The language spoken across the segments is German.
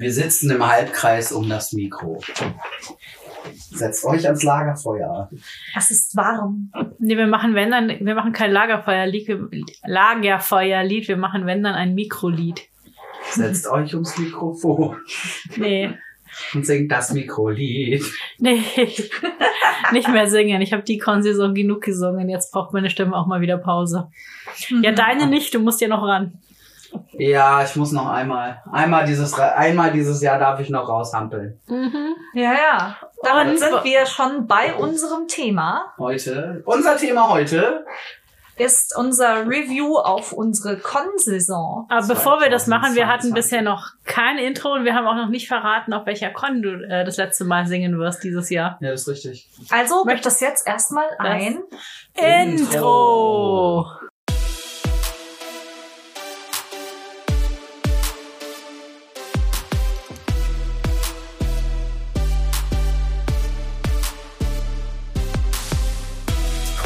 Wir sitzen im Halbkreis um das Mikro. Setzt euch ans Lagerfeuer. Es ist warm. Nee, wir machen, wenn dann, wir machen kein Lagerfeuerlied, wir- Lagerfeuerlied, wir machen, wenn dann ein Mikrolied. Setzt euch ums Mikrofon Nee, und singt das Mikrolied. nee, nicht mehr singen. Ich habe die Con-Saison genug gesungen. Jetzt braucht meine Stimme auch mal wieder Pause. Ja, deine nicht, du musst ja noch ran. Ja, ich muss noch einmal. Einmal dieses, einmal dieses Jahr darf ich noch raushampeln. Ja, ja. Damit sind wir schon bei unserem Thema. Heute. Unser Thema heute. Ist unser Review auf unsere Con-Saison. Aber bevor wir das machen, wir hatten 2022. bisher noch kein Intro und wir haben auch noch nicht verraten, auf welcher Con du äh, das letzte Mal singen wirst dieses Jahr. Ja, das ist richtig. Also möchte das jetzt erstmal ein. Intro!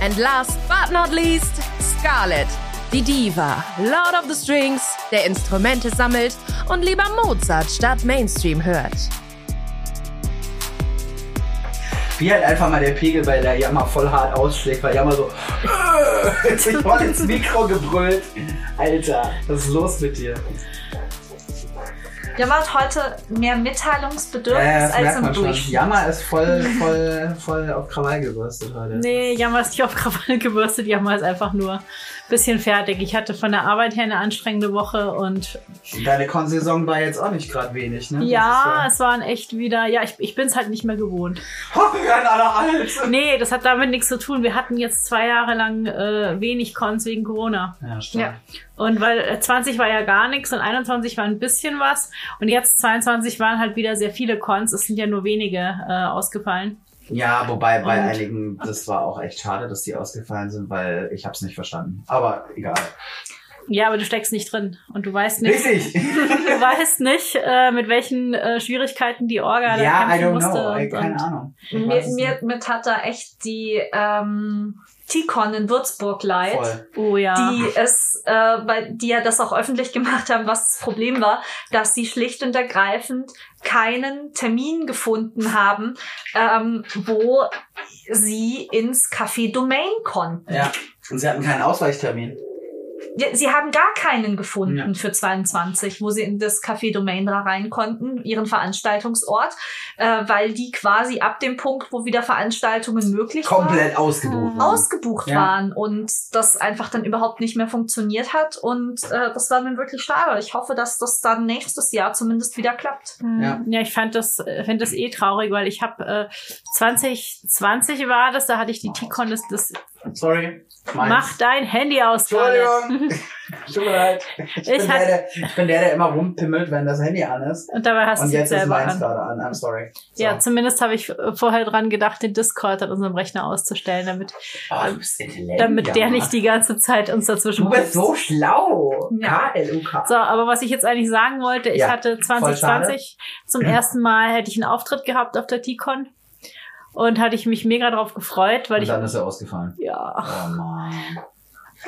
And last but not least, Scarlett, die Diva, Lord of the Strings, der Instrumente sammelt und lieber Mozart statt Mainstream hört. Wie halt einfach mal der Pegel bei der Jammer voll hart ausschlägt, weil Jammer so sich voll ins Mikro gebrüllt. Alter, was ist los mit dir? Jammer hat heute mehr Mitteilungsbedürfnis Ja, das als im. Durchschnitt. Jammer ist voll, voll, voll auf Krawall gebürstet heute. Nee, Jammer ist nicht auf Krawalle gebürstet, Jammer ist einfach nur bisschen fertig. Ich hatte von der Arbeit her eine anstrengende Woche und Deine Con-Saison war jetzt auch nicht gerade wenig, ne? Ja, ist es waren echt wieder, ja, ich, ich bin es halt nicht mehr gewohnt. ja oh, wir werden alle alt. Nee, das hat damit nichts zu tun. Wir hatten jetzt zwei Jahre lang äh, wenig Cons wegen Corona. Ja, stimmt. Ja. Und weil äh, 20 war ja gar nichts und 21 war ein bisschen was und jetzt 22 waren halt wieder sehr viele Cons. Es sind ja nur wenige äh, ausgefallen. Ja, wobei bei Und- einigen, das war auch echt schade, dass die ausgefallen sind, weil ich hab's nicht verstanden. Aber egal. Ja, aber du steckst nicht drin und du weißt nicht, Richtig. du weißt nicht, äh, mit welchen äh, Schwierigkeiten die Orga da ja, I kämpfen don't musste. know. Und, keine Ahnung. Mir, es mir, mir tat da echt die ähm, T-Con in Würzburg leid. Voll. Oh ja. die es, äh, bei, die ja das auch öffentlich gemacht haben, was das Problem war, dass sie schlicht und ergreifend keinen Termin gefunden haben, ähm, wo sie ins Café Domain konnten. Ja. Und sie hatten keinen Ausweichtermin. Sie haben gar keinen gefunden Ja. für 22, wo sie in das Café Domain da rein konnten, ihren Veranstaltungsort, äh, weil die quasi ab dem Punkt, wo wieder Veranstaltungen möglich waren, Komplett ausgebucht. waren. ausgebucht Ja. waren und das einfach dann überhaupt nicht mehr funktioniert hat. Und äh, das war dann wirklich schade. Ich hoffe, dass das dann nächstes Jahr zumindest wieder klappt. Ja. Ja, ich fand das, äh, finde das eh traurig, weil ich habe äh, 2020 war das, da hatte ich die T-Con, das, das Sorry. Meins. mach dein Handy aus. Entschuldigung. Tut mir leid. Ich, bin Ich der, hatte- der, ich bin der, der immer rumpimmelt, wenn das Handy an ist. Und dabei hast du jetzt ist selber meins an. gerade an. I'm sorry. So. Ja, zumindest habe ich vorher dran gedacht, den Discord an unserem Rechner auszustellen, damit, oh, intelligent. damit der nicht die ganze Zeit uns dazwischen Du bist so schlau. Ja. KLUK. So, aber was ich jetzt eigentlich sagen wollte, ich Ja, hatte voll 2020 zum ersten Mal hätte ich einen Auftritt gehabt auf der T-Con und hatte ich mich mega drauf gefreut, weil Und ich dann ist er ausgefallen. ja, Oh Mann.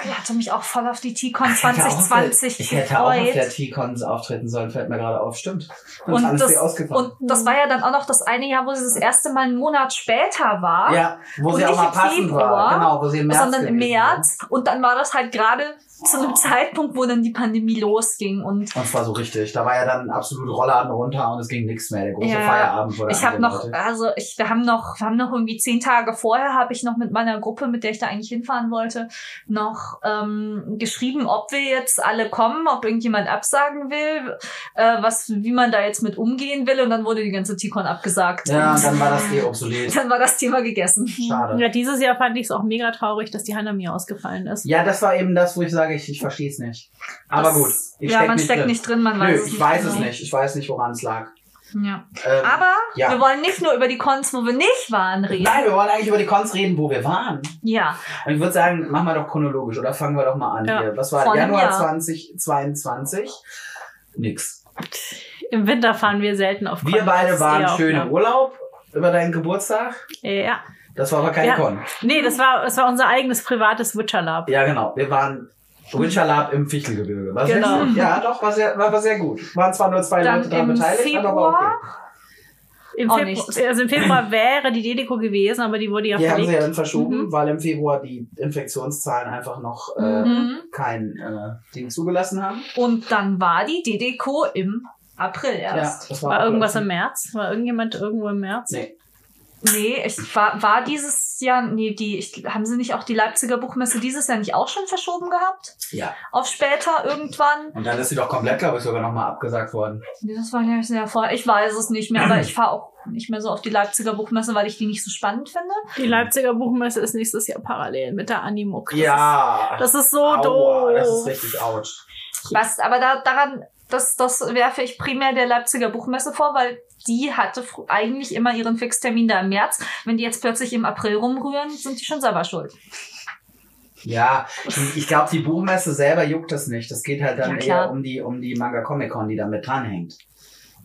Ich hatte mich auch voll auf die T-Con Ich hätte auch auf der- 2020 Ich hätte auch auf der gefreut. T-Cons auftreten sollen, fällt mir gerade auf. Stimmt. Und, das, und das war ja dann auch noch das eine Jahr, wo sie das erste Mal einen Monat später war. ja, wo sie auch mal im passend war. Februar, Genau, wo sie im März sondern im März. Und dann war das halt gerade zu einem Zeitpunkt, wo dann die Pandemie losging. Und. Und zwar so richtig. Da war ja dann absolut Rollladen runter und es ging nichts mehr. Der große Ja, Feierabend wurde ich habe noch, also ich, wir haben noch, wir haben noch irgendwie zehn Tage vorher, habe ich noch mit meiner Gruppe, mit der ich da eigentlich hinfahren wollte, noch noch ähm, geschrieben, ob wir jetzt alle kommen, ob irgendjemand absagen will, äh, was, wie man da jetzt mit umgehen will. Und dann wurde die ganze T-Con abgesagt. Ja, und dann war das eh obsolet. Dann war das Thema gegessen. Schade. Ja, dieses Jahr fand ich es auch mega traurig, dass die Hanami ausgefallen ist. Ja, das war eben das, wo ich sage, ich, ich verstehe es nicht. Aber Das- gut. Ich ja, steck man nicht steckt drin. nicht drin, man Nö, weiß es ich nicht. weiß es genau. nicht. Ich weiß nicht, woran es lag. Ja. Ähm, Aber ja. wir wollen nicht nur über die Cons, wo wir nicht waren, reden. Nein, wir wollen eigentlich über die Cons reden, wo wir waren. Ja. Und ich würde sagen, machen wir doch chronologisch oder fangen wir doch mal an Ja. hier. Was war einem Januar Jahr. 2022? Nix. Im Winter fahren wir selten auf Wir Con. beide Das ist waren schön im Urlaub über deinen Geburtstag. Ja. Das war aber keine Ja. Con. Nee, das war, das war unser eigenes privates Witcher Lab. Ja, genau. Wir waren Winter Lab im Fichtelgebirge. War Genau. sehr gut. Ja, doch, war sehr, war, war sehr gut. Waren zwar nur zwei Dann Leute daran im beteiligt, aber war okay. Februar. Im, Februar, also im Februar wäre die Dedeko gewesen, aber die wurde ja Die haben sie ja verlegt. dann verschoben, Mhm. weil im Februar die Infektionszahlen einfach noch äh, Mhm. kein äh, Ding zugelassen haben. Und dann war die DDCO im April erst. das War irgendwas im. März? War irgendjemand irgendwo im März? Nee. Nee, ich war, war dieses Jahr, nee, die, ich, haben sie nicht auch die Leipziger Buchmesse dieses Jahr nicht auch schon verschoben gehabt? Ja. Auf später irgendwann? Und dann ist sie doch komplett, glaube ich, sogar nochmal abgesagt worden. Nee, Das war ja sehr vor. Ich weiß es nicht mehr, aber ich fahre auch nicht mehr so auf die Leipziger Buchmesse, weil ich die nicht so spannend finde. Die Leipziger Buchmesse ist nächstes Jahr parallel mit der Animuk. Das Ja. Ist, das ist so Aua, doof. Das ist richtig ouch. Was, aber da, daran, das, das werfe ich primär der Leipziger Buchmesse vor, weil die hatte eigentlich immer ihren Fixtermin da im März. Wenn die jetzt plötzlich im April rumrühren, sind die schon selber schuld. Ja, ich glaube, die Buchmesse selber juckt das nicht. Das geht halt dann Ja, eher um die, um die Manga Comic Con, die da mit dranhängt.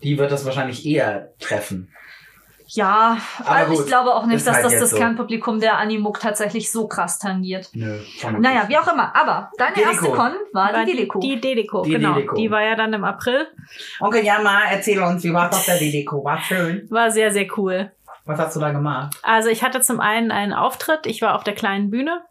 Die wird das wahrscheinlich eher treffen. Ja, Aber also ich gut, glaube auch nicht, dass halt das das so. Kernpublikum der Animuk tatsächlich so krass tangiert. Nö. Naja, wie auch immer. Aber deine Dedeko. erste Con war, war die Dedeko. die Dedeko, Die genau. Dedeko. Die war ja dann im April. Onkel Jama, erzähl uns, wie war doch der Dideko? War schön. War sehr, sehr cool. Was hast du da gemacht? Also ich hatte zum einen einen Auftritt. Ich war auf der kleinen Bühne.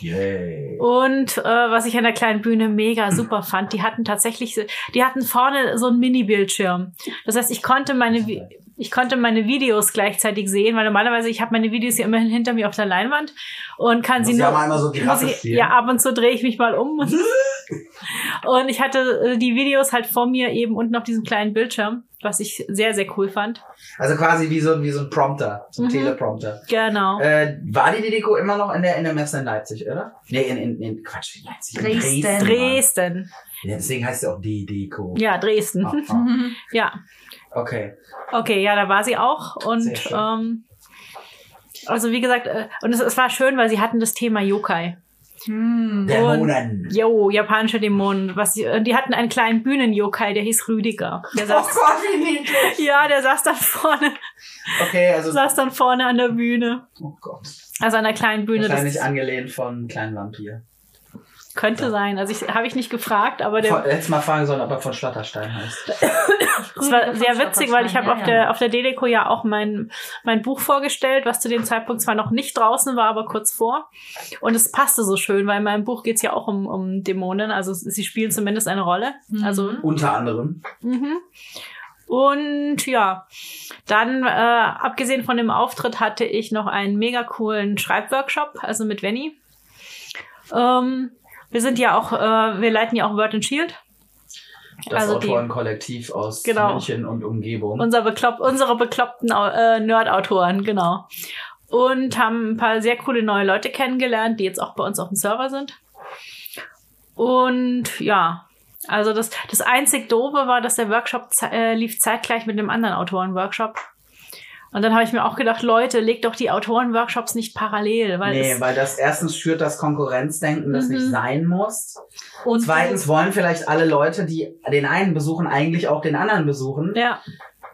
Yay. Und äh, was ich an der kleinen Bühne mega super fand, die hatten tatsächlich, die hatten vorne so einen Mini-Bildschirm. Das heißt, ich konnte meine, ich konnte meine Videos gleichzeitig sehen, weil normalerweise ich habe meine Videos ja immerhin hinter mir auf der Leinwand und kann sie Muss ja nur mal immer so muss Giraffe ich, spielen. ja ab und zu drehe ich mich mal um und, und ich hatte äh, die Videos halt vor mir eben unten auf diesem kleinen Bildschirm, was ich sehr sehr cool fand. Also quasi wie so, wie so ein Prompter, so ein Mhm. Teleprompter. Genau. Äh, war die Dideko immer noch in der, in der Messe in Leipzig, oder? Nee, in, in, in Quatsch, in Leipzig. in Dresden. Dresden. Ja, deswegen heißt sie auch Dideko. Ja, Dresden. Ah, ah. Ja. Okay. Okay, ja, da war sie auch. Und ähm, also wie gesagt, äh, und es, es war schön, weil sie hatten das Thema Yokai. Hm. Dämonen. Jo, japanische Dämonen. Was und die hatten einen kleinen Bühnen-Yokai, der hieß Rüdiger. Der Oh saß, Gott, wie niedlich. ja, der saß dann vorne, Okay, also. saß dann vorne an der Bühne. Oh Gott. Also an der kleinen Bühne. Wahrscheinlich Das angelehnt von Kleinen Vampir. Könnte sein. Also ich habe ich nicht gefragt, aber der, hättest mal fragen sollen, ob er von Schlatterstein heißt. es war sehr witzig, weil ich habe Ja, auf ja. der auf der Deleco ja auch mein mein Buch vorgestellt, was zu dem Zeitpunkt zwar noch nicht draußen war, aber kurz vor. Und es passte so schön, weil in meinem Buch geht's ja auch um um Dämonen, also sie spielen zumindest eine Rolle. Mhm. Also Unter anderem. Mhm. Und ja, dann, äh, abgesehen von dem Auftritt, hatte ich noch einen mega coolen Schreibworkshop, also mit Venny. Ähm, wir sind ja auch, äh, wir leiten ja auch Word and Shield. Das Also die- Autorenkollektiv aus Genau. München und Umgebung. Unser beklopp, unsere bekloppten äh, Nerd-Autoren, genau. Und haben ein paar sehr coole neue Leute kennengelernt, die jetzt auch bei uns auf dem Server sind. Und ja, also das, das einzig Doofe war, dass der Workshop äh, lief zeitgleich mit einem anderen Autoren-Workshop. Und dann habe ich mir auch gedacht, Leute, legt doch die Autoren-Workshops nicht parallel, weil nee, weil das erstens schürt das Konkurrenzdenken, das Mhm. nicht sein muss. Und Zweitens wollen vielleicht alle Leute, die den einen besuchen, eigentlich auch den anderen besuchen, ja,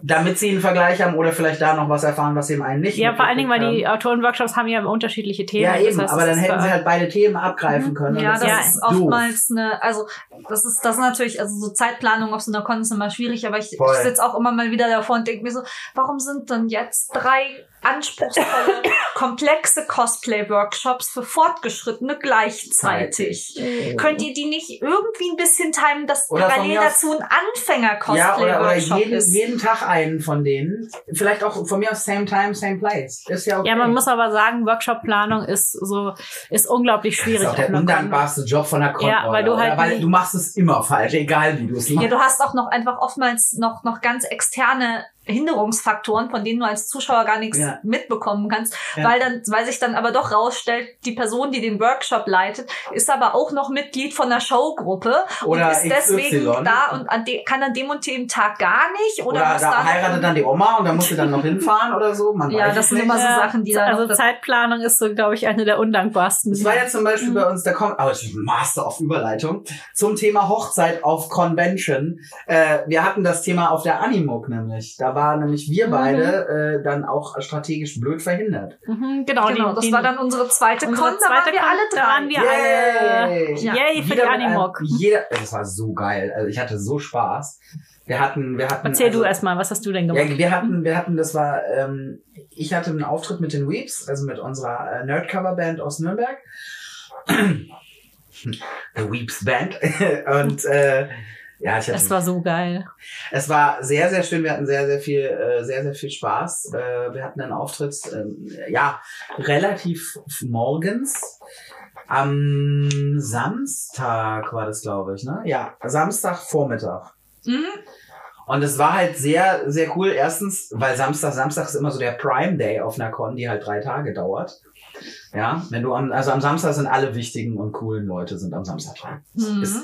damit sie einen Vergleich haben oder vielleicht da noch was erfahren, was dem einen nicht ja, vor allen Dingen, weil die Autoren-Workshops haben ja unterschiedliche. Themen. Ja, eben, Das heißt, aber dann ist hätten sie halt beide Themen abgreifen können. und Ja, das Ja, ist doof. oftmals eine, also das ist das ist natürlich, also so Zeitplanung auf so einer Con ist immer schwierig, aber ich, ich sitze auch immer mal wieder davor und denke mir so, warum sind denn jetzt drei anspruchsvolle, komplexe Cosplay-Workshops für Fortgeschrittene gleichzeitig. Könnt ihr die nicht irgendwie ein bisschen timen, dass Oder von parallel dazu ein Ja, oder, oder Anfänger-Cosplay-Workshop jeden, ist? jeden Tag einen von denen. Vielleicht auch von mir aus same time, same place. Ist ja okay. Ja, man muss aber sagen, Workshop-Planung ist so, ist unglaublich das schwierig. ist auch der undankbarste Job von der Con. Ja, weil du halt weil du machst es immer falsch, egal wie du es Ja, machst. du hast auch noch einfach oftmals noch, noch ganz externe Hinderungsfaktoren, von denen du als Zuschauer gar nichts Ja. mitbekommen kannst, Ja. weil dann, weil sich dann aber doch rausstellt, die Person, die den Workshop leitet, ist aber auch noch Mitglied von der Showgruppe Oder und ist deswegen XY. da und an kann an dem und dem Tag gar nicht oder, Oder muss da da heiratet dann die Oma und dann musst du dann noch hinfahren oder so. Man Ja, weiß das es sind nicht. immer so Ja, Sachen, die da Also noch das- Zeitplanung ist so, glaube ich, eine der undankbarsten. Das war ja zum Beispiel bei uns, da kommt, aber ich Master auf Überleitung, zum Thema Hochzeit auf Convention. Äh, wir hatten das Thema auf der Animuk nämlich. Da war nämlich wir Mhm. beide äh, dann auch strategisch blöd verhindert. Mhm, genau, Genau, die, das die, war dann unsere zweite unsere Con, da waren wir Con, alle waren wir alle. Ja. Yay für die Jeder mit einem- Animok. Jeder, das war so geil. Also ich hatte so Spaß. Wir hatten, wir hatten. Erzähl also, du erstmal, was hast du denn gemacht? Ja, wir hatten, wir hatten, das war, ähm, ich hatte einen Auftritt mit den Weeps, also mit unserer äh, Nerdcover-Band aus Nürnberg. The Weeps Band. Und äh, ja, ich hatte, Das war so geil. es war sehr, sehr schön. Wir hatten sehr, sehr viel, äh, sehr, sehr viel Spaß. Äh, wir hatten einen Auftritt, ähm, ja, relativ morgens. Am Samstag war das, glaube ich, ne? Ja, Samstag Vormittag. Mhm. Und es war halt sehr, sehr cool. Erstens, weil Samstag, Samstag ist immer so der Prime Day auf einer Con, die halt drei Tage dauert. Ja, wenn du am, also am Samstag sind alle wichtigen und coolen Leute sind am Samstag dran. Mhm. Ist,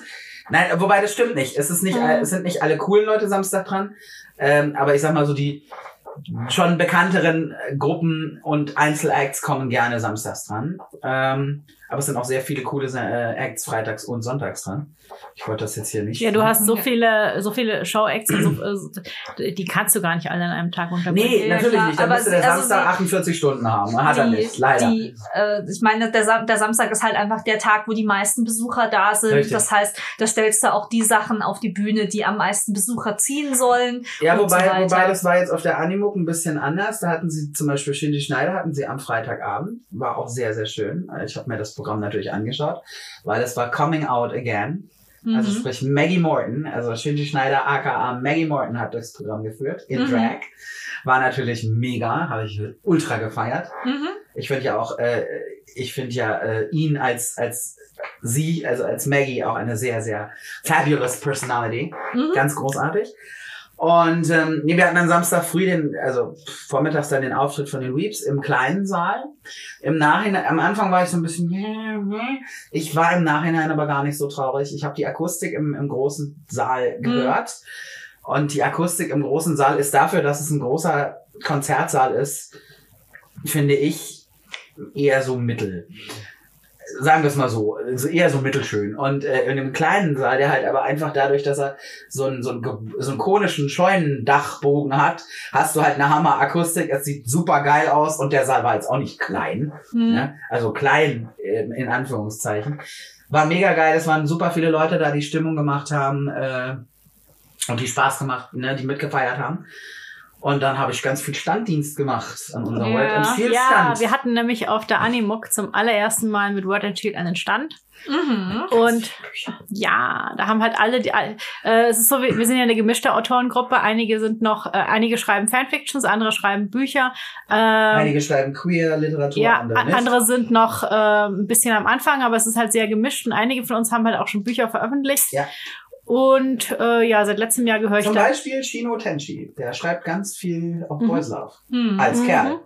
nein, wobei das stimmt nicht. Es ist nicht, Mhm. es sind nicht alle coolen Leute Samstag dran. Ähm, aber ich sag mal so, die schon bekannteren Gruppen und Einzelacts kommen gerne samstags dran. Ähm, aber es sind auch sehr viele coole äh, Acts freitags und sonntags dran. Ich wollte das jetzt hier nicht. Ja, du hast so viele, so viele Show-Acts, so, äh, die kannst du gar nicht alle an einem Tag unterbringen. Nee, natürlich nicht. Dann aber müsste der sie- also Samstag sie- 48 Stunden haben. Hat er nicht, leider. Die, äh, ich meine, der, Sam der Samstag ist halt einfach der Tag, wo die meisten Besucher da sind. Richtig. Das heißt, da stellst du auch die Sachen auf die Bühne, die am meisten Besucher ziehen sollen. ja, so wobei, weiter. wobei das war jetzt auf der Animuk ein bisschen anders. Da hatten sie zum Beispiel Shindy Schneider hatten sie am Freitagabend. War auch sehr, sehr schön. Ich habe mir das Programm natürlich angeschaut, weil es war Coming Out Again. Also Mhm. sprich Maggie Morton, also Shinji Schneider aka Maggie Morton hat das Programm geführt in Mhm. Drag. War natürlich mega, habe ich ultra gefeiert. Mhm. Ich finde ja auch, äh, ich finde ja äh, ihn als als sie, also als Maggie auch eine sehr sehr fabulous Personality, Mhm. ganz großartig. Und ähm, wir hatten dann Samstag früh den, also vormittags dann den Auftritt von den Weeps im kleinen Saal. Im Nachhinein, am Anfang war ich so ein bisschen, ich war im Nachhinein aber gar nicht so traurig. Ich habe die Akustik im, im großen Saal gehört. Und die Akustik im großen Saal ist dafür, dass es ein großer Konzertsaal ist, finde ich eher so mittel. Sagen wir es mal so, eher so mittelschön. Und äh, in dem kleinen Saal, der halt aber einfach dadurch, dass er so einen, so einen, so einen konischen Scheunendachbogen hat, hast du halt eine Hammer-Akustik. Es sieht super geil aus und der Saal war jetzt auch nicht klein. Mhm. Ne? Also klein ähm, in Anführungszeichen. War mega geil, es waren super viele Leute da, die Stimmung gemacht haben äh, und die Spaß gemacht, ne, die mitgefeiert haben. Und dann habe ich ganz viel Standdienst gemacht an unserem Word and Shield ja, Stand. wir hatten nämlich auf der Animuk zum allerersten Mal mit Word and Shield einen Stand. Mhm. Und ja, da haben halt alle, die, äh, es ist so, wir, wir sind ja eine gemischte Autorengruppe. Einige sind noch, äh, einige schreiben Fanfictions, andere schreiben Bücher. Ähm, Einige schreiben Queer Literatur, ja, andere nicht. andere sind noch äh, ein bisschen am Anfang, aber es ist halt sehr gemischt und einige von uns haben halt auch schon Bücher veröffentlicht. Ja. Und äh, ja, seit letztem Jahr gehöre ich Zum. Beispiel Shino Tenchi, der schreibt ganz viel auf Mhm. Boys Love. Mhm. Als Mhm. Kerl.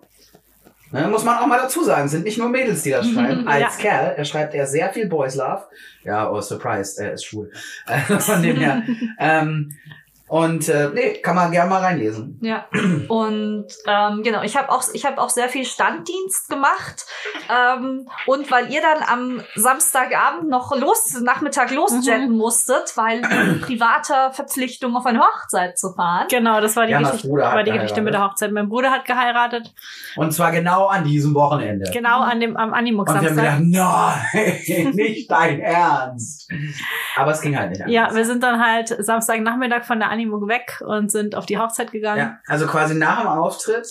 Ne, muss man auch mal dazu sagen, sind nicht nur Mädels, die das Mhm, schreiben. Als ja. Kerl, er schreibt er sehr viel Boys Love. Ja, oh, surprise, er ist schwul. Von dem her. ähm, und äh, nee, kann man gerne mal reinlesen. Ja, und ähm, genau, ich habe auch, ich habe auch sehr viel Standdienst gemacht ähm, und weil ihr dann am Samstagabend noch los, Nachmittag losjetten Mhm. musstet, weil privater Verpflichtung auf eine Hochzeit zu fahren. Genau, das war die, Geschichte, war die Geschichte mit der Hochzeit. Mein Bruder hat geheiratet, Und zwar genau an diesem Wochenende. genau an dem am Animux Und wir haben Samstag. gedacht, nein, nicht dein Ernst. Aber es ging halt nicht anders. Ja, wir sind dann halt Samstagnachmittag von der Animuk weg und sind auf die Hochzeit gegangen. Ja, also quasi nach dem Auftritt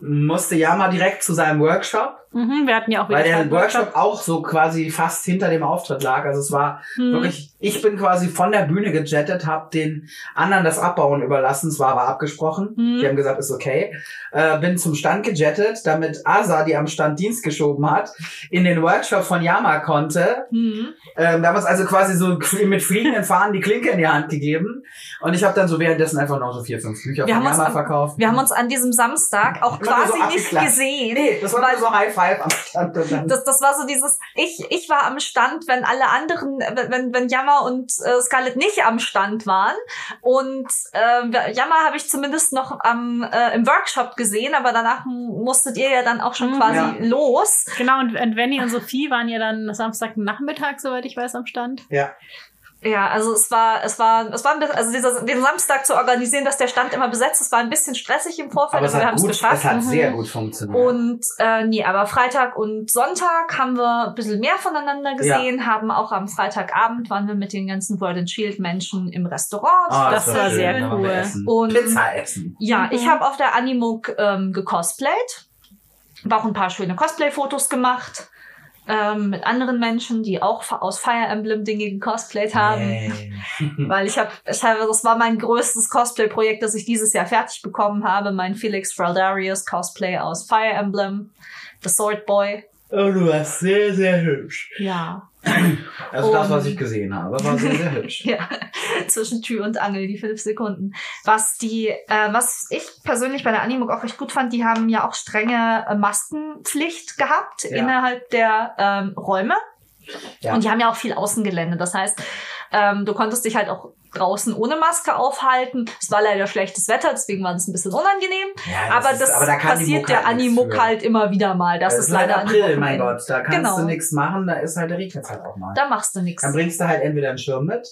musste Yama direkt zu seinem Workshop, Mhm, wir hatten ja auch wieder weil der einen Workshop auch so quasi fast hinter dem Auftritt lag. Also es war Mhm. wirklich, ich bin quasi von der Bühne gejettet, habe den anderen das Abbauen überlassen, es war aber abgesprochen. Mhm. Die haben gesagt, ist okay. Äh, bin zum Stand gejettet, damit Asa, die am Stand Dienst geschoben hat, in den Workshop von Yama konnte. Mhm. Ähm, da haben wir uns also quasi so mit fliegenden Fahnen die Klinke in die Hand gegeben. Und ich habe dann so währenddessen einfach noch so vier, fünf Bücher Wir von Yama am- verkauft. Wir haben uns an diesem Samstag auch nur so quasi nicht gesehen. Nee, das war weil- nur so High Five am Stand. Und dann Das, das war so dieses, ich, ich war am Stand, wenn alle anderen, wenn, wenn, Yammer und äh, Scarlett nicht am Stand waren. Und äh, Yammer habe ich zumindest noch am, äh, im Workshop gesehen, aber danach musstet ihr ja dann auch schon Mhm. quasi Ja. los. Genau, und, und Venny und Sophie waren ja dann Samstagnachmittag, soweit ich weiß, am Stand. ja. Ja, also es war, es war, es war ein bisschen, also dieser, den Samstag zu organisieren, dass der Stand immer besetzt ist, war ein bisschen stressig im Vorfeld, Aber aber wir haben es geschafft. es hat Mhm. sehr gut funktioniert. Und äh, nee, aber Freitag und Sonntag haben wir ein bisschen mehr voneinander gesehen, haben auch am Freitagabend waren wir mit den ganzen World and Shield Menschen im Restaurant. Ah, das war schön, sehr wir cool. essen. Und- Pizza essen. Ja, Mhm. ich habe auf der Animuk ähm, gecosplayt, habe auch ein paar schöne Cosplay-Fotos gemacht. Ähm, mit anderen Menschen, die auch aus Fire Emblem Dinge gecosplayt haben. Yay. Weil ich habe, ich habe, das war mein größtes Cosplay-Projekt, das ich dieses Jahr fertig bekommen habe. Mein Felix Fraldarius Cosplay aus Fire Emblem, The Sword Boy. Oh, du warst sehr, sehr hübsch. Ja. Also das, was ich gesehen habe, war sehr, sehr hübsch. Ja, zwischen Tür und Angel, die fünf Sekunden. Was die, äh, was ich persönlich bei der Animuk auch recht gut fand, die haben ja auch strenge äh, Maskenpflicht gehabt Ja. innerhalb der ähm, Räume. Ja. Und die haben ja auch viel Außengelände. Das heißt, ähm, du konntest dich halt auch draußen ohne Maske aufhalten. Es war leider schlechtes Wetter, deswegen war es ein bisschen unangenehm. Ja, aber ist- das aber da passiert der halt für. halt immer wieder mal. Das, Das ist leider halt an April, mein. Gott. Da kannst Genau. du nichts machen, da ist halt der regnet halt auch mal. Da machst du nichts. Dann bringst du halt entweder einen Schirm mit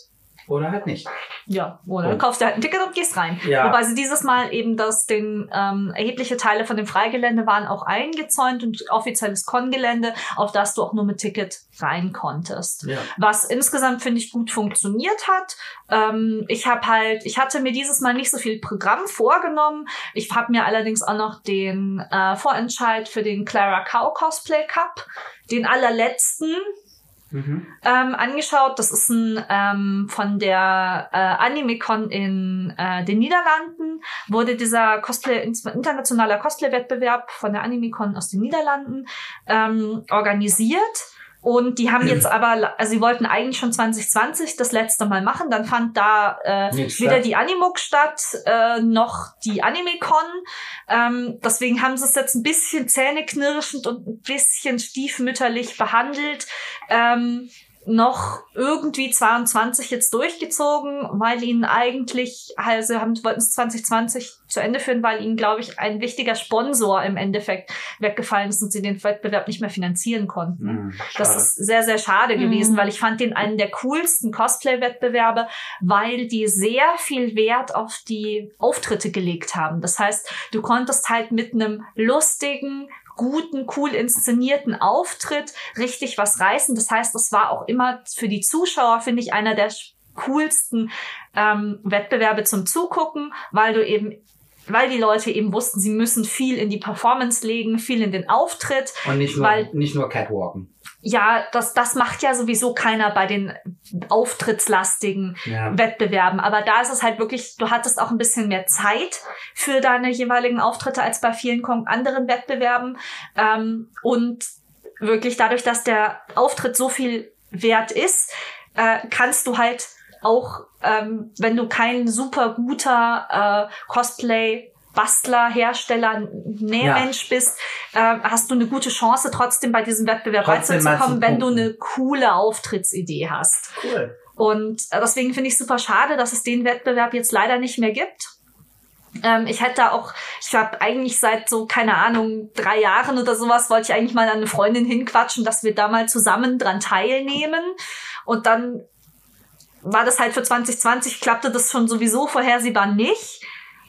oder halt nicht. Ja, oder du kaufst dir halt ein Ticket und gehst rein. Ja. Wobei sie dieses Mal eben das den ähm, erhebliche Teile von dem Freigelände waren auch eingezäunt und offizielles Con-Gelände, auf das du auch nur mit Ticket rein konntest. Ja. Was insgesamt finde ich gut funktioniert hat. Ähm, ich habe halt, ich hatte mir dieses Mal nicht so viel Programm vorgenommen. Ich habe mir allerdings auch noch den äh, Vorentscheid für den Clara Cow Cosplay Cup, den allerletzten, Mhm. ähm, angeschaut. Das ist ein ähm, von der äh, Animecon in äh, den Niederlanden wurde dieser Cosplay internationaler Cosplay-Wettbewerb von der Animecon aus den Niederlanden ähm, organisiert. Und die haben jetzt aber, also sie wollten eigentlich schon 2020 das letzte Mal machen. Dann fand da äh, Nicht weder statt. die Animuk statt, äh, noch die Animecon. Ähm, deswegen haben sie es jetzt ein bisschen zähneknirschend und ein bisschen stiefmütterlich behandelt. Ähm, noch irgendwie 22 jetzt durchgezogen, weil ihnen eigentlich, also haben, wollten es 2020 zu Ende führen, weil ihnen, glaube ich, ein wichtiger Sponsor im Endeffekt weggefallen ist und sie den Wettbewerb nicht mehr finanzieren konnten. Mhm. Das ist sehr, sehr schade gewesen, Mhm. weil ich fand den einen der coolsten Cosplay-Wettbewerbe, weil die sehr viel Wert auf die Auftritte gelegt haben. Das heißt, du konntest halt mit einem lustigen, guten, cool inszenierten Auftritt richtig was reißen. Das heißt, das war auch immer für die Zuschauer, finde ich, einer der coolsten ähm, Wettbewerbe zum Zugucken, weil du eben weil die Leute eben wussten, sie müssen viel in die Performance legen, viel in den Auftritt. Und nicht nur, weil- nicht nur Catwalken. Ja, das, das macht ja sowieso keiner bei den auftrittslastigen Ja. Wettbewerben. Aber da ist es halt wirklich, du hattest auch ein bisschen mehr Zeit für deine jeweiligen Auftritte als bei vielen anderen Wettbewerben. Ähm, und wirklich dadurch, dass der Auftritt so viel wert ist, äh, kannst du halt auch, ähm, wenn du kein super guter äh, Cosplay Bastler, Hersteller, Nähmensch bist, äh, hast du eine gute Chance, trotzdem bei diesem Wettbewerb weiterzukommen, zu wenn du eine coole Auftrittsidee hast. Cool. Und äh, deswegen finde ich super schade, dass es den Wettbewerb jetzt leider nicht mehr gibt. Ähm, ich hätte auch, ich habe eigentlich seit so, keine Ahnung, drei Jahren oder sowas, wollte ich eigentlich mal an eine Freundin hinquatschen, dass wir da mal zusammen dran teilnehmen. Und dann war das halt für 2020, klappte das schon sowieso vorhersehbar nicht.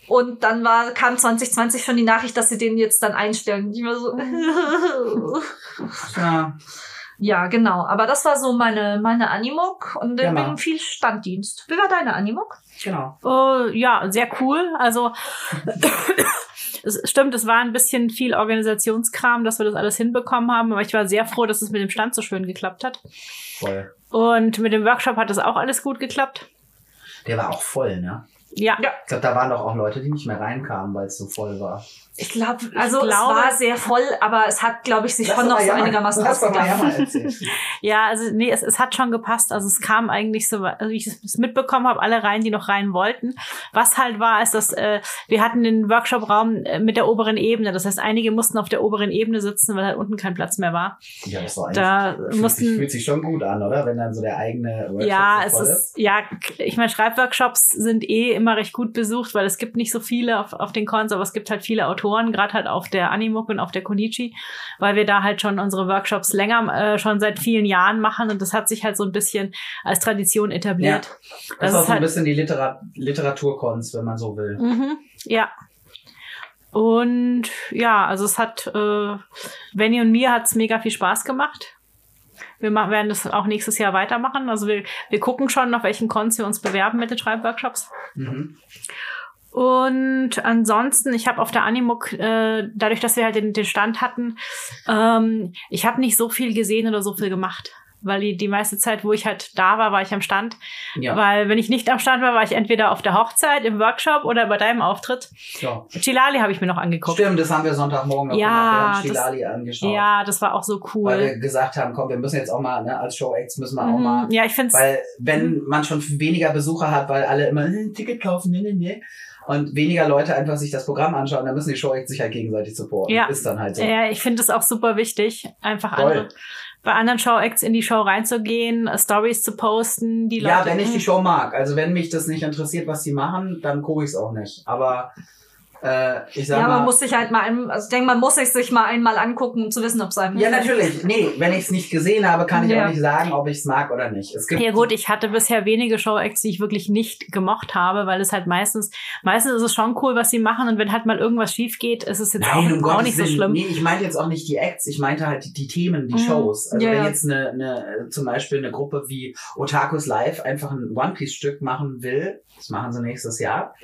Und dann war, kam 2020 schon die Nachricht, dass sie den jetzt dann einstellen. Ich war so, Ja. Ja, genau. Aber das war so meine, meine Animuk und Ja, ich Mann. bin viel Standdienst. Wie war deine Animuk? Genau. Äh, ja, sehr cool. Also es stimmt, es war ein bisschen viel Organisationskram, dass wir das alles hinbekommen haben, aber ich war sehr froh, dass es mit dem Stand so schön geklappt hat. Voll. Und mit dem Workshop hat es auch alles gut geklappt. Der war auch voll, ne? Ja. Ja. Ich glaube, da waren doch auch Leute, die nicht mehr reinkamen, weil es so voll war. Ich glaube, also glaube- es war sehr voll, aber es hat, glaube ich, sich schon noch so einigermaßen ausgegangen. Ja, also nee, es, es hat schon gepasst. Also es kam eigentlich so, also wie ich es mitbekommen habe, alle rein, die noch rein wollten. Was halt war, ist, dass äh, wir hatten den Workshop-Raum äh, mit der oberen Ebene. Das heißt, einige mussten auf der oberen Ebene sitzen, weil halt unten kein Platz mehr war. Ja, das war Da fühlt sich, mussten fühlt sich schon gut an, oder? Wenn dann so der eigene Workshop ja, so es voll ist, ja, ich meine, Schreibworkshops sind eh immer recht gut besucht, weil es gibt nicht so viele auf, auf den Cons, aber es gibt halt viele Autoren, gerade halt auf der Animuk und auf der Konichi, weil wir da halt schon unsere Workshops länger, äh, schon seit vielen Jahren machen und das hat sich halt so ein bisschen als Tradition etabliert. Das, Das ist auch so ein halt, bisschen die Literat Literaturkunst, wenn man so will. mhm, ja. Und ja, also es hat, äh, Benny und mir hat's mega viel Spaß gemacht. Wir machen, werden das auch nächstes Jahr weitermachen. Also wir, wir gucken schon, auf welchen Cons wir uns bewerben mit den Schreibworkshops. Mhm. Und ansonsten, ich habe auf der Animuk, äh, dadurch, dass wir halt den, den Stand hatten, ähm, ich habe nicht so viel gesehen oder so viel gemacht. Weil die, die meiste Zeit, wo ich halt da war, war ich am Stand. Ja. Weil wenn ich nicht am Stand war, war ich entweder auf der Hochzeit, im Workshop oder bei deinem Auftritt. ja. Chilali habe ich mir noch angeguckt. Stimmt, das haben wir Sonntagmorgen noch Ja, gemacht. Wir haben das- Chilali angeschaut. Ja, das war auch so Weil cool. wir gesagt haben, komm, wir müssen jetzt auch mal, ne, als Show-Acts müssen wir auch mal Mhm. Ja, ich finde Weil wenn man schon weniger Besucher hat, weil alle immer "Hm, Ticket kaufen, ne, ne, ne, und weniger Leute einfach sich das Programm anschauen, dann müssen die Show sich halt gegenseitig supporten. Ja. Ist dann halt so. Ja, ich finde es auch super wichtig, einfach Voll. andere, bei anderen Show-Acts in die Show reinzugehen, äh, Stories zu posten, die Leute. Ja, wenn ich die Show mag. Also wenn mich das nicht interessiert, was sie machen, dann gucke ich es auch nicht. Aber äh, ich sag Ja, mal. man muss sich halt mal, ein, also ich denke, man muss sich sich mal einmal angucken, um zu wissen, ob es einem ja, natürlich. Nee, wenn ich es nicht gesehen habe, kann ich Ja. auch nicht sagen, ob ich es mag oder nicht. Es gibt Ja gut, ich hatte bisher wenige Show-Acts, die ich wirklich nicht gemocht habe, weil es halt meistens, meistens ist es schon cool, was sie machen und wenn halt mal irgendwas schief geht, ist es jetzt Nein, um auch, auch Gottes nicht so Willen. schlimm. Nee, ich meinte jetzt auch nicht die Acts, ich meinte halt die, die Themen, die Mhm. Shows. Also Ja, wenn ja. jetzt eine, eine, zum Beispiel eine Gruppe wie Otakus Live einfach ein One-Piece-Stück machen will, das machen sie nächstes Jahr,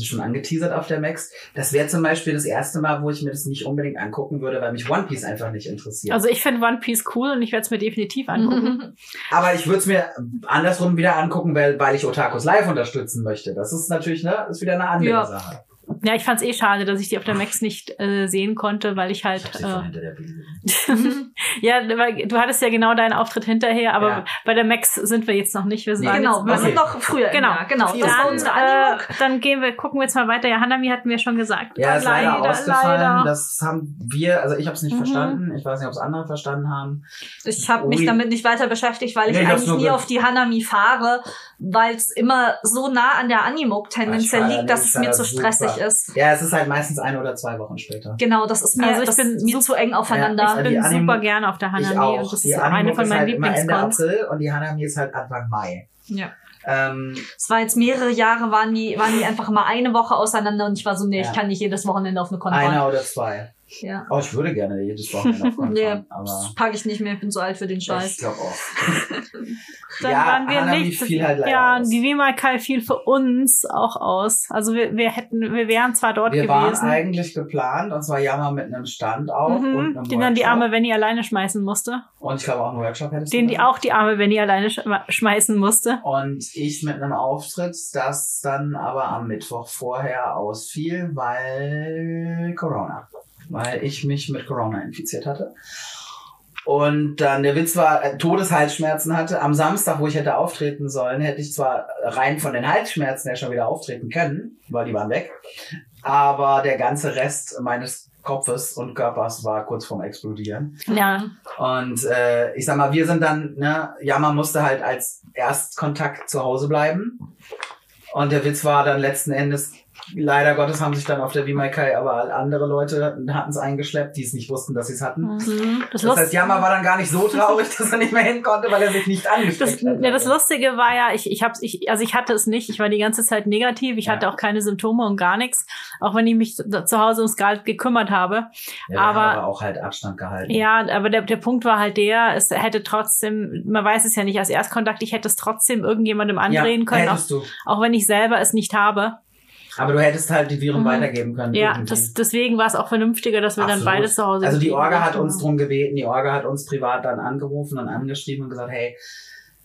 ist schon angeteasert auf der Max, das wäre zum Beispiel das erste Mal, wo ich mir das nicht unbedingt angucken würde, weil mich One Piece einfach nicht interessiert. Also ich finde One Piece cool und ich werde es mir definitiv angucken. Aber ich würde es mir andersrum wieder angucken, weil, weil ich Otakus Live unterstützen möchte. Das ist natürlich, ne, ist wieder eine andere Ja. Sache. Ja, ich fand es eh schade, dass ich die auf der Max nicht äh, sehen konnte, weil ich halt. Ich hab sie von Äh, hinter der Bühne. ja, weil du hattest ja genau deinen Auftritt hinterher, aber Ja. bei der Max sind wir jetzt noch nicht. Wir Nee. waren Genau, jetzt, wir Okay. sind noch früher. im Genau. Jahr. genau. Das war Dann, unsere äh, Animuk. dann gehen wir, gucken wir jetzt mal weiter. Ja, Hanami hatten wir schon gesagt. Ja, ist leider, ausgefallen. leider. Das haben wir, also ich habe es nicht Mhm. verstanden. Ich weiß nicht, ob es andere verstanden haben. Ich habe mich damit nicht weiter beschäftigt, weil ich Nee, eigentlich nie auf die Hanami fahre, weil es immer so nah an der tendenziell Ah, fahr da liegt, dass es mir zu stressig super. ist. Ja, es ist halt meistens ein oder zwei Wochen später. Genau, das ist mir, Also ich das bin mir zu eng aufeinander. Ja, Ich die bin Animo- super gerne auf der ich Hanami auch. und das die ist Animo eine von ist meinen halt immer Ende Lieblingscons. April und die Hanami ist halt Anfang Mai. ja. Ähm, Es war jetzt mehrere Jahre, waren die, waren die einfach mal eine Woche auseinander und ich war so, nee, Ja. ich kann nicht jedes Wochenende auf eine Con einer oder zwei. Ja. Oh, ich würde gerne jedes Wochenende Con Nee, fahren, aber das pack ich nicht mehr, ich bin zu alt für den ich Scheiß. glaube auch. Dann Ja, waren wir Hanami nicht. fiel halt ja, aus. die Wimakai fiel für uns auch aus. Also wir, wir hätten, wir wären zwar dort Wir waren gewesen. eigentlich geplant, und zwar Jammer mit einem Stand auch und Mhm, einem den dann die arme Venny alleine schmeißen musste. Und ich glaube auch einen Workshop hättest Den die auch die arme Venny alleine sch schmeißen musste. Und ich mit einem Auftritt, das dann aber am Mittwoch vorher ausfiel, weil Corona. Weil ich mich mit Corona infiziert hatte. Und dann der Witz war, äh, Todeshalsschmerzen hatte. Am Samstag, wo ich hätte auftreten sollen, hätte ich zwar rein von den Halsschmerzen her schon wieder auftreten können, weil die waren weg. Aber der ganze Rest meines Kopfes und Körpers war kurz vorm Explodieren. Ja. Und äh, ich sag mal, wir sind dann, ne, Jammer musste halt als Erstkontakt zu Hause bleiben. Und der Witz war dann letzten Endes, Leider Gottes haben sich dann auf der Vimaikai aber andere Leute hatten es eingeschleppt, die es nicht wussten, dass sie es hatten. Mhm. Das, Das heißt, Jammer war dann gar nicht so traurig, dass er nicht mehr hin konnte, weil er sich nicht das, angesteckt hat. ja, das Lustige war ja, ich, ich hab's, ich, also ich hatte es nicht. Ich war die ganze Zeit negativ. Ich Ja. hatte auch keine Symptome und gar nichts. Auch wenn ich mich zu Hause ums Gehalt gekümmert habe. Ja, aber- aber auch halt Abstand gehalten. Ja, aber der, der Punkt war halt der, es hätte trotzdem, man weiß es ja nicht als Erstkontakt, ich hätte es trotzdem irgendjemandem andrehen können, auch, auch wenn ich selber es nicht habe. Aber du hättest halt die Viren Mhm. weitergeben können. Ja, das, deswegen war es auch vernünftiger, dass wir dann Absolut. beide zu Hause Also die Orga hat uns drum gebeten, die Orga hat uns privat dann angerufen und angeschrieben und gesagt, hey,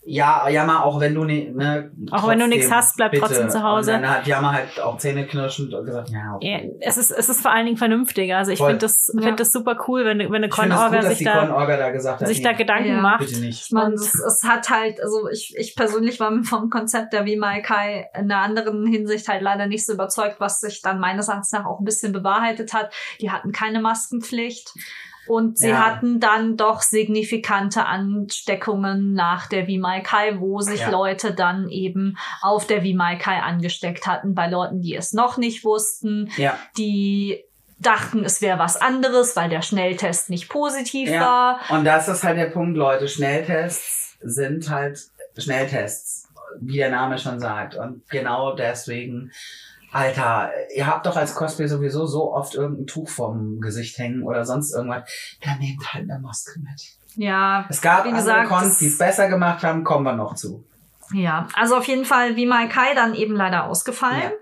ja, Jammer, auch wenn du ne, ne Auch wenn du nichts hast, bleib bitte. trotzdem zu Hause. Und dann hat Jammer halt auch zähneknirschend und gesagt, ja, Ja, okay. es ist, es ist vor allen Dingen vernünftiger. Also ich finde das, Ja. find das super cool, wenn, wenn eine finde Con-Orga gut, dass sich die da, Con-Orga da gesagt hat, sich nee, da Gedanken Ja. macht. bitte nicht. Und- es, es hat halt, also ich, ich persönlich war vom Konzept der Vimaikai in einer anderen Hinsicht halt leider nicht so überzeugt, was sich dann meines Erachtens nach auch ein bisschen bewahrheitet hat. Die hatten keine Maskenpflicht. Und sie Ja. hatten dann doch signifikante Ansteckungen nach der Vimaikai, wo sich Ja. Leute dann eben auf der Vimaikai angesteckt hatten, bei Leuten, die es noch nicht wussten, Ja, die dachten, es wäre was anderes, weil der Schnelltest nicht positiv war. und das ist halt der Punkt, Leute. Schnelltests sind halt Schnelltests, wie der Name schon sagt. Und genau deswegen, Alter, ihr habt doch als Cosplay sowieso so oft irgendein Tuch vom Gesicht hängen oder sonst irgendwas. Dann nehmt halt eine Maske mit. Ja, Es gab Wie andere gesagt, Cons, die es besser gemacht haben, kommen wir noch zu. Ja, also auf jeden Fall wie Mai Kai dann eben leider ausgefallen.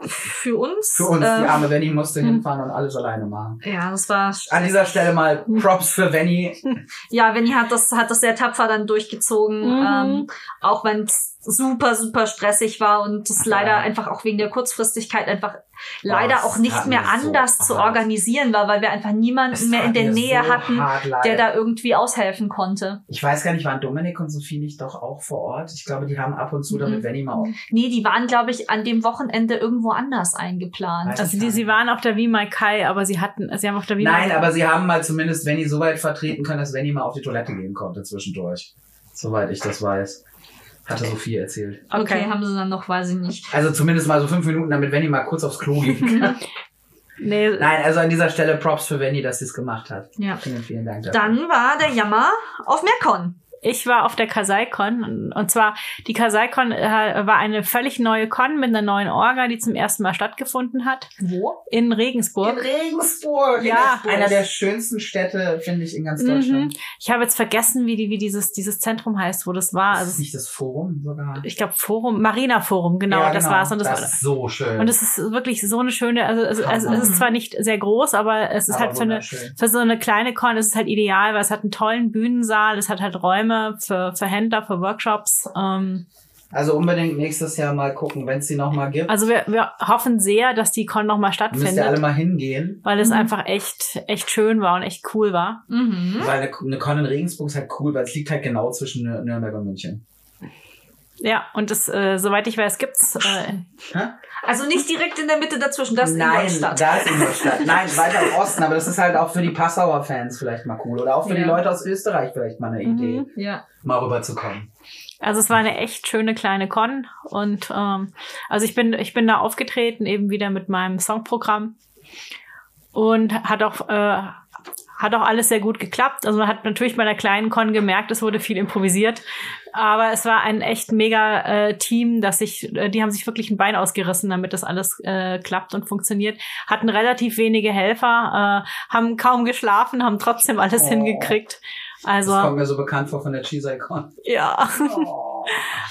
Für uns. Für uns, äh, die arme Venny musste hm. hinfahren und alles alleine machen. Ja, das war. An dieser Stelle mal Props für Venny. Ja, Venny hat das, hat das sehr tapfer dann durchgezogen. Mhm. Ähm, auch wenn es super, super stressig war und das leider Ja. einfach auch wegen der Kurzfristigkeit einfach leider das auch nicht mehr wir so anders zu hart. organisieren war, weil wir einfach niemanden mehr in der Nähe so hatten, der da irgendwie aushelfen konnte. Ich weiß gar nicht, waren Dominik und Sophie nicht doch auch vor Ort? Ich glaube, die haben ab und zu damit Mhm. Venny mal auf. Nee, die waren, glaube ich, an dem Wochenende irgendwo anders eingeplant. Weiß Also die, sie waren auf der Vimai Kai, aber sie hatten, sie haben auf der Vimai Nein, aber sie haben mal zumindest Venny so weit vertreten können, dass Venny mal auf die Toilette gehen konnte zwischendurch. Soweit ich das weiß. Hatte Sophie erzählt. Okay. Okay. haben sie dann noch, weiß ich nicht. Also zumindest mal so fünf Minuten, damit Venny mal kurz aufs Klo gehen kann. Nee, Nein, also an dieser Stelle Props für Venny, dass sie es gemacht hat. Ja. Vielen, vielen Dank dafür. Dann war der Jammer auf Mercon. Ich war auf der Kasai-Con und zwar die Kasai-Con äh, war eine völlig neue Con mit einer neuen Orga, die zum ersten Mal stattgefunden hat Wo? in Regensburg. In Regensburg. Ja. Einer der schönsten Städte, finde ich, in ganz Mhm. Deutschland. Ich habe jetzt vergessen, wie die wie dieses dieses Zentrum heißt, wo das war. Ist Also das nicht das Forum sogar? ich glaube Forum, Marina Forum, genau, Ja, das war's und das, das war ist so schön. und es ist wirklich so eine schöne, also, also, also Hammer. es ist zwar nicht sehr groß, aber es ist Aber halt für eine für so eine kleine Con ist es halt ideal, weil es hat einen tollen Bühnensaal, es hat halt Räume für, für Händler, für Workshops. Ähm, Also unbedingt nächstes Jahr mal gucken, wenn es die noch mal gibt. also wir, wir hoffen sehr, dass die Con nochmal müsst ihr alle stattfindet, mal hingehen. weil es Mhm. einfach echt, echt schön war und echt cool war. Mhm. Weil eine, eine Con in Regensburg ist halt cool, weil es liegt halt genau zwischen Nür- Nürnberg und München. Ja, und das, äh, soweit ich weiß, gibt's äh? Also nicht direkt in der Mitte dazwischen, das ist Nein, Ingolstadt. da ist Ingolstadt. Nein, weiter im Osten, aber das ist halt auch für die Passauer Fans vielleicht mal cool. Oder auch für die Ja. Leute aus Österreich vielleicht mal eine Idee, Mhm. Ja. mal rüberzukommen. Also es war eine echt schöne kleine Con und ähm, also ich bin ich bin da aufgetreten eben wieder mit meinem Songprogramm und hat auch äh, hat auch alles sehr gut geklappt. Also man hat natürlich bei einer kleinen Con gemerkt, es wurde viel improvisiert, aber es war ein echt mega äh, Team, dass sich äh, die haben sich wirklich ein Bein ausgerissen, damit das alles äh, klappt und funktioniert. Hatten relativ wenige Helfer, äh, haben kaum geschlafen, haben trotzdem alles Oh. hingekriegt. Also das kommt mir so bekannt vor von der Chisai-Con. ja. Oh.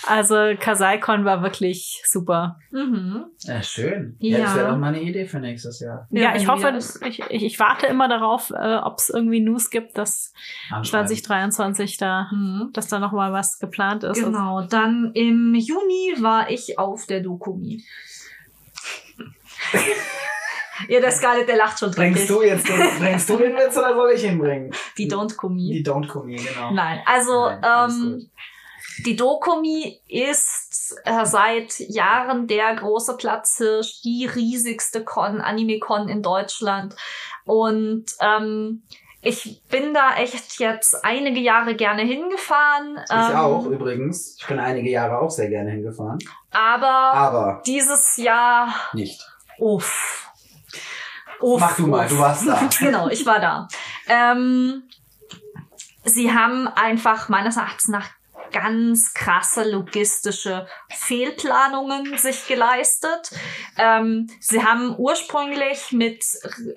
Also Kasai-Con war wirklich super. Mhm. Ja, schön. Ja, Ja. das wäre doch mal eine Idee für nächstes Jahr. Ja, ich hoffe, ich, ich, ich warte immer darauf, äh, ob es irgendwie News gibt, dass Anschreiben. 2023 da, Mhm. dass da noch mal was geplant ist. Also, Genau, dann im Juni war ich auf der Dokumi. ja, der Scarlett, der lacht schon Bringst du jetzt den, bringst du den Witz oder soll ich ihn bringen? Die Don't Kumi. Die Don't Come genau. Nein, also Nein, ähm. Die Dokumi ist äh, seit Jahren der große Platzhirsch, die riesigste Con, Anime-Con in Deutschland. Und ähm, ich bin da echt jetzt einige Jahre gerne hingefahren. Ich ähm, auch übrigens. Ich bin einige Jahre auch sehr gerne hingefahren. Aber Aber dieses Jahr nicht. Uff. Uff, Mach du mal, uff. du warst da. genau, ich war da. Ähm, sie haben einfach meines Erachtens nach ganz krasse logistische Fehlplanungen sich geleistet. Ähm, sie haben ursprünglich mit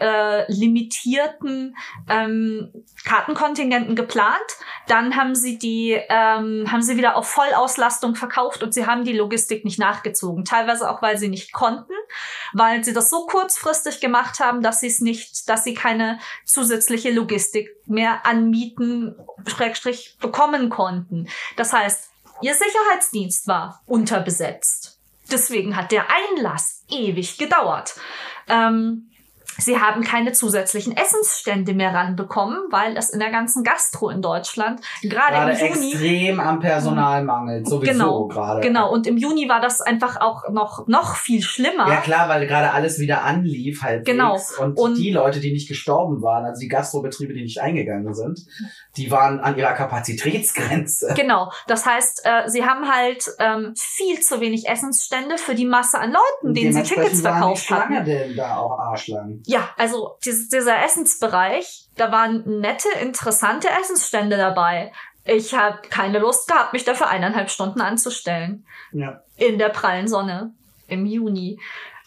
äh, limitierten ähm, Kartenkontingenten geplant. Dann haben sie die, ähm, haben sie wieder auf Vollauslastung verkauft und sie haben die Logistik nicht nachgezogen. Teilweise auch, weil sie nicht konnten, weil sie das so kurzfristig gemacht haben, dass sie es nicht, dass sie keine zusätzliche Logistik mehr anmieten, Schrägstrich bekommen konnten. Das heißt, ihr Sicherheitsdienst war unterbesetzt. Deswegen hat der Einlass ewig gedauert. Ähm, Sie haben keine zusätzlichen Essensstände mehr ranbekommen, weil es in der ganzen Gastro in Deutschland gerade Gerade im Juni extrem am Personal mangelt, sowieso Genau, gerade. genau und im Juni war das einfach auch noch noch viel schlimmer. Ja klar, weil gerade alles wieder anlief halt. Genau. Und, Und- die Leute, die nicht gestorben waren, also die Gastrobetriebe, die nicht eingegangen sind, die waren an ihrer Kapazitätsgrenze. Genau, das heißt, äh, sie haben halt ähm, viel zu wenig Essensstände für die Masse an Leuten, denen sie Tickets verkauft Schlange hatten. denn da auch Arschlang. Ja, also dieses, dieser Essensbereich, da waren nette, interessante Essensstände dabei. Ich habe keine Lust gehabt, mich dafür eineinhalb Stunden anzustellen. Ja. in der prallen Sonne im Juni.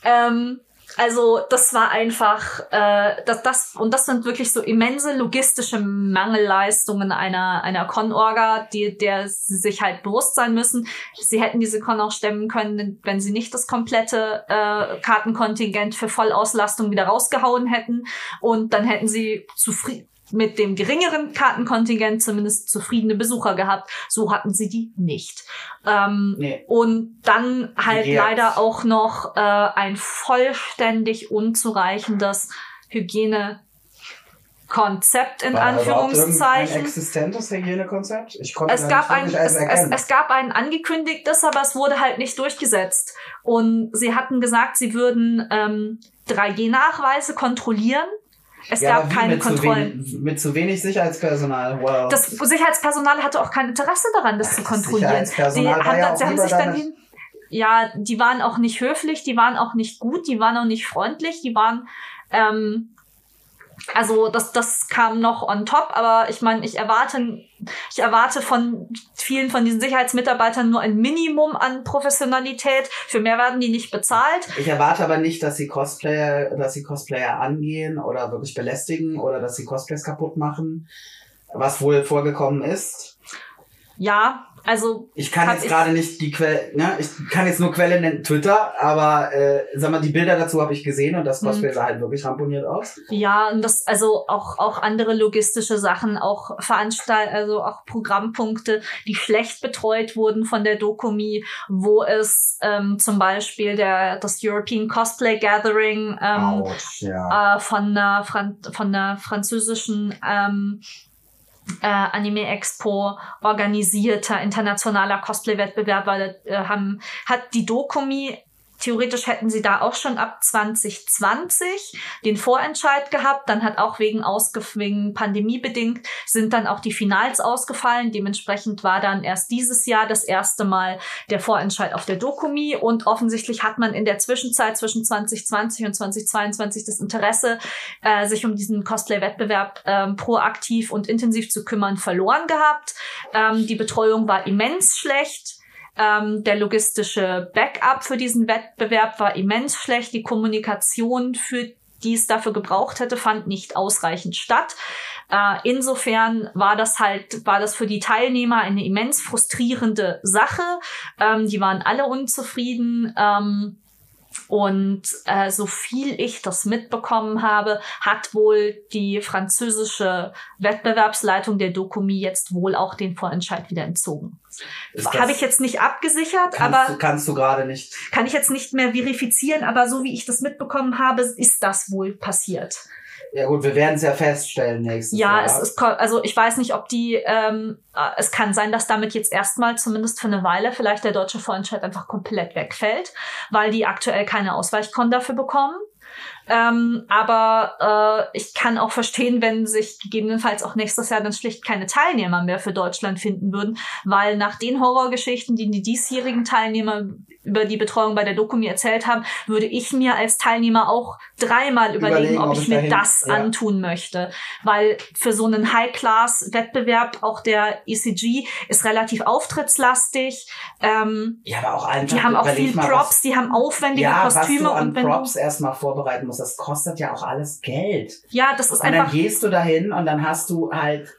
Ähm, also das war einfach, äh, das, das und das sind wirklich so immense logistische Mangelleistungen einer einer Con-Orga, die der sie sich halt bewusst sein müssen. Sie hätten diese Con auch stemmen können, wenn sie nicht das komplette äh, Kartenkontingent für Vollauslastung wieder rausgehauen hätten und dann hätten sie zufrieden mit dem geringeren Kartenkontingent zumindest zufriedene Besucher gehabt. So hatten sie die nicht. Ähm, Nee. und dann halt Jetzt. leider auch noch äh, ein vollständig unzureichendes Hygienekonzept in War Anführungszeichen. existentes Hygienekonzept? Ich konnte Es gab, ein, es, es, es gab ein angekündigtes, aber es wurde halt nicht durchgesetzt. Und sie hatten gesagt, sie würden ähm, 3G-Nachweise kontrollieren. Es ja, gab keine mit zu, Kontrollen. wenig, mit zu wenig Sicherheitspersonal. Wow. Das Sicherheitspersonal hatte auch kein Interesse daran, das zu kontrollieren. Die haben, ja sie haben sich dann hin, ja, die waren auch nicht höflich, die waren auch nicht gut, die waren auch nicht freundlich, die waren ähm, also das, das kam noch on top, aber ich meine, ich erwarte, ich erwarte von vielen von diesen Sicherheitsmitarbeitern nur ein Minimum an Professionalität. Für mehr werden die nicht bezahlt. Ich erwarte aber nicht, dass sie Cosplayer, dass sie Cosplayer angehen oder wirklich belästigen oder dass sie Cosplays kaputt machen, was wohl vorgekommen ist. Ja, also Ich kann jetzt gerade nicht die Quelle, ne, ich kann jetzt nur Quelle nennen, Twitter, aber äh, sag mal, die Bilder dazu habe ich gesehen und das Mhm. Cosplay sah halt wirklich ramponiert aus. Ja, und das, also auch, auch andere logistische Sachen, auch Veranstalt, also auch Programmpunkte, die schlecht betreut wurden von der Dokumi, wo es ähm, zum Beispiel der, das European Cosplay Gathering ähm, Autsch, ja. äh, von einer, Fran von einer französischen ähm, äh, Anime Expo organisierter internationaler Cosplay-Wettbewerb, weil äh, haben, hat die Dokumi Theoretisch hätten sie da auch schon ab 2020 den Vorentscheid gehabt. Dann hat auch wegen, ausgef wegen Pandemie bedingt sind dann auch die Finals ausgefallen. Dementsprechend war dann erst dieses Jahr das erste Mal der Vorentscheid auf der Dokumi. Und offensichtlich hat man in der Zwischenzeit zwischen 2020 und 2022 das Interesse, äh, sich um diesen Cosplay-Wettbewerb ähm, proaktiv und intensiv zu kümmern, verloren gehabt. Ähm, die Betreuung war immens schlecht. Ähm, der logistische Backup für diesen Wettbewerb war immens schlecht. Die Kommunikation für die es dafür gebraucht hätte, fand nicht ausreichend statt. Äh, insofern war das halt, war das für die Teilnehmer eine immens frustrierende Sache. Ähm, die waren alle unzufrieden. Ähm, und äh, so viel ich das mitbekommen habe, hat wohl die französische Wettbewerbsleitung der Dokumi jetzt wohl auch den Vorentscheid wieder entzogen. Habe ich jetzt nicht abgesichert, kannst, aber du, kannst du gerade nicht. kann ich jetzt nicht mehr verifizieren, aber so wie ich das mitbekommen habe, ist das wohl passiert. Ja gut, wir werden es ja feststellen nächstes Ja, Jahr. es ist, also ich weiß nicht, ob die, ähm, äh, es kann sein, dass damit jetzt erstmal zumindest für eine Weile vielleicht der deutsche Vorentscheid einfach komplett wegfällt, weil die aktuell keine Ausweichkon dafür bekommen. Ähm, aber äh, ich kann auch verstehen, wenn sich gegebenenfalls auch nächstes Jahr dann schlicht keine Teilnehmer mehr für Deutschland finden würden, weil nach den Horrorgeschichten, die die diesjährigen Teilnehmer über die Betreuung bei der Dokumi erzählt haben, würde ich mir als Teilnehmer auch dreimal überlegen, Überlegen, ob ob ich mir dahin- das ja. antun möchte. Weil für so einen High-Class-Wettbewerb, auch der ECG, ist relativ auftrittslastig. Ähm, Ja, aber auch einfach. die haben auch viel mal, Props, was- die haben aufwendige ja, Kostüme was du an und wenn Props erstmal vorbereiten musst, das kostet ja auch alles Geld. ja, das ist Und dann einfach gehst du dahin und dann hast du halt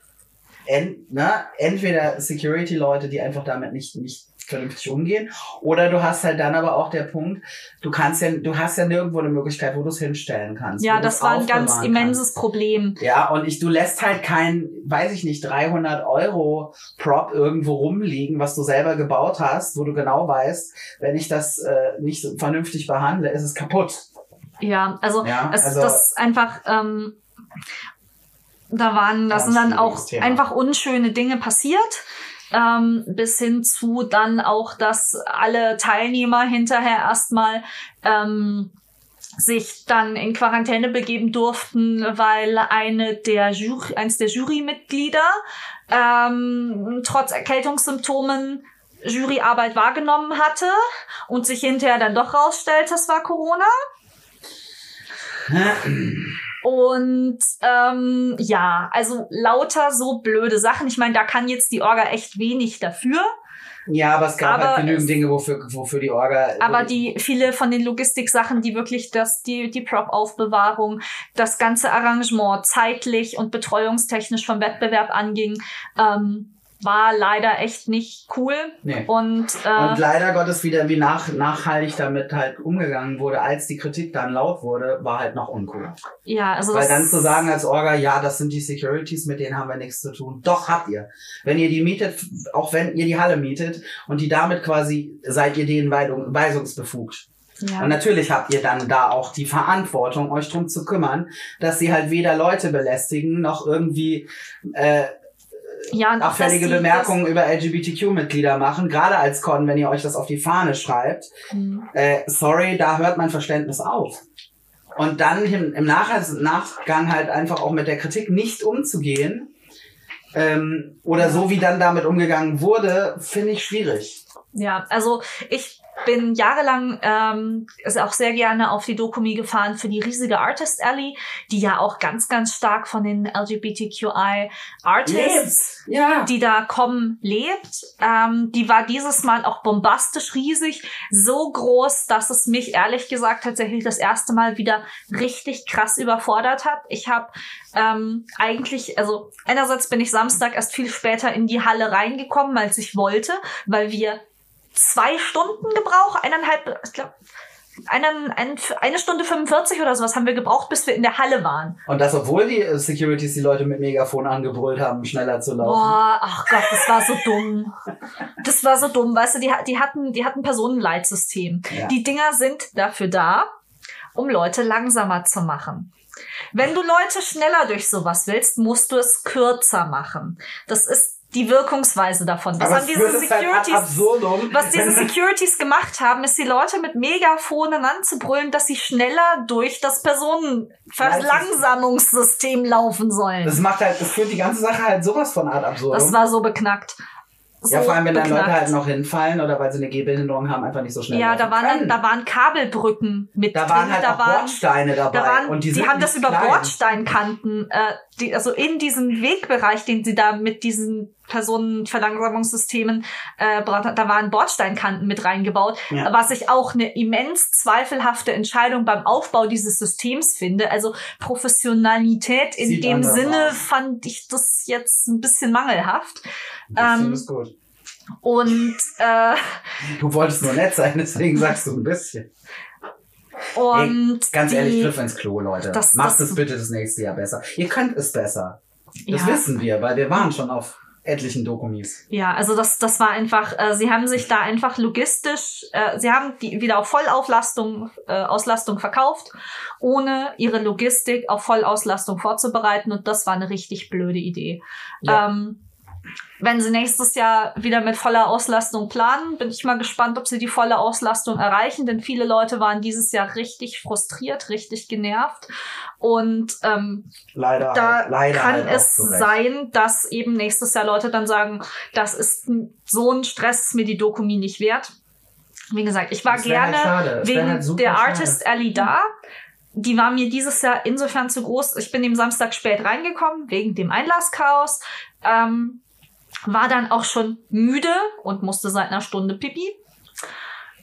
en, ne, entweder Security-Leute, die einfach damit nicht, nicht vernünftig umgehen, oder du hast halt dann aber auch der Punkt, du kannst ja, du hast ja nirgendwo eine Möglichkeit, wo du es hinstellen kannst. Ja, das war ein ganz immenses Problem. Ja, und ich, du lässt halt kein, weiß ich nicht, 300 Euro Prop irgendwo rumliegen, was du selber gebaut hast, wo du genau weißt, wenn ich das äh, nicht vernünftig behandle, ist es kaputt. Ja, also, Ja, es, also- das einfach, ähm, da waren, da Ganz sind dann auch Thema. einfach unschöne Dinge passiert. Ähm, bis hin zu dann auch, dass alle Teilnehmer hinterher erstmal ähm, sich dann in Quarantäne begeben durften, weil eine der Jury, eins der Jurymitglieder ähm, trotz Erkältungssymptomen Juryarbeit wahrgenommen hatte und sich hinterher dann doch rausstellte, es war Corona. Und ähm, ja, also lauter so blöde Sachen. Ich meine, da kann jetzt die Orga echt wenig dafür. Ja, aber es gab Aber halt genügend Dinge, wofür, wofür die Orga. Aber die viele von den Logistik-Sachen, die wirklich das, die, die Prop-Aufbewahrung, das ganze Arrangement zeitlich und betreuungstechnisch vom Wettbewerb anging, ähm, war leider echt nicht cool. Nee. Und, äh, Und leider Gottes wieder, wie nach, nachhaltig damit halt umgegangen wurde, als die Kritik dann laut wurde, war halt noch uncool. ja, also Weil dann zu sagen als Orga, ja, das sind die Securities, mit denen haben wir nichts zu tun. Doch, habt ihr. Wenn ihr die mietet, auch wenn ihr die Halle mietet und die damit quasi seid ihr denen weisung- weisungsbefugt. ja. Und natürlich habt ihr dann da auch die Verantwortung, euch drum zu kümmern, dass sie halt weder Leute belästigen, noch irgendwie äh, ja, abfällige Bemerkungen über LGBTQ-Mitglieder machen. Gerade als Con, wenn ihr euch das auf die Fahne schreibt. Das, Hm. Äh, sorry, da hört mein Verständnis auf. Und dann im, im Nach Nachgang halt einfach auch mit der Kritik nicht umzugehen ähm, oder so wie dann damit umgegangen wurde, finde ich schwierig. Ja, also ich bin jahrelang ähm, ist auch sehr gerne auf die Dokumi gefahren für die riesige Artist Alley, die ja auch ganz, ganz stark von den LGBTQI Artists, Ja. die da kommen, lebt. Ähm, die war dieses Mal auch bombastisch riesig, so groß, dass es mich ehrlich gesagt tatsächlich das erste Mal wieder richtig krass überfordert hat. Ich habe ähm, eigentlich, also einerseits bin ich Samstag erst viel später in die Halle reingekommen, als ich wollte, weil wir zwei Stunden gebraucht, eineinhalb, ich glaube, eine, ein, eine Stunde 45 oder sowas haben wir gebraucht, bis wir in der Halle waren. Und das, obwohl die äh, Securities die Leute mit Megafon angebrüllt haben, schneller zu laufen. Boah, ach Gott, das war so dumm. Das war so dumm, weißt du, die, die hatten, die hatten Personenleitsystem. Ja. Die Dinger sind dafür da, um Leute langsamer zu machen. Wenn du Leute schneller durch sowas willst, musst du es kürzer machen. Das ist die Wirkungsweise davon. Aber haben es diese halt Securities absurdum. was diese Securities gemacht haben, ist die Leute mit Megafonen anzubrüllen, dass sie schneller durch das Personenverlangsamungssystem laufen sollen. Das macht halt, das führt die ganze Sache halt sowas von Art absurdum. Das war so beknackt. So ja, vor allem, wenn dann Leute beknackt. halt noch hinfallen oder weil sie eine Gehbehinderung haben, einfach nicht so schnell Ja, da waren, dann, können. da waren Kabelbrücken mit Da drin. waren halt da auch waren, Bordsteine dabei. da waren, und die, die, haben das nicht über klein. Bordsteinkanten, äh, die, also in diesen Wegbereich, den sie da mit diesen Personenverlangsamungssystemen äh, da waren Bordsteinkanten mit reingebaut, Ja. was ich auch eine immens zweifelhafte Entscheidung beim Aufbau dieses Systems finde. Also Professionalität in Sieht dem Sinne aus. fand ich das jetzt ein bisschen mangelhaft. Ich finde ähm, das gut. Und äh, Du wolltest nur nett sein, deswegen sagst du ein bisschen. und Ganz die, ehrlich, Griff ins Klo, Leute. das- Macht das- es bitte das nächste Jahr besser. Ihr könnt es besser. Das Ja. wissen wir, weil wir waren schon auf etlichen Dokumis. Ja, also das, das war einfach, äh, sie haben sich da einfach logistisch, äh, sie haben die wieder auf Vollauflastung, äh, Auslastung verkauft, ohne ihre Logistik auf Vollauslastung vorzubereiten und das war eine richtig blöde Idee. Ja. Ähm, wenn sie nächstes Jahr wieder mit voller Auslastung planen, bin ich mal gespannt, ob sie die volle Auslastung erreichen, denn viele Leute waren dieses Jahr richtig frustriert, richtig genervt. Und ähm, Leider, da leider kann halt es sein, dass eben nächstes Jahr Leute dann sagen, das ist so ein Stress, ist mir die Dokumi nicht wert. Wie gesagt, ich war halt gerne schade. Wär wegen halt der schade. Artist Alley da. Die war mir dieses Jahr insofern zu groß. Ich bin dem Samstag spät reingekommen, wegen dem Einlasschaos. Ähm, war dann auch schon müde und musste seit einer Stunde pipi.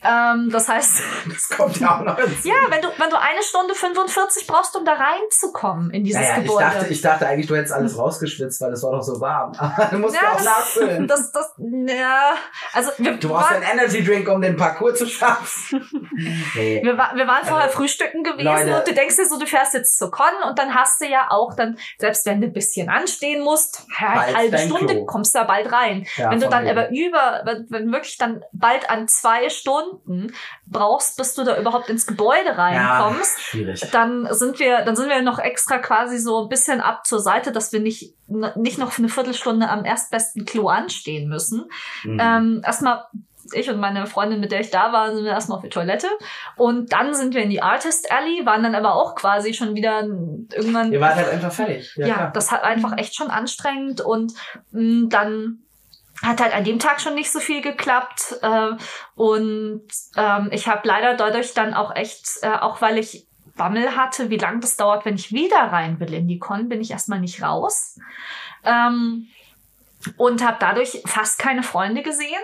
Ähm, das heißt, Das kommt ja auch noch hinzu. ja, wenn du, wenn du eine Stunde 45 brauchst, um da reinzukommen in dieses Naja, ich Gebäude. dachte, ich dachte eigentlich, du hättest alles rausgeschwitzt, weil es war doch so warm. Aber du musst ja, ja, auch nachfüllen. das, das, ja, also wir, Du brauchst einen Energy Drink, um den Parcours zu schaffen. nee. wir, wir waren vorher Also, frühstücken gewesen Leute. und du denkst dir so, du fährst jetzt zur Con und dann hast du ja auch dann, selbst wenn du ein bisschen anstehen musst, Bald halbe Stunde Klo. kommst du da bald rein. Ja, wenn du dann aber über, wenn wirklich dann bald an zwei Stunden brauchst, bis du da überhaupt ins Gebäude reinkommst, Ja, schwierig. dann sind wir, dann sind wir noch extra quasi so ein bisschen ab zur Seite, dass wir nicht, nicht noch für eine Viertelstunde am erstbesten Klo anstehen müssen. Mhm. Ähm, erstmal, ich und meine Freundin, mit der ich da war, sind wir erstmal auf die Toilette. Und dann sind wir in die Artist Alley, waren dann aber auch quasi schon wieder irgendwann. Ihr wart halt einfach fertig. Ja, ja, das hat einfach echt schon anstrengend und mh, dann hat halt an dem Tag schon nicht so viel geklappt äh, und ähm, ich habe leider dadurch dann auch echt, äh, auch weil ich Bammel hatte, wie lange das dauert, wenn ich wieder rein will in die Con, bin ich erstmal nicht raus. Ähm, und habe dadurch fast keine Freunde gesehen.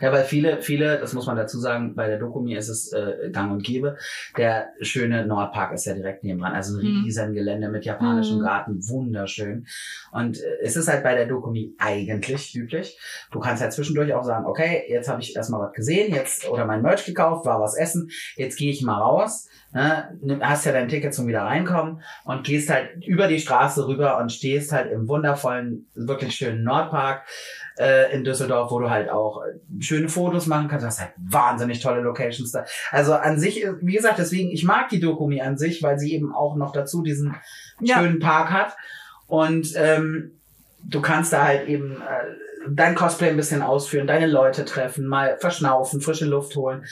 Ja, weil viele, viele, das muss man dazu sagen, bei der Dokumi ist es äh, gang und gäbe. Der schöne Nordpark ist ja direkt nebenan. Also ein Mhm. riesen Gelände mit japanischem Mhm. Garten, wunderschön. Und äh, es ist halt bei der Dokumi eigentlich üblich. Du kannst ja zwischendurch auch sagen, okay, jetzt habe ich erstmal was gesehen, jetzt oder mein Merch gekauft, war was essen, jetzt gehe ich mal raus. Ne, hast ja dein Ticket zum wieder reinkommen und gehst halt über die Straße rüber und stehst halt im wundervollen, wirklich schönen Nordpark äh, in Düsseldorf, wo du halt auch äh, schöne Fotos machen kannst. Du hast halt wahnsinnig tolle Locations da. Also an sich, äh, wie gesagt, deswegen, ich mag die Dokumi an sich, weil sie eben auch noch dazu diesen Ja. schönen Park hat. Und ähm, du kannst da halt eben äh, dein Cosplay ein bisschen ausführen, deine Leute treffen, mal verschnaufen, frische Luft holen.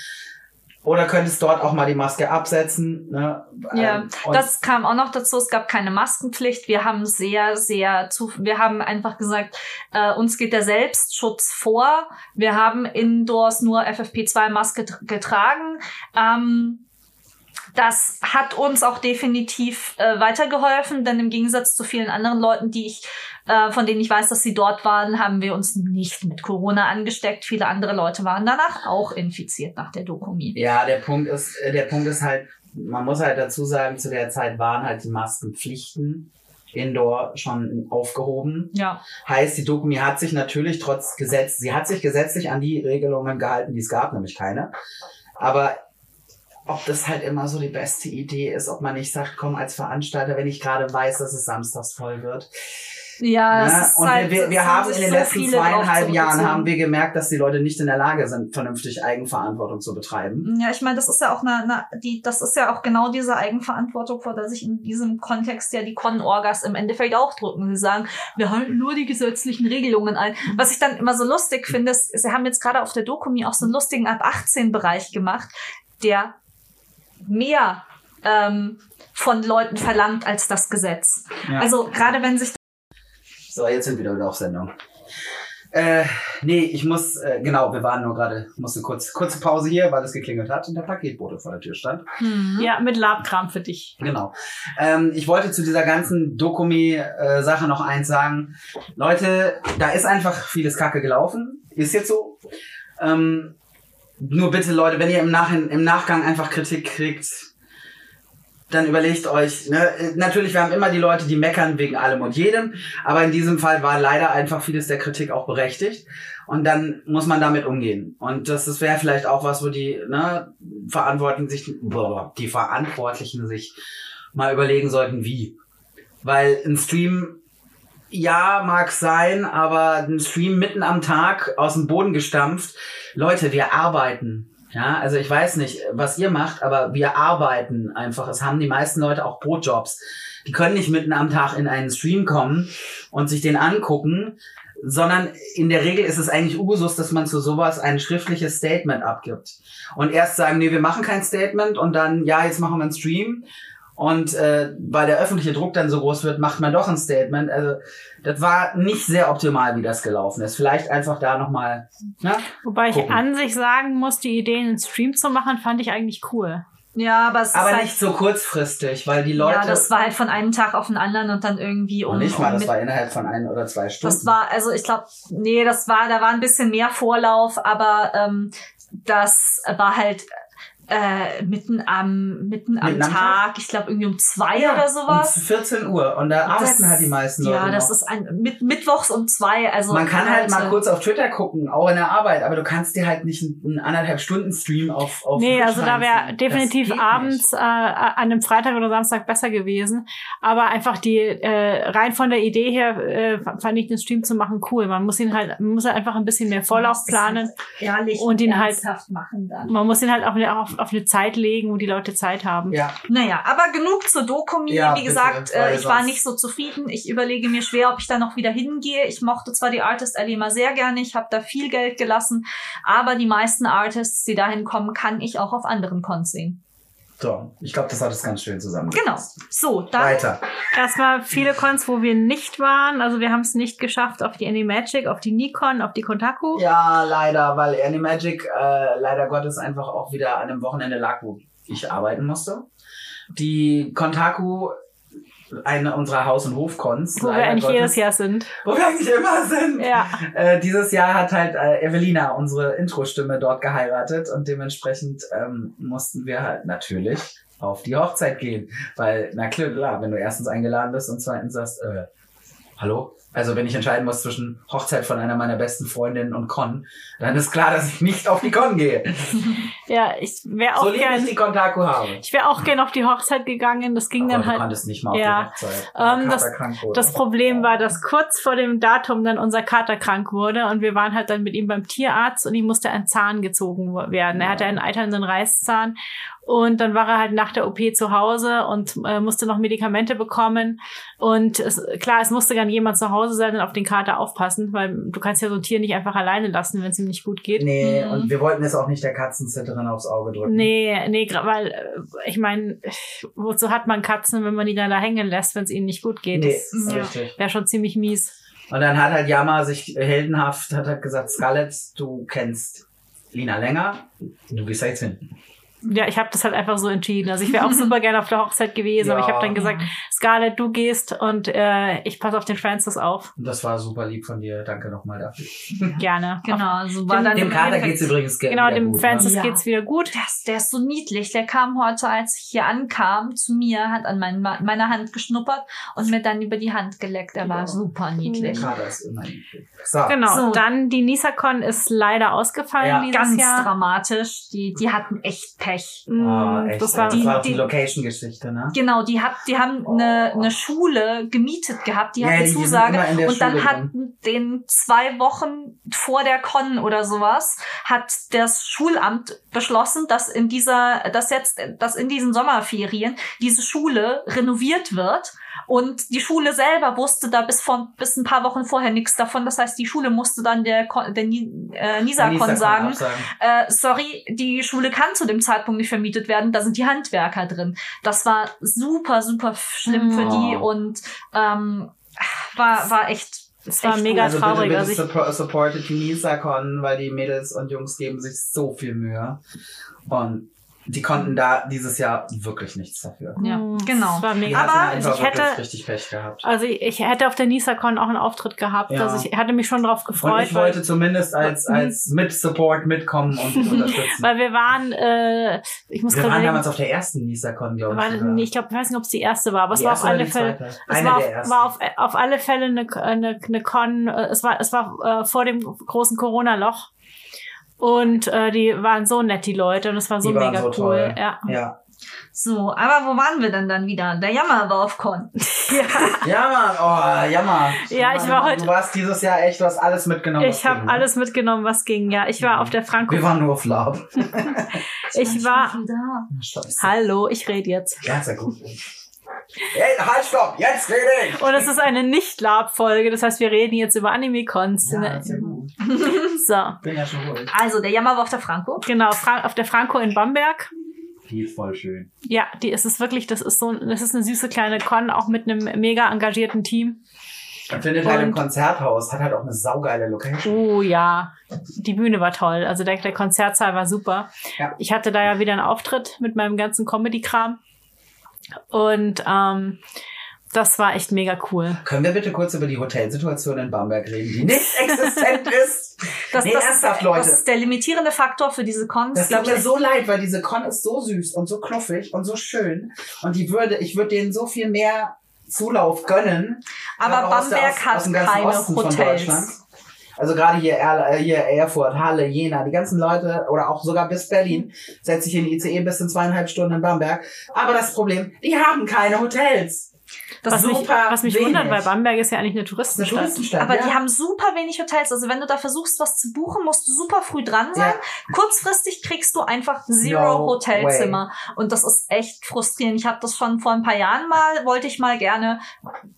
Oder könntest dort auch mal die Maske absetzen. Ne? Ja, Ähm, und- das kam auch noch dazu. Es gab keine Maskenpflicht. Wir haben sehr, sehr zu, wir haben einfach gesagt, äh, uns geht der Selbstschutz vor. Wir haben indoors nur FFP2-Maske tr- getragen. Ähm, das hat uns auch definitiv äh, weitergeholfen, denn im Gegensatz zu vielen anderen Leuten, die ich, äh, von denen ich weiß, dass sie dort waren, haben wir uns nicht mit Corona angesteckt. Viele andere Leute waren danach auch infiziert nach der Dokumi. Ja, der Punkt ist, äh, der Punkt ist halt, man muss halt dazu sagen, zu der Zeit waren halt die Maskenpflichten indoor schon aufgehoben. Ja. Heißt, die Dokumi hat sich natürlich trotz Gesetz, sie hat sich gesetzlich an die Regelungen gehalten, die es gab, nämlich keine. Aber ob das halt immer so die beste Idee ist, ob man nicht sagt, komm als Veranstalter, wenn ich gerade weiß, dass es samstags voll wird. Ja, es Ne? ist Und halt, wir, wir, haben in den so letzten zweieinhalb Jahren haben wir gemerkt, dass die Leute nicht in der Lage sind, vernünftig Eigenverantwortung zu betreiben. Ja, ich meine, das ist ja auch eine, eine die, das ist ja auch genau diese Eigenverantwortung, vor der sich in diesem Kontext ja die Con-Orgas im Endeffekt auch drücken. Sie sagen, wir halten nur die gesetzlichen Regelungen ein. Was ich dann immer so lustig finde, ist, sie haben jetzt gerade auf der Dokumi auch so einen lustigen ab 18 Bereich gemacht, der mehr ähm, von Leuten verlangt als das Gesetz. Ja. Also gerade wenn sich So, jetzt sind wir wieder auf Sendung. Äh, nee, ich muss, äh, genau, wir waren nur gerade, musste kurz, kurze Pause hier, weil es geklingelt hat und der Paketbote vor der Tür stand. Ja, mit Labkram für dich. Genau. Ähm, ich wollte zu dieser ganzen Dokumi-Sache noch eins sagen. Leute, da ist einfach vieles Kacke gelaufen. Ist jetzt so. Ähm, nur bitte, Leute, wenn ihr im, Nachhin, im Nachgang einfach Kritik kriegt, dann überlegt euch, ne, natürlich, wir haben immer die Leute, die meckern wegen allem und jedem, aber in diesem Fall war leider einfach vieles der Kritik auch berechtigt. Und dann muss man damit umgehen. Und das, das wäre vielleicht auch was, wo die ne, Verantwortlichen sich, boah, die Verantwortlichen sich mal überlegen sollten, wie. Weil ein Stream, ja, mag sein, aber ein Stream mitten am Tag aus dem Boden gestampft. Leute, wir arbeiten. Ja, also ich weiß nicht, was ihr macht, aber wir arbeiten einfach. Es haben die meisten Leute auch Brotjobs. Die können nicht mitten am Tag in einen Stream kommen und sich den angucken, sondern in der Regel ist es eigentlich Usus, dass man zu sowas ein schriftliches Statement abgibt. Und erst sagen, nee, wir machen kein Statement und dann, ja, jetzt machen wir einen Stream. Und äh, weil der öffentliche Druck dann so groß wird, macht man doch ein Statement. Also das war nicht sehr optimal, wie das gelaufen ist. Vielleicht einfach da nochmal. Ne? Wobei ich Gucken. an sich sagen muss, die Idee, einen Stream zu machen, fand ich eigentlich cool. Ja, aber es Aber ist halt, nicht so kurzfristig, weil die Leute. ja, das war halt von einem Tag auf den anderen und dann irgendwie um, und nicht mal, um das mit war innerhalb von ein oder zwei Stunden. Das war, also ich glaube, nee, das war, da war ein bisschen mehr Vorlauf, aber ähm, das war halt äh, mitten am mitten am Mitten am Tag, ich glaube irgendwie um zwei ja, oder sowas. Um 14 Uhr. Und da arbeiten Das- halt die meisten Leute. Ja, das noch. ist ein mit, mittwochs um zwei. Also Man kann halt mal kurz auf Twitter gucken, auch in der Arbeit, aber du kannst dir halt nicht einen, einen anderthalb Stunden Stream auf, auf Nee, also da wäre definitiv abends äh, an einem Freitag oder Samstag besser gewesen. Aber einfach die äh, rein von der Idee her äh, fand ich den Stream zu machen cool. Man muss ihn halt, man muss halt einfach ein bisschen mehr Vorlauf halt planen. ehrlich und ihn halt- ernsthaft machen dann. Man muss ihn halt auf eine, auf, auf eine Zeit legen, wo die Leute Zeit haben. Ja, Naja, aber genug zur Dokumi. Ja, Wie gesagt, äh, ich war nicht so zufrieden. Ich überlege mir schwer, ob ich da noch wieder hingehe. Ich mochte zwar die Artist Alley immer sehr gerne, ich habe da viel Geld gelassen, aber die meisten Artists, die dahin kommen, kann ich auch auf anderen Cons sehen. So. Ich glaube, das hat es ganz schön zusammen. Genau. So, dann Weiter. Erstmal viele Cons, wo wir nicht waren. Also wir haben es nicht geschafft auf die Animagic, auf die Nikon, auf die Kontaku. Ja, leider, weil Animagic äh, leider Gottes einfach auch wieder an einem Wochenende lag, wo ich arbeiten musste. Die Kontaku, eine unserer Haus- und Hofcons, Wo wir eigentlich Gottes, jedes Jahr sind. wo wir eigentlich immer sind. Ja. Äh, dieses Jahr hat halt äh, Evelina, unsere Intro-Stimme, dort geheiratet und dementsprechend ähm, mussten wir halt natürlich auf die Hochzeit gehen. Weil, na klar, wenn du erstens eingeladen bist und zweitens sagst, äh, hallo? Also wenn ich entscheiden muss zwischen Hochzeit von einer meiner besten Freundinnen und Con, dann ist klar, dass ich nicht auf die Con gehe. Ja, ich wäre So auch lieb gern, ich die Kontaku habe. ich wäre auch gern auf die Hochzeit gegangen. Das ging Aber dann du halt. konntest nicht mal auf ja. die Hochzeit. Ähm, Der das-. Das Problem war, dass kurz vor dem Datum dann unser Kater krank wurde und wir waren halt dann mit ihm beim Tierarzt und ihm musste ein Zahn gezogen werden. Er hatte einen eiternden Reißzahn und dann war er halt nach der OP zu Hause und äh, musste noch Medikamente bekommen und es, klar, es musste dann jemand zu Hause sein und auf den Kater aufpassen, weil du kannst ja so ein Tier nicht einfach alleine lassen, wenn es ihm nicht gut geht. Nee, Mhm. und wir wollten es auch nicht der Katzenzitterin aufs Auge drücken. Nee, nee, weil äh, ich meine, wozu hat man Katzen, wenn man die dann da hängen lässt, wenn es ihnen nicht gut geht? Nee, Das ist ja. richtig. wäre schon ziemlich mies. Und dann hat halt Yama sich heldenhaft, hat halt gesagt, Scarlett, du kennst Lina länger, du gehst da jetzt hin. Ja, ich habe das halt einfach so entschieden. Also ich wäre auch super gerne auf der Hochzeit gewesen, aber ich Ja. habe dann gesagt, Scarlett, du gehst und äh, ich passe auf den Francis auf. Und das war super lieb von dir. Danke nochmal dafür. Gerne. genau, so war Dem- dann Dem Kater geht's übrigens ge- Genau, wieder dem gut, Francis ne? Ja. geht's wieder gut. Der ist, der ist so niedlich. Der kam heute, als ich hier ankam, zu mir, hat an mein, meiner Hand geschnuppert und mir dann über die Hand geleckt. Er war Ja. super Der niedlich. Kater ist immer niedlich. So. Genau. So. Dann die NISACon ist leider ausgefallen Ja. dieses Ganz Jahr. dramatisch. Die, die hatten echt Pech. Mm, Oh, echt, das war das war auch die die- Location-Geschichte, ne? Genau, die, hat, die haben eine, eine Schule gemietet gehabt, die Ja, hatten die- die sind Zusage. immer in der Und dann Schule hatten den zwei Wochen vor der Con oder sowas, hat das Schulamt beschlossen, dass in dieser, dass jetzt, dass in diesen Sommerferien diese Schule renoviert wird. Und die Schule selber wusste da bis vor, bis ein paar Wochen vorher nichts davon. Das heißt, die Schule musste dann der, Con- der äh, Nisakon sagen, äh, sorry, die Schule kann zu dem Zeitpunkt nicht vermietet werden, da sind die Handwerker drin. Das war super, super schlimm für die Oh. und ähm, war, war echt. Es war echt mega Also bitte, traurig. bitte Also ich, suppo- supportet die Nisakon, weil die Mädels und Jungs geben sich so viel Mühe. Und die konnten da dieses Jahr wirklich nichts dafür. Ja, genau. Es war Die mega. Aber ich hätte- richtig Pech gehabt. Also ich, hätte auf der NISACon auch einen Auftritt gehabt. Ja. Also ich hatte mich schon drauf gefreut. Und ich weil- wollte zumindest als, Mhm. als Mit-Support mitkommen und unterstützen. Weil wir waren, äh, ich muss Wir gerade waren damals auf der ersten Nisakon, glaube ich. war, nee, ich glaube, ich weiß nicht, ob es die erste war, aber es war auf erste oder alle Fälle, es Eine war, der auf, ersten. war auf, auf alle Fälle eine, eine, eine Con, äh, es war, es war äh, vor dem großen Corona-Loch. Und äh, die waren so nett, die Leute, und es war so Die waren mega so cool. toll. Ja. Ja. So, aber wo waren wir denn dann wieder? Der Jammerwurfkon. Ja, Mann, oh, jammer. Ja, ich war heute- Du warst dieses Jahr echt, du hast alles mitgenommen. Ich habe ne? alles mitgenommen, was ging. Ja, ich war Mhm. auf der Franco. Wir waren nur auf Lab. Ich war. da. Scheiße. Hallo, ich rede jetzt. Ja, ja gut. Ja, halt, stopp, jetzt rede ich! Und es ist eine Nicht-Lab-Folge, das heißt, wir reden jetzt über Anime-Cons. Ja, so, Bin ja schon ruhig. Also, der Jammer war auf der Franco. genau, Fra auf der Franco in Bamberg. Die ist voll schön. Ja, die ist es wirklich, das ist so, das ist eine süße kleine Con, auch mit einem mega engagierten Team. Und findet halt im Konzerthaus, hat halt auch eine saugeile Location. Oh ja, die Bühne war toll. Also der, der Konzertsaal war super. Ja. Ich hatte da ja wieder einen Auftritt mit meinem ganzen Comedy-Kram. Und ähm, das war echt mega cool. Können wir bitte kurz über die Hotelsituation in Bamberg reden, die nicht existent ist? Das, Nee, das, ernsthaft, ist, Leute. das ist der limitierende Faktor für diese Cons. Das tut mir so leid, weil diese Con ist so süß und so knuffig und so schön. Und die würde, ich würde denen so viel mehr Zulauf gönnen. Aber Bamberg aus- hat aus keine Osten Hotels. Also gerade hier, Erl- äh, hier Erfurt, Halle, Jena, die ganzen Leute oder auch sogar bis Berlin setze ich in die ICE bis in zweieinhalb Stunden in Bamberg. Aber das Problem, die haben keine Hotels. Das Was mich, was mich wenig. wundert, weil Bamberg ist ja eigentlich eine ist eine Touristenstadt. Touristenstadt. Aber ja. die haben super wenig Hotels. Also wenn du da versuchst, was zu buchen, musst du super früh dran sein. Kurzfristig kriegst du einfach Zero No Hotelzimmer. Und das ist echt frustrierend. Ich habe das schon vor ein paar Jahren mal, wollte ich mal gerne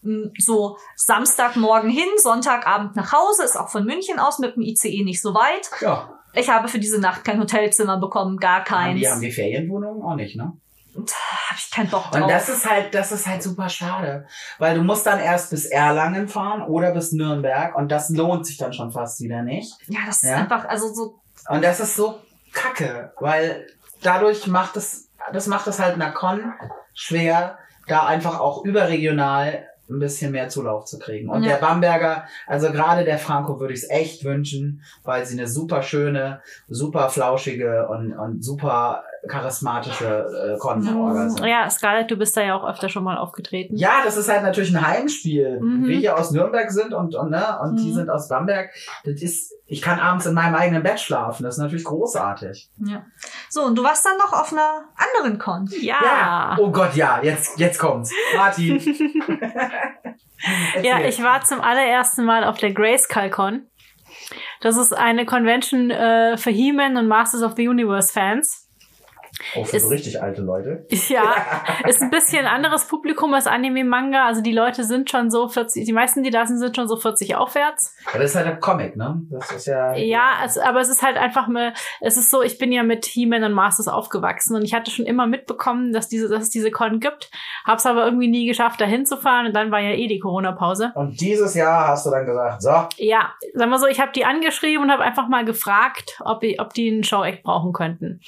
m, so Samstagmorgen hin, Sonntagabend nach Hause, ist auch von München aus mit dem ICE nicht so weit. ja. Ich habe für diese Nacht kein Hotelzimmer bekommen, gar Haben keins. die, haben die Ferienwohnungen auch nicht, ne? Habe ich keinen Bock drauf. Und das ist halt, das ist halt super schade. Weil du musst dann erst bis Erlangen fahren oder bis Nürnberg und das lohnt sich dann schon fast wieder nicht. ja, das ist Ja. einfach, also so Und das ist so kacke, weil dadurch macht es, das macht es halt Con schwer, da einfach auch überregional ein bisschen mehr Zulauf zu kriegen. Und Ja. der Bamberger, also gerade der Franco würde ich es echt wünschen, weil sie eine super schöne, super flauschige und, und super charismatische äh, Con-Orga sind. Ja, Scarlett, du bist da ja auch öfter schon mal aufgetreten. Ja, das ist halt natürlich ein Heimspiel. Mhm. Wir hier aus Nürnberg sind und, und, ne, und die Mhm. sind aus Bamberg. Das ist, ich kann abends in meinem eigenen Bett schlafen. Das ist natürlich großartig. Ja. So, und du warst dann noch auf einer anderen Con. Ja. Oh Gott, ja, jetzt, jetzt kommt's. Martin. Ja, ich war zum allerersten Mal auf der Grayskull Con. Das ist eine Convention äh, für He-Man und Masters of the Universe Fans. Oh, für so richtig alte Leute. Ja, ist ein bisschen anderes Publikum als Anime-Manga. Also die Leute sind schon so 40, die meisten, die da sind, sind schon so 40 aufwärts. Aber das ist halt ein Comic, ne? Das ist ja. Ja, es, aber es ist halt einfach mal, es ist so, ich bin ja mit He-Man und Masters aufgewachsen und ich hatte schon immer mitbekommen, dass, diese, dass es diese Con gibt, hab's aber irgendwie nie geschafft, da hinzufahren und dann war ja eh die Corona-Pause. Und dieses Jahr hast du dann gesagt, so, Ja, sagen wir so, ich habe die angeschrieben und habe einfach mal gefragt, ob die, ob die einen Show-Act brauchen könnten.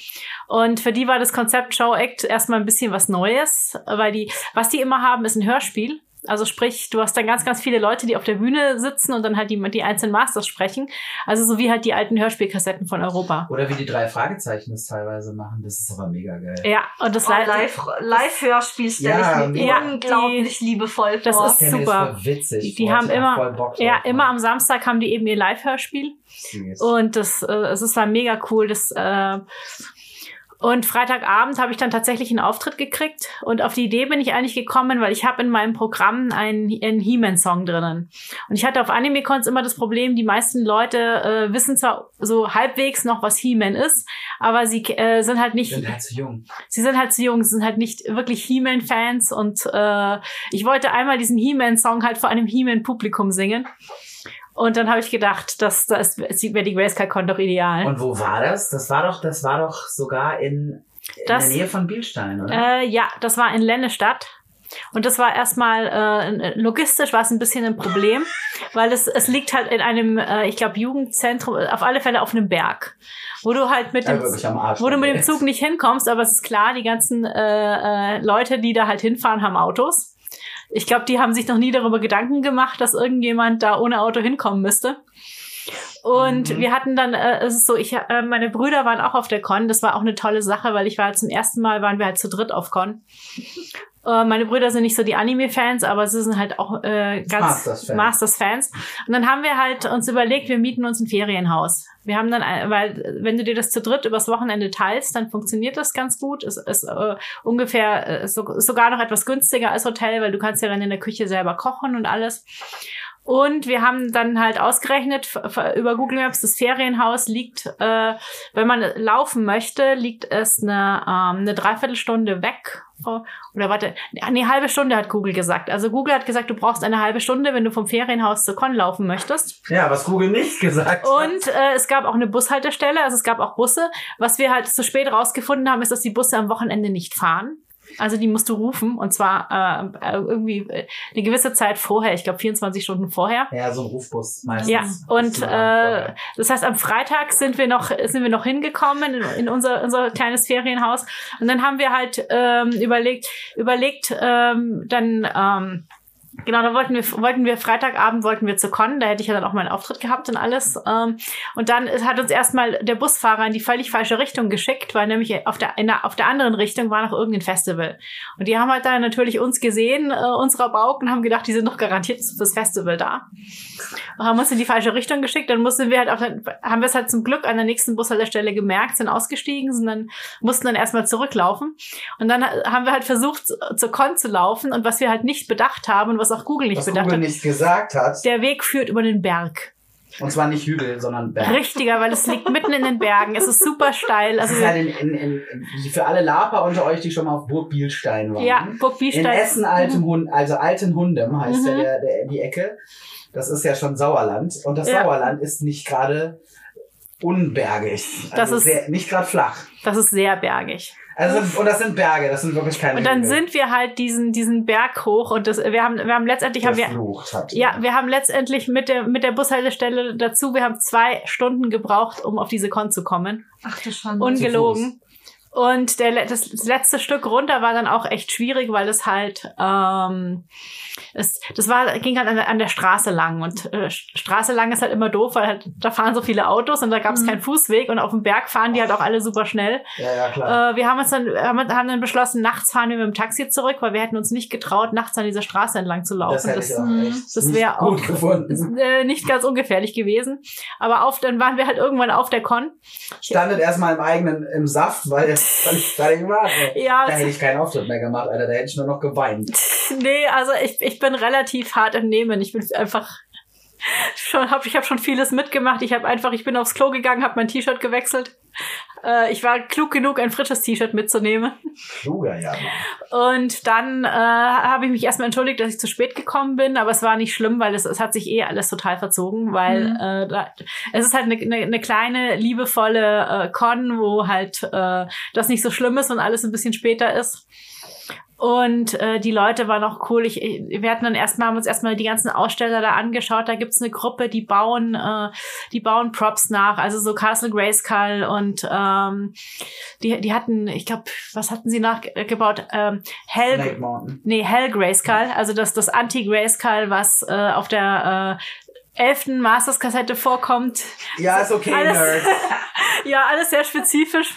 Und für die war das Konzept Show-Act erstmal ein bisschen was Neues, weil die, was die immer haben, ist ein Hörspiel. Also sprich, du hast dann ganz, ganz viele Leute, die auf der Bühne sitzen und dann halt die, die einzelnen Masters sprechen. Also so wie halt die alten Hörspielkassetten von Europa. oder wie die drei Fragezeichen das teilweise machen. Das ist aber mega geil. Ja, und das Oh, Live- live, Live-Hörspiel stelle Ja, ich mir ja, unglaublich liebevoll Das vor. ist- Stell mir super. Das witzig. Die, die haben immer, voll Bock drauf, ja, immer am Samstag haben die eben ihr Live-Hörspiel. Und das, äh, es ist war mega cool. Das, äh, und Freitagabend habe ich dann tatsächlich einen Auftritt gekriegt. Und auf die Idee bin ich eigentlich gekommen, weil ich habe in meinem Programm einen, einen He-Man-Song drinnen. Und ich hatte auf Anime-Cons immer das Problem, die meisten Leute äh, wissen zwar so halbwegs noch, was He-Man ist, aber sie äh, sind halt nicht sind halt zu jung. sie sind halt zu jung, sie sind halt nicht wirklich He-Man-Fans und äh, ich wollte einmal diesen He-Man-Song halt vor einem He-Man-Publikum singen. Und dann habe ich gedacht, das, das wäre die Grayscale Con doch ideal. Und wo war das? Das war doch, das war doch sogar in, in Das- der Nähe von Bielstein, oder? Äh, ja, das war in Lennestadt. Und das war erstmal äh, logistisch war es ein bisschen ein Problem, weil es, es liegt halt in einem, äh, ich glaube, Jugendzentrum, auf alle Fälle auf einem Berg, wo du halt mit dem, wo du mit dem. Zug nicht hinkommst, aber es ist klar, die ganzen äh, äh, Leute, die da halt hinfahren, haben Autos. Ich glaube, die haben sich noch nie darüber Gedanken gemacht, dass irgendjemand da ohne Auto hinkommen müsste. Und Mhm. wir hatten dann, äh, es ist so, ich, äh, meine Brüder waren auch auf der Con. Das war auch eine tolle Sache, weil ich war halt zum ersten Mal, waren wir halt zu dritt auf Con. Äh, meine Brüder sind nicht so die Anime-Fans, aber sie sind halt auch äh, ganz Masters-Fans. Masters-Fans. Und dann haben wir halt uns überlegt, wir mieten uns ein Ferienhaus. Wir haben dann, ein- weil wenn du dir das zu dritt übers Wochenende teilst, dann funktioniert das ganz gut. Es ist äh, ungefähr äh, so, sogar noch etwas günstiger als Hotel, weil du kannst ja dann in der Küche selber kochen und alles. Und wir haben dann halt ausgerechnet über Google Maps, das Ferienhaus liegt, äh, wenn man laufen möchte, liegt es eine, ähm, eine Dreiviertelstunde weg. Oh, Oder warte, eine halbe Stunde hat Google gesagt. Also Google hat gesagt, du brauchst eine halbe Stunde, wenn du vom Ferienhaus zur Con laufen möchtest. Ja, was Google nicht gesagt hat. Und äh, es gab auch eine Bushaltestelle, also es gab auch Busse. Was wir halt zu spät rausgefunden haben, ist, dass die Busse am Wochenende nicht fahren. Also die musst du rufen und zwar äh, äh, irgendwie äh, eine gewisse Zeit vorher, ich glaube 24 Stunden vorher. Ja, so ein Rufbus meistens. Ja, und äh, das heißt, am Freitag sind wir noch sind wir noch hingekommen in, in unser unser kleines Ferienhaus und dann haben wir halt ähm, überlegt überlegt ähm, dann ähm, Genau, da wollten wir, wollten wir Freitagabend wollten wir zu Con, da hätte ich ja dann auch meinen Auftritt gehabt und alles. Ähm, und dann hat uns erstmal der Busfahrer in die völlig falsche Richtung geschickt, weil nämlich auf der, der, auf der anderen Richtung war noch irgendein Festival. Und die haben halt dann natürlich uns gesehen, äh, unserer Bauk, und haben gedacht, die sind doch garantiert fürs Festival da. Und haben uns in die falsche Richtung geschickt. Dann mussten wir halt auf der, haben wir es halt zum Glück an der nächsten Bushaltestelle gemerkt, sind ausgestiegen, sind dann, mussten dann erstmal zurücklaufen. Und dann haben wir halt versucht, zu- zur Con zu laufen. Und was wir halt nicht bedacht haben und was auch Google nicht was bedacht Google hat, nicht gesagt hat. der Weg führt über den Berg. Und zwar nicht Hügel, sondern Berg. Richtiger, weil es liegt mitten in den Bergen. Es ist super steil. Das Also ist halt in, in, in, in, für alle Laper unter euch, die schon mal auf Burg Bielstein waren. ja, Burg In Biestein. Essen altem Hund, also alten Hundem heißt Mhm. ja der, der, die Ecke. Das ist ja schon Sauerland. Und das Ja. Sauerland ist nicht gerade unbergig. Das Also ist- sehr, nicht gerade flach. Das ist sehr bergig. Also, und das sind Berge, das sind wirklich keine Und dann Hügel. sind wir halt diesen, diesen Berg hoch und das, wir haben, wir haben letztendlich haben wir, hat. ja, wir haben letztendlich mit der, mit der Bushaltestelle dazu, wir haben zwei Stunden gebraucht, um auf diese Con zu kommen. Ach du Schande. Ungelogen. Und der, das, letzte Stück runter war dann auch echt schwierig, weil es halt, ähm, es, das war, ging halt an der, an der Straße lang und äh, Straße lang ist halt immer doof, weil halt, da fahren so viele Autos und da gab es Mhm. keinen Fußweg und auf dem Berg fahren die halt auch alle super schnell. Ja, ja, klar. Äh, wir haben uns dann, haben, haben dann beschlossen, nachts fahren wir mit dem Taxi zurück, weil wir hätten uns nicht getraut, nachts an dieser Straße entlang zu laufen. das Das, das nicht wär gut auch- gefunden. äh, nicht ganz ungefährlich gewesen. Aber auf, dann waren wir halt irgendwann auf der Con. Standet erstmal im eigenen, im Saft, weil, ich fertig war. ey. Ja, Da hätte ich keinen Auftritt mehr gemacht, Alter. Da hätte ich nur noch geweint. Nee, also ich, ich bin relativ hart im Nehmen. Ich bin einfach schon hab ich habe schon vieles mitgemacht. Ich habe einfach ich bin aufs Klo gegangen, habe mein T-Shirt gewechselt. Äh, ich war klug genug ein frisches T-Shirt mitzunehmen Kluger, ja. Und dann äh, habe ich mich erstmal entschuldigt, dass ich zu spät gekommen bin, aber es war nicht schlimm, weil es, es hat sich eh alles total verzogen, weil Mhm. äh, da, es ist halt eine, eine, eine kleine liebevolle äh, Con, wo halt äh, das nicht so schlimm ist und alles ein bisschen später ist. Und äh, die Leute waren auch cool. Ich, wir hatten dann erstmal, haben uns erstmal die ganzen Aussteller da angeschaut. Da gibt's eine Gruppe, die bauen, äh, die bauen Props nach, also so Castle Grayskull und ähm, die, die hatten, ich glaube, was hatten sie nachgebaut? Ähm, Hell, Mountain. nee, Hell Grayskull, also das, das Anti-Grayskull, was äh, auf der äh, elften Masters-Kassette vorkommt. Ja, ist okay, Alles- Nerds. Ja, alles sehr spezifisch.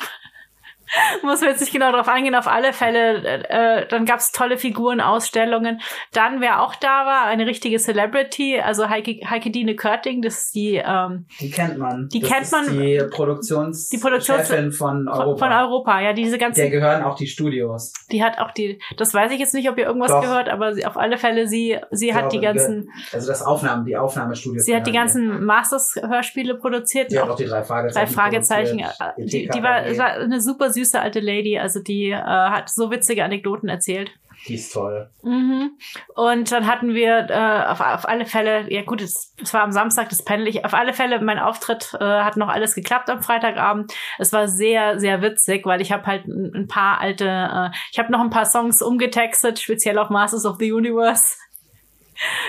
Muss man jetzt nicht genau drauf eingehen. Auf alle Fälle, äh, dann gab's tolle Figurenausstellungen. Dann, wer auch da war, eine richtige Celebrity, also Heike, Heike Dine Körting, das ist die ähm, Die kennt man. Die das kennt man- Die Produktions Die Produktions- Chefin von Europa. von Europa. Ja, diese ganzen, Der gehören auch die Studios. die hat auch die, das weiß ich jetzt nicht, ob ihr irgendwas Doch. gehört, aber sie, auf alle Fälle, sie, sie Ich hat die glaube, ganzen, Also das Aufnahmen, die Aufnahmestudios. sie hat die ganzen Masters-Hörspiele produziert. Die hat auch die drei drei Fragezeichen. Fragezeichen. produziert, äh, Die, die war, ETKG. war eine super süße alte Lady, also die äh, hat so witzige Anekdoten erzählt. Die ist toll. Mhm. Und dann hatten wir äh, auf, auf alle Fälle, ja gut, es, es war am Samstag, das pendel ich, auf alle Fälle, mein Auftritt äh, hat noch alles geklappt am Freitagabend. Es war sehr, sehr witzig, weil ich habe halt ein, ein paar alte, äh, ich habe noch ein paar Songs umgetextet, speziell auf Masters of the Universe.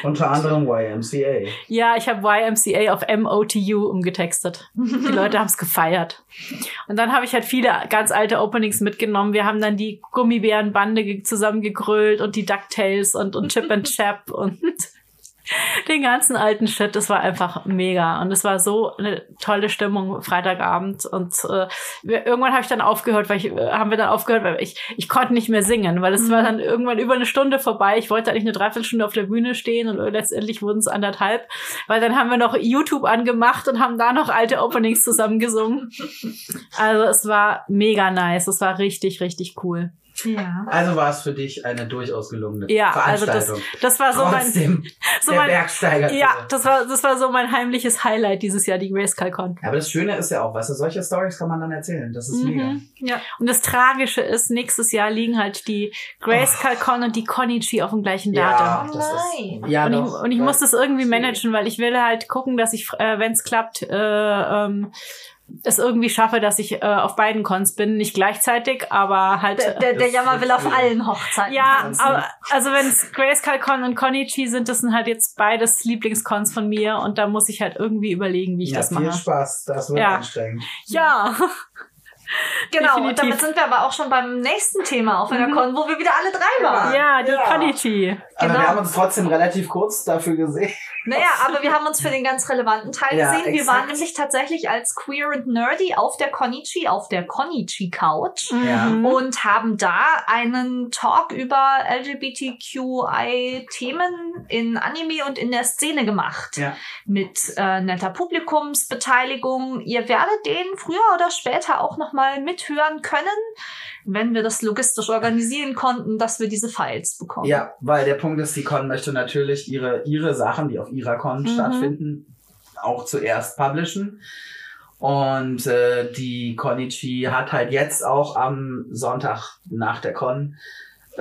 Unter anderem YMCA. Ja, ich habe YMCA auf MOTU umgetextet. Die Leute haben es gefeiert. Und dann habe ich halt viele ganz alte Openings mitgenommen. Wir haben dann die Gummibärenbande ge- zusammengegrölt und die DuckTales und, und Chip and Chap und den ganzen alten Shit. Das war einfach mega. Und es war so eine tolle Stimmung Freitagabend. Und äh, wir, irgendwann habe ich dann aufgehört, weil ich, äh, haben wir dann aufgehört, weil ich, ich konnte nicht mehr singen, weil es war dann irgendwann über eine Stunde vorbei. Ich wollte eigentlich eine Dreiviertelstunde auf der Bühne stehen und letztendlich wurden es anderthalb, weil dann haben wir noch YouTube angemacht und haben da noch alte Openings zusammengesungen. Also es war mega nice. Es war richtig, richtig cool. Ja. Also war es für dich eine durchaus gelungene Ja, also das, Veranstaltung. das war so mein, Trotzdem so der mein, Bergsteiger. ja, das war, das war so mein heimliches Highlight dieses Jahr, die Grayscale Con. Aber das Schöne ist ja auch, weißt du, solche Stories kann man dann erzählen. Das ist mega. Mhm. Ja. Und das Tragische ist, nächstes Jahr liegen halt die Grayscale Con und die Konichi auf dem gleichen Datum. Oh das nein. ist, ja, und, doch, ich, und ich muss das irgendwie managen, weil ich will halt gucken, dass ich, äh, wenn es klappt, äh, ähm, es irgendwie schaffe, dass ich äh, auf beiden Cons bin. Nicht gleichzeitig, aber halt. Der, der, der Das Jammer will auf allen Hochzeiten. ja, tanzen. aber, also wenn es Grayscale Con und Konichi sind, das sind halt jetzt beides Lieblingscons von mir und da muss ich halt irgendwie überlegen, wie ich ja, das viel mache. Spaß. Das wird Ja. anstrengend. Ja, Genau, und definitiv. damit sind wir aber auch schon beim nächsten Thema auf einer Mhm. Con, wo wir wieder alle drei waren. ja, die Ja. Konichi. Aber Genau. wir haben uns trotzdem relativ kurz dafür gesehen. Naja, aber wir haben uns für den ganz relevanten Teil Ja, gesehen. Wir exakt. waren nämlich tatsächlich als Queer and Nerdy auf der Konichi, auf der Konichi Couch. Ja. Mhm. Und haben da einen Talk über LGBTQI-Themen in Anime und in der Szene gemacht. Ja. Mit äh, netter Publikumsbeteiligung. Ihr werdet den früher oder später auch nochmal mithören können, wenn wir das logistisch organisieren konnten, dass wir diese Files bekommen. Ja, weil der Punkt ist, die Con möchte natürlich ihre, ihre Sachen, die auf ihrer Con Mhm. stattfinden, auch zuerst publishen. Und äh, die Konichi hat halt jetzt auch am Sonntag nach der Con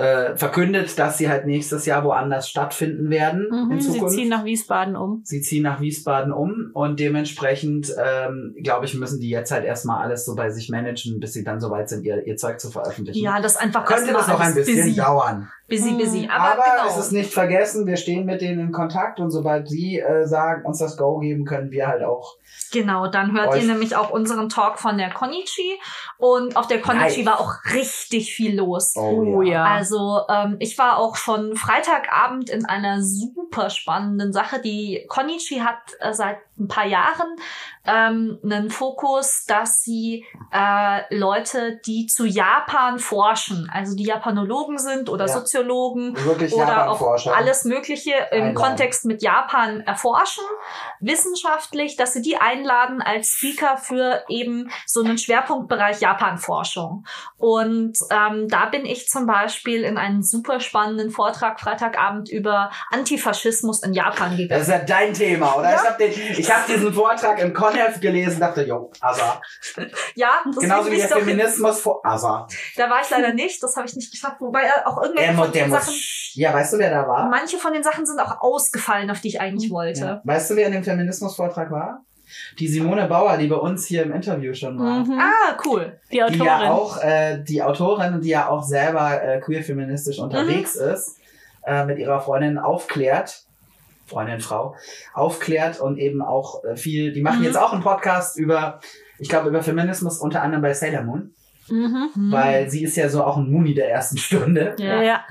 äh, verkündet, dass sie halt nächstes Jahr woanders stattfinden werden in Mhm, sie Zukunft. ziehen nach Wiesbaden um. Sie ziehen nach Wiesbaden um und dementsprechend, ähm, glaube ich, müssen die jetzt halt erstmal alles so bei sich managen, bis sie dann soweit sind, ihr, ihr Zeug zu veröffentlichen. Ja, das einfach Könnte das noch ein bisschen busy, dauern. Busy, busy. Mhm. Aber, Aber, genau. es ist nicht vergessen, wir stehen mit denen in Kontakt und sobald sie äh, sagen, uns das Go geben, können wir halt auch. Genau, dann hört ihr nämlich auch unseren Talk von der Konichi. Und auf der Konichi Nice. war auch richtig viel los. Oh ja. Also ähm, ich war auch schon Freitagabend in einer super spannenden Sache. Die Konichi hat äh, seit ein paar Jahren ähm, einen Fokus, dass sie äh, Leute, die zu Japan forschen, also die Japanologen sind oder Ja. Soziologen Wirklich oder auch alles Mögliche im Einladen. Kontext mit Japan erforschen, wissenschaftlich, dass sie die einladen als Speaker für eben so einen Schwerpunktbereich Japanforschung. Und ähm, da bin ich zum Beispiel in einen super spannenden Vortrag Freitagabend über Antifaschismus in Japan Das gegangen. ist ja dein Thema, oder? Ja. Ich habe den, ich hab diesen Vortrag im Conheft gelesen, dachte, jo, Asa. Ja, das Genauso wie ich der doch- Feminismus vor Asa. Da war ich leider nicht, das habe ich nicht geschafft, wobei auch irgendwelche von den Sachen, ja, weißt du, wer da war? manche von den Sachen sind auch ausgefallen, auf die ich eigentlich wollte. Ja. Weißt du, wer in dem Feminismus-Vortrag war? Die Simone Bauer, die bei uns hier im Interview schon war. Mhm. Ah, cool. die die Autorin. ja auch äh, die Autorin, die ja auch selber äh, queer-feministisch unterwegs Mhm. ist, äh, mit ihrer Freundin aufklärt, Freundin, Frau, aufklärt und eben auch äh, viel, die machen Mhm. jetzt auch einen Podcast über, ich glaube, über Feminismus, unter anderem bei Sailor Moon, Mhm. weil sie ist ja so auch ein Muni der ersten Stunde. Ja. ja.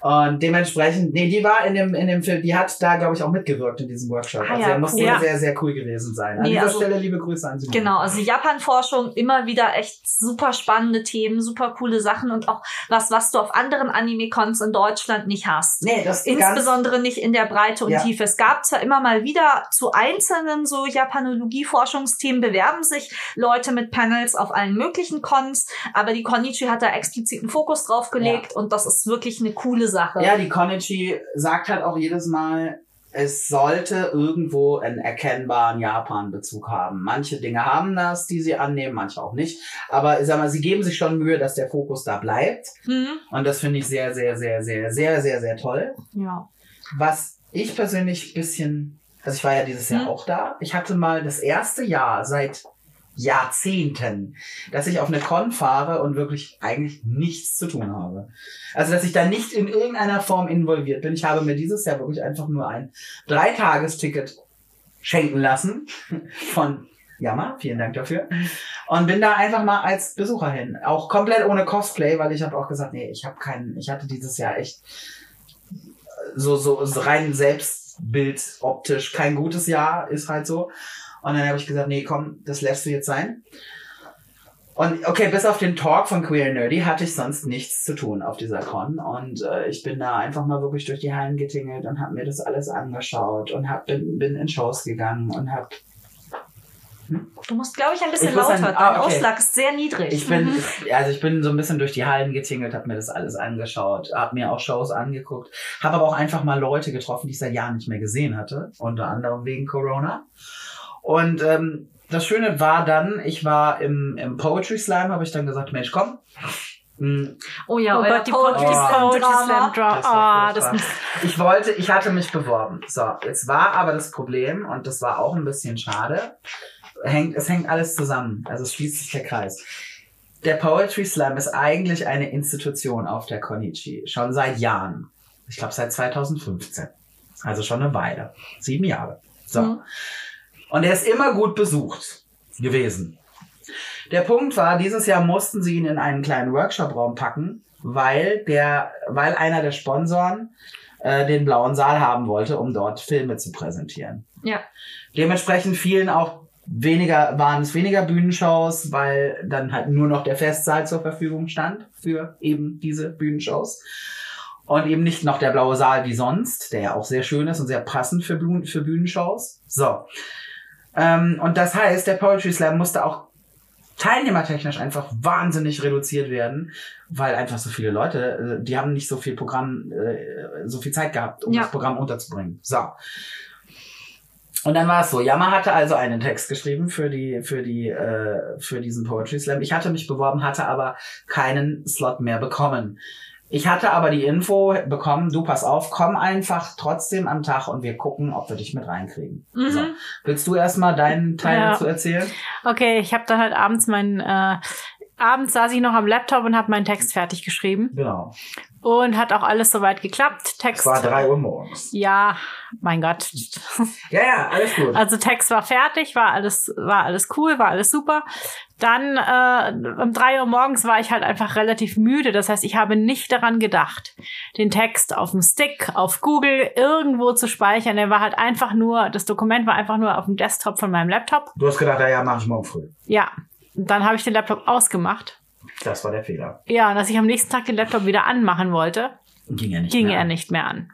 Und dementsprechend, nee, die war in dem, in dem Film, die hat da, glaube ich, auch mitgewirkt in diesem Workshop. Ah also ja, er muss cool. sehr, Ja. sehr, sehr cool gewesen sein. An Nee, dieser also- Stelle liebe Grüße an Simone. Genau, also Japan-Forschung, immer wieder echt super spannende Themen, super coole Sachen und auch was, was du auf anderen Anime-Cons in Deutschland nicht hast. Nee, das Insbesondere nicht in der Breite und Ja. Tiefe. Es gab zwar immer mal wieder zu einzelnen so Japanologie-Forschungsthemen bewerben sich Leute mit Panels auf allen möglichen Cons, aber die Konichi hat da expliziten Fokus drauf gelegt und das ist wirklich eine coole Sache. Ja, die Konichi sagt halt auch jedes Mal, es sollte irgendwo einen erkennbaren Japan-Bezug haben. Manche Dinge haben das, die sie annehmen, manche auch nicht. Aber ich sag mal, sie geben sich schon Mühe, dass der Fokus da bleibt. Hm? Und das finde ich sehr, sehr, sehr, sehr, sehr, sehr, sehr toll. ja. Was ich persönlich bisschen, also ich war ja dieses Jahr Hm. auch da. Ich hatte mal das erste Jahr seit Jahrzehnten, dass ich auf eine Con fahre und wirklich eigentlich nichts zu tun habe. Also, dass ich da nicht in irgendeiner Form involviert bin. Ich habe mir dieses Jahr wirklich einfach nur ein Dreitagesticket schenken lassen von Yama, vielen Dank dafür. Und bin da einfach mal als Besucher hin. Auch komplett ohne Cosplay, weil ich habe auch gesagt, nee, ich habe keinen, ich hatte dieses Jahr echt so, so, rein Selbstbild optisch kein gutes Jahr, ist halt so. Und dann habe ich gesagt, nee, komm, das lässt du jetzt sein. Und okay, bis auf den Talk von Queer Nerdy hatte ich sonst nichts zu tun auf dieser Con. Und äh, ich bin da einfach mal wirklich durch die Hallen getingelt und habe mir das alles angeschaut und hab, bin, bin in Shows gegangen und habe Du musst, glaube ich, ein bisschen Ich muss ein- lauter. ah, Dein okay. Ausschlag ist sehr niedrig. Ich bin, also ich bin so ein bisschen durch die Hallen getingelt, habe mir das alles angeschaut, habe mir auch Shows angeguckt, habe aber auch einfach mal Leute getroffen, die ich seit Jahren nicht mehr gesehen hatte, unter anderem wegen Corona. Und ähm, das Schöne war dann, ich war im, im Poetry Slam, habe ich dann gesagt, Mensch, komm. Mm, oh ja, Oh euer die Poetry Poetry Slam Poetry. Slam Drama. Das Ah, das furchtbar. Ich wollte, ich hatte mich beworben. So, jetzt war aber das Problem, und das war auch ein bisschen schade, hängt, es hängt alles zusammen. Also es schließt sich der Kreis. Der Poetry Slam ist eigentlich eine Institution auf der Konichi. Schon seit Jahren. Ich glaube seit 2015. Also schon eine Weile. Sieben Jahre. So. Mhm. Und er ist immer gut besucht gewesen. Der Punkt war, dieses Jahr mussten sie ihn in einen kleinen Workshop-Raum packen, weil der, weil einer der Sponsoren äh, den blauen Saal haben wollte, um dort Filme zu präsentieren. Ja. Dementsprechend fielen auch weniger, waren es weniger Bühnenshows, weil dann halt nur noch der Festsaal zur Verfügung stand für eben diese Bühnenshows. Und eben nicht noch der blaue Saal wie sonst, der ja auch sehr schön ist und sehr passend für, Bühnen, für Bühnenshows. So. Ähm, und das heißt, der Poetry Slam musste auch teilnehmertechnisch einfach wahnsinnig reduziert werden, weil einfach so viele Leute, äh, die haben nicht so viel Programm, äh, so viel Zeit gehabt, um Ja. das Programm unterzubringen. So. Und dann war es so, Yama hatte also einen Text geschrieben für die, für die, äh, für diesen Poetry Slam. Ich hatte mich beworben, hatte aber keinen Slot mehr bekommen. Ich hatte aber die Info bekommen, du pass auf, komm einfach trotzdem am Tag und wir gucken, ob wir dich mit reinkriegen. Mhm. So. Willst du erstmal deinen Teil Ja. dazu erzählen? Okay, ich habe dann halt abends meinen äh, abends saß ich noch am Laptop und habe meinen Text fertig geschrieben Genau. Und hat auch alles soweit geklappt. Es Text war drei Uhr morgens. Ja, mein Gott. Ja, ja, alles gut. Also Text war fertig, war alles, war alles cool, war alles super. Dann äh, um drei Uhr morgens war ich halt einfach relativ müde. Das heißt, ich habe nicht daran gedacht, den Text auf dem Stick, auf Google irgendwo zu speichern. Er war halt einfach nur, das Dokument war einfach nur auf dem Desktop von meinem Laptop. Du hast gedacht, ja, ja, mach ich morgen früh. Ja, dann habe ich den Laptop ausgemacht. Das war der Fehler. Ja, und als ich am nächsten Tag den Laptop wieder anmachen wollte, Ging er nicht ging mehr. er nicht mehr an.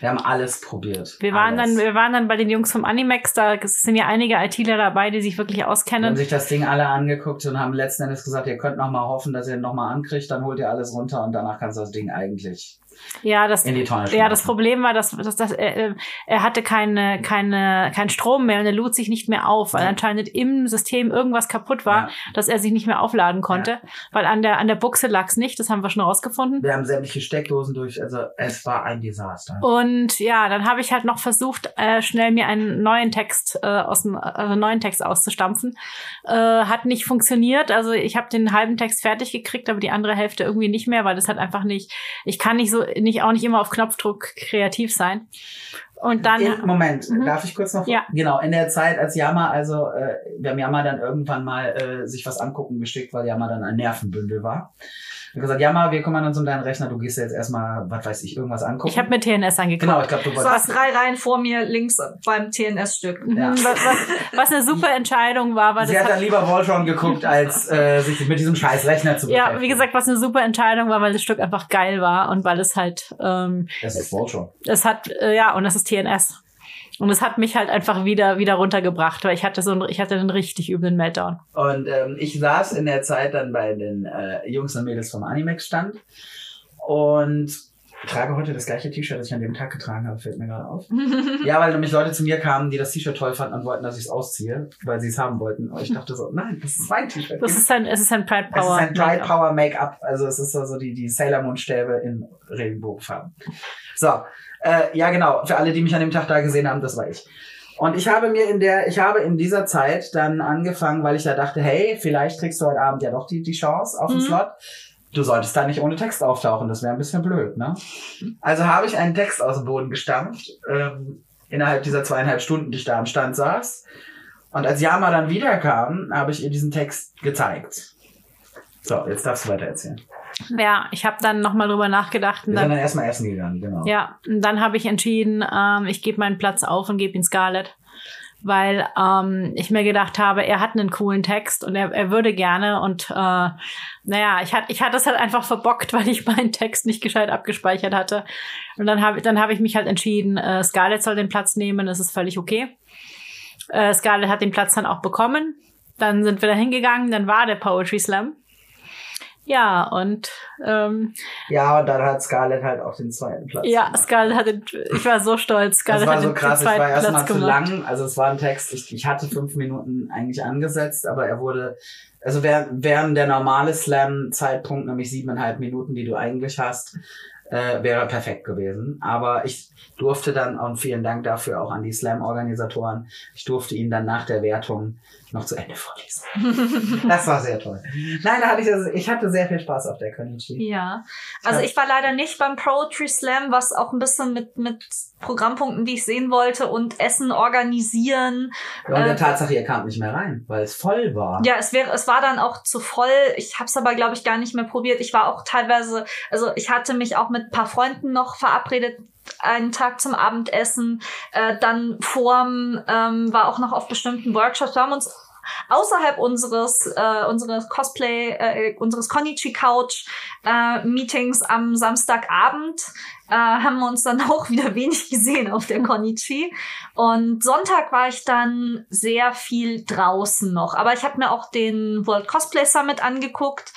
Wir haben alles probiert. Wir waren alles. dann, wir waren dann bei den Jungs vom Animex, da sind ja einige ITler dabei, die sich wirklich Die haben auskennen. sich das Ding alle angeguckt und haben letzten Endes gesagt, ihr könnt noch mal hoffen, dass ihr ihn noch mal ankriegt, dann holt ihr alles runter und danach kannst du das Ding eigentlich Ja, das, in die Tonne ja, das. Problem war, dass, dass, dass er, äh, er hatte keine, keine, keinen Strom mehr und er lud sich nicht mehr auf, weil Ja. anscheinend im System irgendwas kaputt war, Ja. dass er sich nicht mehr aufladen konnte, weil an der, an der Buchse lag's nicht, das haben wir schon rausgefunden. Wir haben sämtliche Steckdosen durch, also es war ein Desaster. Und ja, dann habe ich halt noch versucht, äh, schnell mir einen neuen Text äh, aus dem äh, neuen Text auszustampfen. Äh, hat nicht funktioniert. Also ich habe den halben Text fertig gekriegt, aber die andere Hälfte irgendwie nicht mehr, weil das hat einfach nicht. Ich kann nicht so nicht auch nicht immer auf Knopfdruck kreativ sein. Und dann In, Moment, Mhm. darf ich kurz noch? Ja. Genau, in der Zeit, als Yama, also äh, wir haben Yama dann irgendwann mal äh, sich was angucken geschickt, weil Yama dann ein Nervenbündel war. Haben gesagt, Yama, wir kümmern uns um deinen Rechner, du gehst jetzt erstmal, was weiß ich, irgendwas angucken. ich habe mir TNS angeguckt. Genau, ich glaube, du saß drei Reihen vor mir links beim TNS-Stück. Mhm, Ja. was, was, was eine super Entscheidung war, weil Sie das hat dann lieber Voltron geguckt, als äh, sich mit diesem scheiß Rechner zu ja, beschäftigen. wie gesagt, was eine super Entscheidung war, weil das Stück einfach geil war und weil es halt ähm, Das ist Voltron. es hat, äh, ja, und das ist TNS. Und es hat mich halt einfach wieder, wieder runtergebracht, weil ich hatte so einen, ich hatte einen richtig üblen Meltdown. Und ähm, ich saß in der Zeit dann bei den äh, Jungs und Mädels vom Animex Stand und trage heute das gleiche T-Shirt, das ich an dem Tag getragen habe, fällt mir gerade auf. ja, weil nämlich Leute zu mir kamen, die das T-Shirt toll fanden und wollten, dass ich es ausziehe, weil sie es haben wollten. Und ich dachte so, nein, das ist mein T-Shirt. Das ist ein, es ist ein Pride Es ist Power. ein Dry Power Make-up, also es ist also die, die Sailor Moon Stäbe in Regenbogenfarben. So, äh, ja genau, für alle, die mich an dem Tag da gesehen haben, das war ich. Und ich habe mir in der, ich habe in dieser Zeit dann angefangen, weil ich ja dachte, hey, vielleicht kriegst du heute Abend ja doch die, die Chance auf den Mhm. Slot. Du solltest da nicht ohne Text auftauchen, das wäre ein bisschen blöd, ne? Also habe ich einen Text aus dem Boden gestampft, ähm, innerhalb dieser zweieinhalb Stunden, die ich da am Stand saß. Und als Yama dann wiederkam, habe ich ihr diesen Text gezeigt. So, jetzt darfst du weiter erzählen. Ja, ich habe dann nochmal drüber nachgedacht und dann, dann erstmal essen gegangen, genau. ja, und dann habe ich entschieden, ähm, ich gebe meinen Platz auf und gebe ihn Scarlett. Weil ähm, ich mir gedacht habe, er hat einen coolen Text und er, er würde gerne und äh, naja, ich hatte ich hatte es halt einfach verbockt, weil ich meinen Text nicht gescheit abgespeichert hatte. Und dann habe dann habe ich mich halt entschieden, äh, Scarlett soll den Platz nehmen, das ist völlig okay. Äh, Scarlett hat den Platz dann auch bekommen. Dann sind wir da hingegangen, dann war der Poetry Slam. Ja, und ähm, Ja, und dann hat Scarlett halt auch den zweiten Platz. ja, gemacht. Scarlett hat den, ich war so stolz, Das Scarlett war hat so den, krass, den ich war zweiten erstmal Platz zu gemacht. lang. Also es war ein Text, ich, ich hatte fünf Minuten eigentlich angesetzt, aber er wurde, also während, während der normale Slam-Zeitpunkt, nämlich siebeneinhalb Minuten, die du eigentlich hast, äh, wäre perfekt gewesen. Aber ich durfte dann, und vielen Dank dafür auch an die Slam-Organisatoren, ich durfte ihn dann nach der Wertung noch zu Ende vorlesen. das war sehr toll. Nein, da hatte ich, also, ich hatte sehr viel Spaß auf der Konichi. Ja, also Ja. ich war leider nicht beim Poetry Slam, was auch ein bisschen mit, mit Programmpunkten, die ich sehen wollte und Essen organisieren. Und der Äh, Tatsache, ihr kamt nicht mehr rein, weil es voll war. Ja, es wäre, es war dann auch zu voll. Ich habe es aber, glaube ich, gar nicht mehr probiert. Ich war auch teilweise, also ich hatte mich auch mit ein paar Freunden noch verabredet, einen Tag zum Abendessen. Äh, dann vorm ähm, war auch noch auf bestimmten Workshops. Wir haben uns außerhalb unseres äh, unseres Cosplay äh, unseres Konichi Couch äh, Meetings am Samstagabend äh, haben wir uns dann auch wieder wenig gesehen auf der Konichi und Sonntag war ich dann sehr viel draußen noch aber ich habe mir auch den World Cosplay Summit angeguckt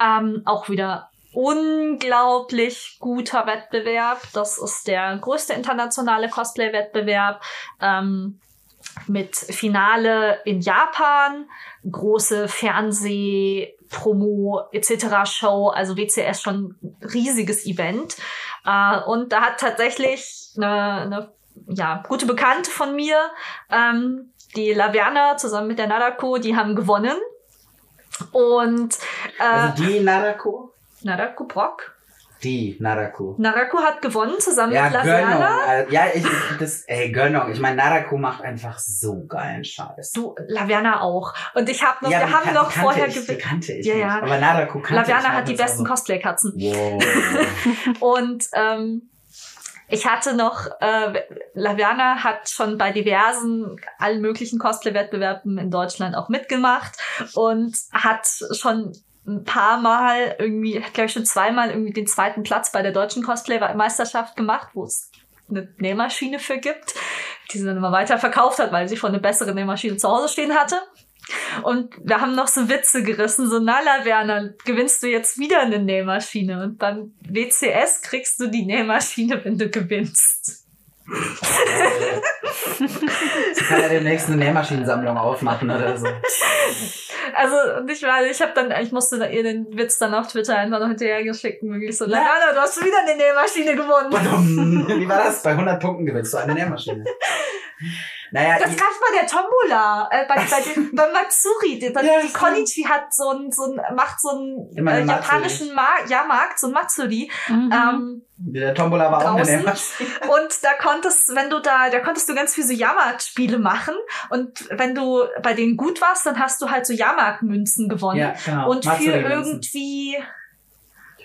ähm, auch wieder unglaublich guter Wettbewerb das ist der größte internationale Cosplay Wettbewerb ähm, mit Finale in Japan, große Fernseh, Promo etc. Show, also WCS schon riesiges Event. Äh, und da hat tatsächlich eine, eine ja, gute Bekannte von mir, ähm, die Laverna zusammen mit der Nadako, die haben gewonnen. Und äh, Also die Narako? Nadako Brock. Die Naraku. Narako hat gewonnen zusammen Ja, mit. Gönnung. Äh, Ja, ich, das, ey, Gönnung. Ich meine, Naraku macht einfach so geilen Scheiß. Du, Laverna auch. Und ich habe noch, ja, wir haben noch vorher ich, die kannte ich Ja, nicht. ja. Aber Naraku kannte ich Laverna halt hat die besten also- Cosplay-Katzen. Wow. Und ähm, ich hatte noch, äh, Laverna hat schon bei diversen, allen möglichen Cosplay-Wettbewerben in Deutschland auch mitgemacht und hat schon ein paar Mal irgendwie, hat glaube ich schon zweimal irgendwie den zweiten Platz bei der deutschen Cosplay-Meisterschaft gemacht, wo es eine Nähmaschine für gibt, die sie dann immer weiter verkauft hat, weil sie schon eine bessere Nähmaschine zu Hause stehen hatte. Und wir haben noch so Witze gerissen, so, na Werner, gewinnst du jetzt wieder eine Nähmaschine? Und beim WCS kriegst du die Nähmaschine, wenn du gewinnst. Sie kann ja demnächst eine Nähmaschinensammlung aufmachen oder so. Also, und ich war, ich habe dann, ich musste ihr den Witz dann auf Twitter einfach noch hinterher geschickt und wirklich so, na Werner, du hast wieder eine Nähmaschine gewonnen. Wie war das? Bei 100 Punkten gewinnst du eine Nähmaschine. Naja, Das gab's bei der Tombola, äh, bei, bei, den, bei Matsuri. Die, Ja, die. Konichi hat so ein, so ein, macht so einen äh, japanischen Jahrmarkt, so ein Matsuri. Mhm. Ähm, der Tombola war auch draußen. Nähmaschine. Und da konntest, wenn du da, da konntest du ganz viel so Jahrmarktspiele machen. Und wenn du bei denen gut warst, dann hast du halt so Jahrmarktmünzen gewonnen. Ja, genau. Und für irgendwie,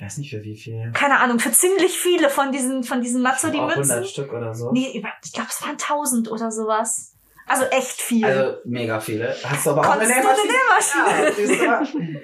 weiß nicht für wie viel. keine Ahnung, für ziemlich viele von diesen, von diesen Auch Matsuri-Münzen. 100 Stück oder so. Nee, über- ich glaube, es waren 1000 oder sowas. Also echt viel. Also mega viele. Hast du aber auch eine Konntest du eine Nähmaschine? Nähmaschine? Ja?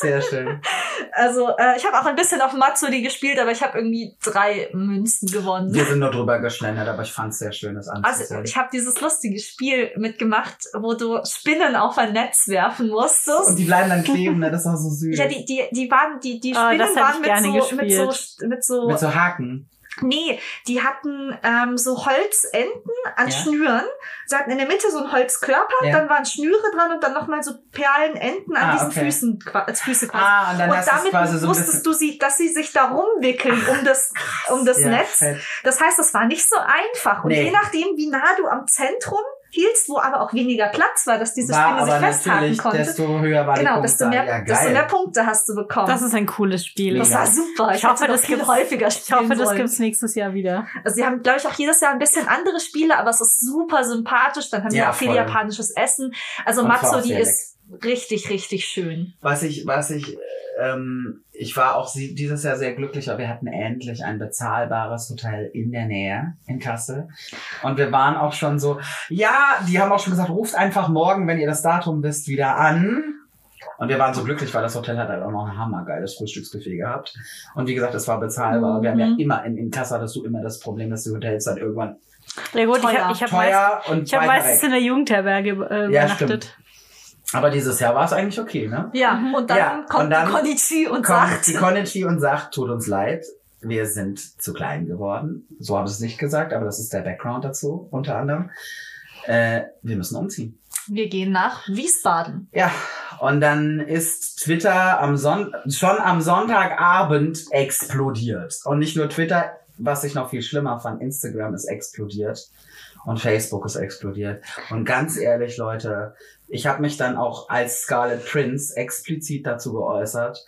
Sehr schön. Also, äh, ich habe auch ein bisschen auf Matsuri gespielt, aber ich habe irgendwie drei Münzen gewonnen. Wir sind nur drüber geschlendert, aber ich fand es sehr schön, das Also anzusehen. ich habe dieses lustige Spiel mitgemacht, wo du Spinnen auf ein Netz werfen musstest. Und die bleiben dann kleben, ne? das ist auch so süß. ja, die, die, die waren, die, die Ah, Spinnen hätte waren mit so, mit so, mit so, Mit so Haken. Nee, die hatten ähm, so Holzenden an Ja. Schnüren. Sie hatten in der Mitte so einen Holzkörper, Ja. dann waren Schnüre dran und dann nochmal so Perlenenden an Ah, diesen okay. Füßen, als Füße quasi. Ah, und dann und damit quasi so wusstest bisschen... du sie, dass sie sich da rumwickeln um das, um das ja, Netz. fett. Das heißt, es war nicht so einfach. Und Nee. je nachdem, wie nah du am Zentrum hielst, wo aber auch weniger Platz war, dass diese War Spinne sich festhalten konnte. desto höher war Genau, die desto mehr, ja, desto mehr Punkte hast du bekommen. Das ist ein cooles Spiel. das war super. Ich, Ich hoffe, das viel gibt's- häufiger Ich hoffe, das sollen. gibt's nächstes Jahr wieder. Also sie haben, glaube ich, auch jedes Jahr ein bisschen andere Spiele, aber es ist super sympathisch. Dann haben Ja, wir auch viel voll. japanisches Essen. Also Und es Matsuri sehr ist richtig, richtig schön. Was ich, was ich, ähm, ich war auch dieses Jahr sehr glücklich, weil wir hatten endlich ein bezahlbares Hotel in der Nähe in Kassel. Und wir waren auch schon so, ja, die haben auch schon gesagt, ruft einfach morgen, wenn ihr das Datum wisst, wieder an. Und wir waren so glücklich, weil das Hotel hat halt auch noch ein hammergeiles Frühstücksbuffet gehabt. Und wie gesagt, es war bezahlbar. Wir haben ja Mhm. immer, in, in Kassel hattest du immer das Problem, dass die Hotels dann irgendwann Ja gut, ich Teuer. habe ich hab meist, ich hab meistens in der Jugendherberge äh, Ja, übernachtet. Aber dieses Jahr war es eigentlich okay, ne? Ja, und dann Ja, kommt und dann die Konichi und kommt sagt, die Konichi und sagt, tut uns leid, wir sind zu klein geworden. So haben sie es nicht gesagt, aber das ist der Background dazu, unter anderem. Äh, wir müssen umziehen. wir gehen nach Wiesbaden. Ja, und dann ist Twitter am Son schon am Sonntagabend explodiert. Und nicht nur Twitter, was ich noch viel schlimmer fand, Instagram ist explodiert und Facebook ist explodiert. Und ganz ehrlich, Leute, ich habe mich dann auch als Scarlet Prince explizit dazu geäußert,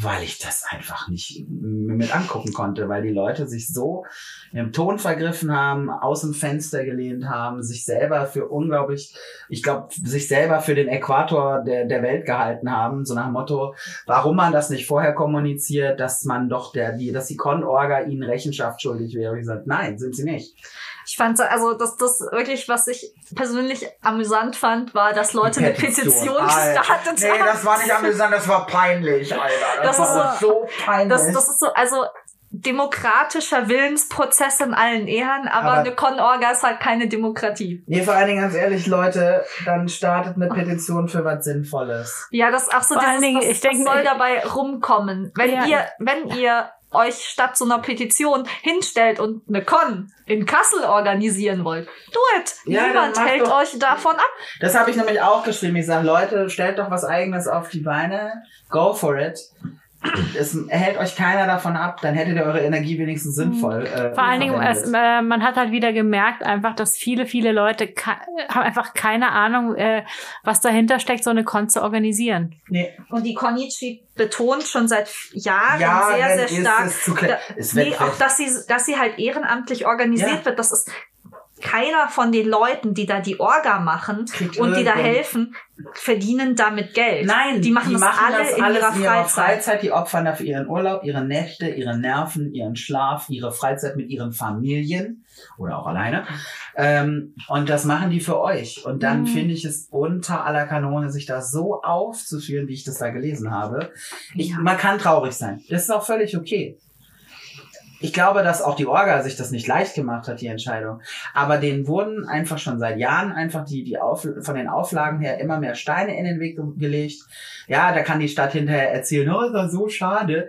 weil ich das einfach nicht mit angucken konnte, weil die Leute sich so im Ton vergriffen haben, aus dem Fenster gelehnt haben, sich selber für unglaublich, ich glaube, sich selber für den Äquator der, der Welt gehalten haben, so nach dem Motto, warum man das nicht vorher kommuniziert, dass man doch der, die, dass die Con-Orga ihnen Rechenschaft schuldig wäre. Ich gesagt, nein, sind sie nicht. Ich fand, also das, das wirklich, was ich persönlich amüsant fand, war, dass Leute eine Petition gestartet Nee, haben. das war nicht amüsant, das war peinlich, Alter. Das, Das ist war so, peinlich. Das, das ist so, also demokratischer Willensprozess in allen Ehren, aber, Aber- eine Con-Orga ist halt keine Demokratie. Nee, vor allen Dingen ganz ehrlich, Leute, dann startet eine Petition für was Sinnvolles. Ja, das ach so, Vor dieses, allen Dingen, was, ich denk was soll dabei rumkommen? Wenn Ja. ihr, wenn ihr euch statt so einer Petition hinstellt und eine Con in Kassel organisieren wollt, do it. Ja, Niemand hält doch- euch davon ab. Das habe ich nämlich auch geschrieben. Ich sage, Leute, stellt doch was eigenes auf die Beine. Go for it. Es hält euch keiner davon ab, dann hättet ihr eure Energie wenigstens sinnvoll. Äh, Vor allen Dingen, es, äh, man hat halt wieder gemerkt, einfach, dass viele, viele Leute haben einfach keine Ahnung, äh, was dahinter steckt, so eine Con zu organisieren. nee, Und die Konichi betont schon seit Jahren ja, sehr, sehr ist stark, es da- nee, auch dass sie, dass sie halt ehrenamtlich organisiert Ja. wird. Das ist keiner von den Leuten, die da die Orga machen Kriegt und die da helfen, verdienen damit Geld. Nein, die machen das alle das in alles ihrer in ihrer Freizeit. Freizeit. Die opfern dafür ihren Urlaub, ihre Nächte, ihre Nerven, ihren Schlaf, ihre Freizeit mit ihren Familien oder auch alleine. Ähm, und das machen die für euch. Und dann Mhm. finde ich es unter aller Kanone, sich da so aufzuführen, wie ich das da gelesen habe. Ich, Ja. Man kann traurig sein. Das ist auch völlig okay. Ich glaube, dass auch die Orga sich das nicht leicht gemacht hat, die Entscheidung. Aber denen wurden einfach schon seit Jahren einfach die, die Auf, von den Auflagen her immer mehr Steine in den Weg ge- gelegt. Ja, da kann die Stadt hinterher erzählen, oh, das so schade.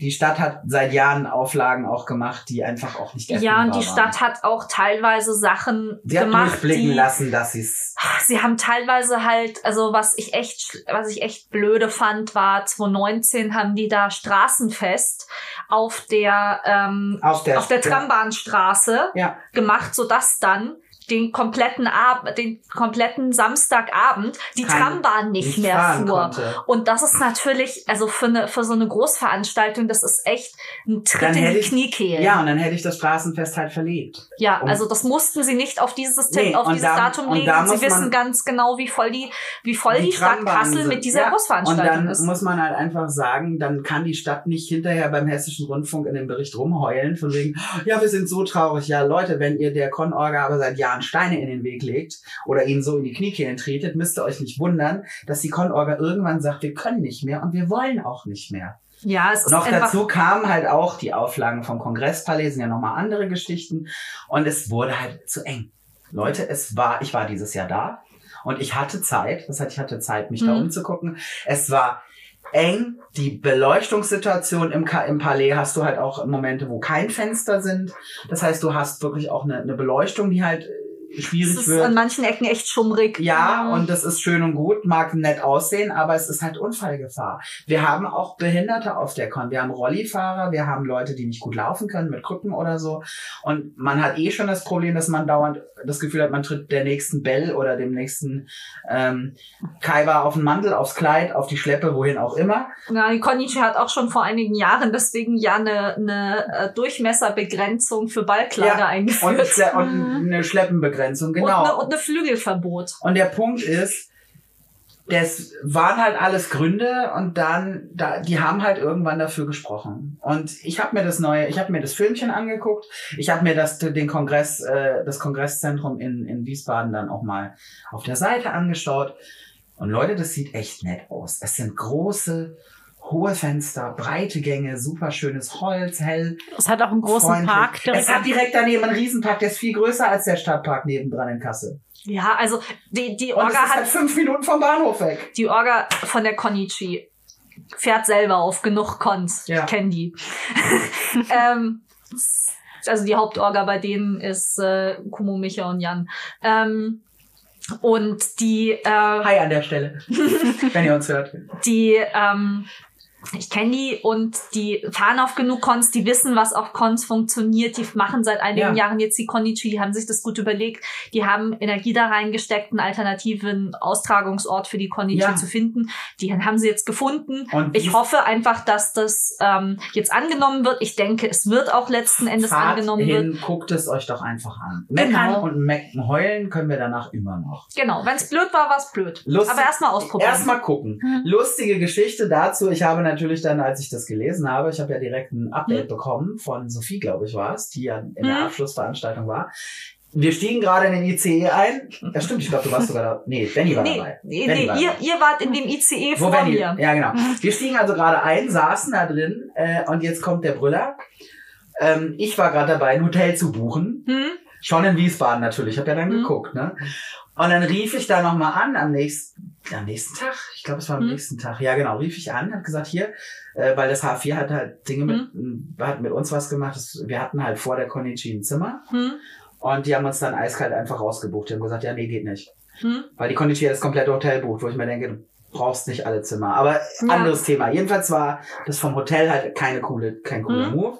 Die Stadt hat seit Jahren Auflagen auch gemacht, die einfach auch nicht Ja, und die Stadt hat auch teilweise Sachen Sie hat gemacht, durchblicken die, lassen, dass sie es sie haben teilweise halt, also was ich echt, was ich echt blöde fand, war 2019 haben die da Straßenfest auf der, ähm, auf der, auf der Trambahnstraße Ja, gemacht, sodass dann den kompletten Ab den kompletten Samstagabend die Keine- Trambahn nicht, nicht mehr fuhr. konnte. Und das ist natürlich, also für eine für so eine Großveranstaltung, das ist echt ein Tritt in die Kniekehlen. Ja, und dann hätte ich das Straßenfest halt verlegt. Ja, Um- also das mussten sie nicht auf dieses, Nee, auf und dieses da- Datum und legen. da Und sie wissen ganz genau, wie voll die, wie voll die, Stadt Trambahnen Kassel sind- mit dieser ja. Großveranstaltung Und dann ist. muss man halt einfach sagen, dann kann die Stadt nicht hinterher beim Hessischen Rundfunk in dem Bericht rumheulen, von wegen, ja, wir sind so traurig. Ja, Leute, wenn ihr der Con-Orga aber seit Jahren Steine in den Weg legt oder ihnen so in die Kniekehlen tretet, müsst ihr euch nicht wundern, dass die Con-Orga irgendwann sagt, wir können nicht mehr und wir wollen auch nicht mehr. Ja, es ist Noch dazu kamen halt auch die Auflagen vom Kongresspalais, sind ja nochmal andere Geschichten. Und es wurde halt zu eng. Leute, es war, ich war dieses Jahr da und ich hatte Zeit, das heißt, ich hatte Zeit, mich da Mhm. umzugucken. Es war eng, die Beleuchtungssituation im, Ka- im Palais hast du halt auch Momente, wo kein Fenster sind. Das heißt, du hast wirklich auch eine, eine Beleuchtung, die halt es schwierig ist wird. an manchen Ecken echt schummrig. Ja, Mhm. und das ist schön und gut, mag nett aussehen, aber es ist halt Unfallgefahr. Wir haben auch Behinderte auf der Con. Wir haben Rollifahrer, wir haben Leute, die nicht gut laufen können mit Krücken oder so. Und man hat eh schon das Problem, dass man dauernd das Gefühl hat, man tritt der nächsten Bell oder dem nächsten ähm, Kaiba auf den Mantel, aufs Kleid, auf die Schleppe, wohin auch immer. Ja, die Konichi hat auch schon vor einigen Jahren deswegen ja eine, eine äh, Durchmesserbegrenzung für Ballkleider Ja, eingeführt. Und, und eine Schleppenbegrenzung, Und, genau. eine, und eine Flügelverbot. Und der Punkt ist, das waren halt alles Gründe und dann, da, die haben halt irgendwann dafür gesprochen. Und ich habe mir das neue, ich habe mir das Filmchen angeguckt, ich habe mir das, den Kongress, äh, das Kongresszentrum in, in Wiesbaden dann auch mal auf der Seite angeschaut. Und Leute, das sieht echt nett aus. Es sind große, hohe Fenster, breite Gänge, super schönes Holz, hell. Es hat auch einen großen freundlich. Park direkt. Es hat direkt daneben einen Riesenpark, der ist viel größer als der Stadtpark nebendran in Kassel. Ja, also die, die Orga ist halt hat fünf Minuten vom Bahnhof weg. die Orga von der Konichi fährt selber auf genug Cons. Ja. Ich kenne die. ähm, also die Hauptorga bei denen ist äh, Kumo, Micha und Jan. Ähm, und die, äh, Hi an der Stelle, wenn ihr uns hört. die, ähm, ich kenne die und die fahren auf genug Cons, die wissen, was auf Cons funktioniert, die machen seit einigen Ja. Jahren jetzt die Konichi, die haben sich das gut überlegt, die haben Energie da reingesteckt, einen alternativen Austragungsort für die Konichi Ja. zu finden. Die haben sie jetzt gefunden. Und Ich hoffe einfach, dass das ähm, jetzt angenommen wird. Ich denke, es wird auch letzten Endes Fahrt angenommen wird. hin, guckt es euch doch einfach an. Meckern Genau. und mecken, heulen können wir danach immer noch. Genau, wenn es blöd war, war es blöd. Lustig- Aber erstmal ausprobieren. Erstmal gucken. Hm. Lustige Geschichte dazu. Ich habe natürlich dann, als ich das gelesen habe, ich habe ja direkt ein Update Hm. bekommen von Sophie, glaube ich, war es, die ja in der Hm. Abschlussveranstaltung war. Wir stiegen gerade in den ICE ein. Ja, stimmt, ich glaube, du warst sogar da. Nee, Benny war nee, dabei. nee, Benny nee war ihr, dabei. ihr wart in dem ICE Wo vor Benny? mir. Ja, genau. Wir stiegen also gerade ein, saßen da drin äh, und jetzt kommt der Brüller. Ähm, ich war gerade dabei, ein Hotel zu buchen. Hm? Schon in Wiesbaden natürlich. Ich habe ja dann Mhm. geguckt, ne? Und dann rief ich da nochmal an am nächsten, am nächsten Tag. Ich glaube, es war am Mhm. nächsten Tag. Ja, genau. Rief ich an, hat gesagt, hier, äh, weil das H4 hat halt Dinge mit, hat mit uns was gemacht. Das, wir hatten halt vor der Konichi ein Zimmer Hm? und die haben uns dann eiskalt einfach rausgebucht. Die haben gesagt, ja, nee, geht nicht. Hm? Weil die Konichi ja das komplette Hotel bucht, wo ich mir denke, du brauchst nicht alle Zimmer. Aber Ja. anderes Thema. Jedenfalls war das vom Hotel halt keine coole, kein cooler Mhm. Move.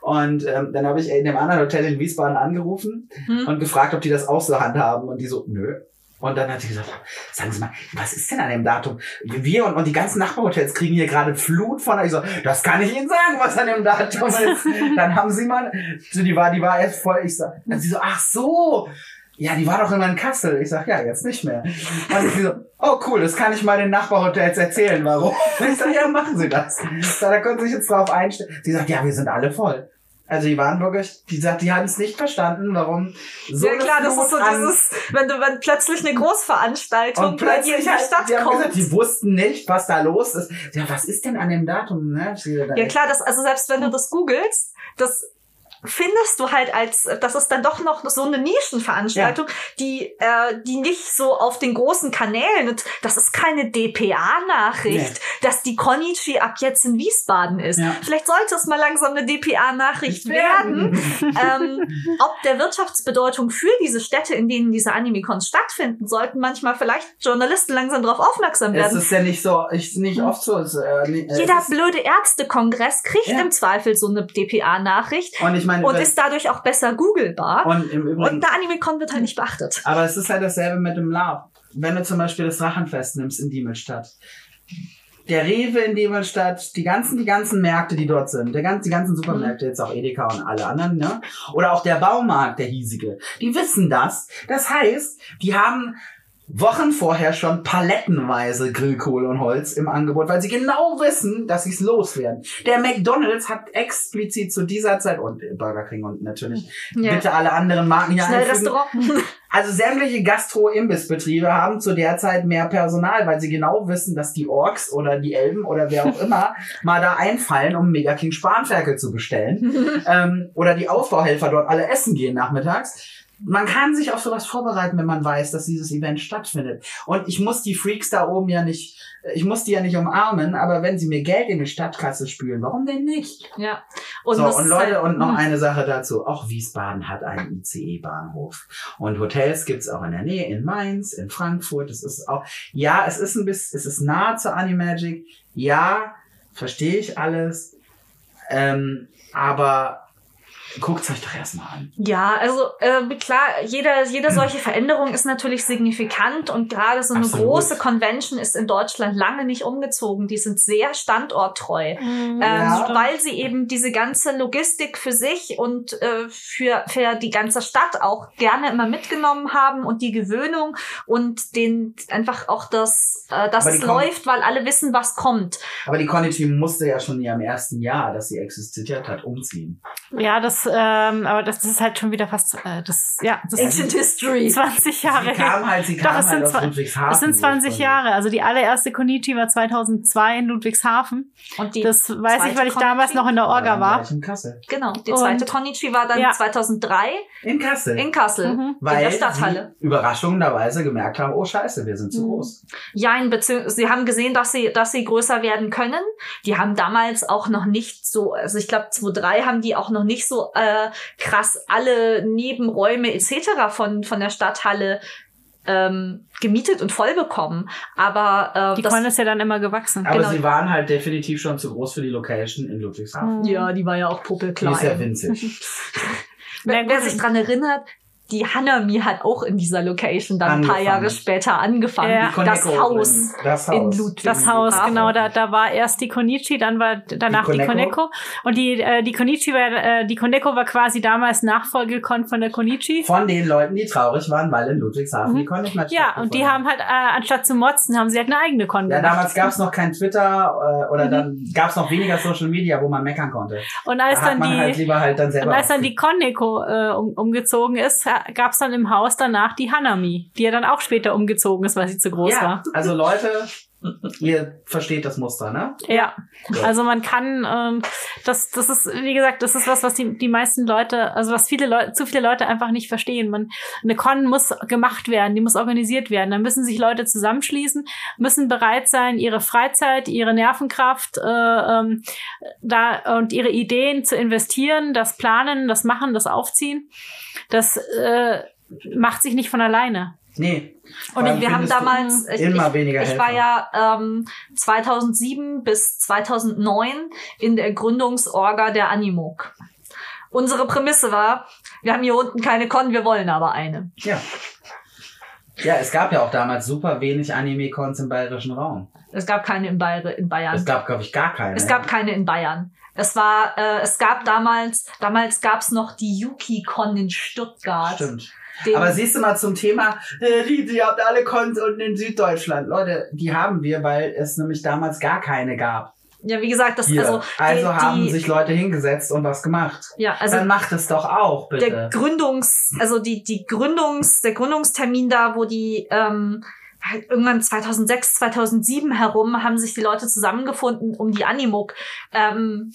Und ähm, dann habe ich in dem anderen Hotel in Wiesbaden angerufen Hm? und gefragt, ob die das auch so handhaben. Und die so, nö. Und dann hat sie gesagt, sagen Sie mal, was ist denn an dem Datum? Wir und, und die ganzen Nachbarhotels kriegen hier gerade Flut von. Ich so, das kann ich Ihnen sagen, was an dem Datum ist. dann haben sie mal, so die war, die war erst voll, ich sag, dann sie so, ach so. Ja, die war doch immer in Kassel. Ich sag, ja, jetzt nicht mehr. Und sie so, oh cool, das kann ich mal den Nachbarhotels erzählen, warum. Ich sag, ja, machen Sie das. Ich sag, da können Sie sich jetzt drauf einstellen. Sie sagt, ja, wir sind alle voll. Also die waren wirklich, die sagt, die haben es nicht verstanden, warum so ja klar, das ist so dieses, wenn du wenn plötzlich eine Großveranstaltung bei dir in halt, Stadt die kommt. gesagt, die wussten nicht, was da los ist. Ja, was ist denn an dem Datum? Ne? Ja klar, das, also selbst wenn du das googelst, das findest du halt als, das ist dann doch noch so eine Nischenveranstaltung, die, äh, die nicht so auf den großen Kanälen, und das ist keine DPA-Nachricht, Nee. dass die Konichi ab jetzt in Wiesbaden ist. Ja. Vielleicht sollte es mal langsam eine DPA-Nachricht werden. ähm, ob der Wirtschaftsbedeutung für diese Städte, in denen diese Animecons stattfinden, sollten manchmal vielleicht Journalisten langsam darauf aufmerksam Es werden. ist ja nicht so, ich, nicht oft so. Es, äh, äh, Jeder es ist, blöde Ärztekongress kriegt Ja. im Zweifel so eine DPA-Nachricht und ich meine, und ist dadurch auch besser googelbar. Und, und im Übrigen, eine Animecon wird halt nicht beachtet. aber es ist halt dasselbe mit dem Lab. Wenn du zum Beispiel das Drachenfest nimmst in Diemelstadt. Der Rewe in Diemelstadt, die ganzen, die ganzen Märkte, die dort sind, der ganz, die ganzen Supermärkte, jetzt auch Edeka und alle anderen, ne? Oder auch der Baumarkt, der hiesige, die wissen das. Das heißt, die haben Wochen vorher schon palettenweise Grillkohle und Holz im Angebot, weil sie genau wissen, dass sie es loswerden. Der McDonalds hat explizit zu dieser Zeit und Burger King und natürlich Ja. bitte alle anderen Marken hier einfügen. Schnellrestaurant. Also sämtliche Gastro-Imbissbetriebe haben zu der Zeit mehr Personal, weil sie genau wissen, dass die Orks oder die Elben oder wer auch immer mal da einfallen, um Mega King Spanferkel zu bestellen. ähm, oder die Aufbauhelfer dort alle essen gehen nachmittags. Man kann sich auf sowas vorbereiten, wenn man weiß, dass dieses Event stattfindet. Und ich muss die Freaks da oben ja nicht, ich muss die ja nicht umarmen, aber wenn sie mir Geld in die Stadtkasse spülen, warum denn nicht? ja. Und so, und Leute, halt- und noch eine Sache dazu. Auch Wiesbaden hat einen ICE-Bahnhof. Und Hotels gibt's auch in der Nähe, in Mainz, in Frankfurt. Es ist auch, ja, es ist ein bisschen, es ist nah zur Animagic. Ja, verstehe ich alles. Ähm, aber guckt's euch doch erstmal an. Ja, also äh, klar, jeder, jede solche Veränderung ist natürlich signifikant und gerade so eine Absolut. große Convention ist in Deutschland lange nicht umgezogen. Die sind sehr standorttreu. Ähm, Ja. weil sie eben diese ganze Logistik für sich und äh, für, für die ganze Stadt auch gerne immer mitgenommen haben und die Gewöhnung und den einfach auch das, äh, dass es läuft, weil alle wissen, was kommt. Aber die Konichi musste ja schon in ihrem ersten Jahr, dass sie existiert hat, umziehen. Ja, das das, ähm, aber das, das ist halt schon wieder fast, äh, das, ja, das Ancient History. 20 Jahre. Sie kam halt, sie kam Doch, es halt sind, Ludwigshafen. es sind 20 ursprünglich. Jahre. Also die allererste Konichi war 2002 in Ludwigshafen. Und die Das weiß ich, weil ich damals Konichi- noch in der Orga war. in Kassel. Genau, die Und- zweite Konichi war dann Ja. 2003 In Kassel. in Kassel, Mhm. in weil der Stadthalle. sie überraschenderweise gemerkt haben, oh scheiße, wir sind zu Mhm. groß. Ja, in sie haben gesehen, dass sie, dass sie größer werden können. Die haben damals auch noch nicht so, also ich glaube 2003 haben die auch noch nicht so äh, krass alle Nebenräume etc. von von der Stadthalle ähm, gemietet und voll bekommen. Aber äh, Die das, Con ist ja dann immer gewachsen. Aber Genau. sie waren halt definitiv schon zu groß für die Location in Ludwigshafen. Mhm. ja, die war ja auch Die puppelklein. ist ja winzig. Wer, wer sich dran erinnert, die Hanami hat auch in dieser Location dann ein paar Angefangen. Jahre später angefangen. Ja. Die Das Koneko Haus das in Haus. Ludwigshafen. Das Haus, genau, da, da war erst die Konichi, dann war danach die Die Koneko. Koneko. Und die, äh, die Konichi war, äh, die Koneko war quasi damals Nachfolgekon von der Konichi. Von den Leuten, die traurig waren, weil in Ludwigshafen Mhm. die nicht mehr Ja, und die haben halt, äh, anstatt zu motzen, haben sie halt eine eigene Con Ja, gemacht. damals gab es noch kein Twitter äh, oder Mhm. dann gab es noch weniger Social Media, wo man meckern konnte. Und als da hat dann halt die, lieber halt dann selber. und als dann die Koneko äh, um, umgezogen ist, gab es dann im Haus danach die Hanami, die ja dann auch später umgezogen ist, weil sie zu groß ja, war. also Leute, ihr versteht das Muster, ne? Ja, Ja. also man kann, ähm, das, das ist, wie gesagt, das ist was, was die, die meisten Leute, also was viele Leute, zu viele Leute einfach nicht verstehen. Man, eine Con muss gemacht werden, die muss organisiert werden. Dann müssen sich Leute zusammenschließen, müssen bereit sein, ihre Freizeit, ihre Nervenkraft äh, ähm, da und ihre Ideen zu investieren, das Planen, das Machen, das Aufziehen. Das äh, macht sich nicht von alleine. Nee. Und wir haben damals, ich, immer ich, weniger ich war ja ähm, 2007 bis 2009 in der Gründungsorga der Animog. Unsere Prämisse war, wir haben hier unten keine Con, wir wollen aber eine. Ja. Ja, es gab ja auch damals super wenig Anime-Cons im bayerischen Raum. Es gab keine in, Bayer, in Bayern. Es gab, glaube ich, gar keine. Es gab keine in Bayern. Es war, äh, es gab damals, damals gab es noch die Yuki-Con in Stuttgart. Stimmt. Aber siehst du mal zum Thema, äh, die, die habt alle Cons unten in Süddeutschland. Leute, die haben wir, weil es nämlich damals gar keine gab. ja, wie gesagt, das Hier. also, Also, die, haben die, sich Leute hingesetzt und was gemacht. ja, also Dann macht es doch auch, der bitte. Gründungs, also die, die Gründungs, der Gründungstermin da, wo die ähm, halt irgendwann 2006, 2007 herum haben sich die Leute zusammengefunden, um die Animuk ähm,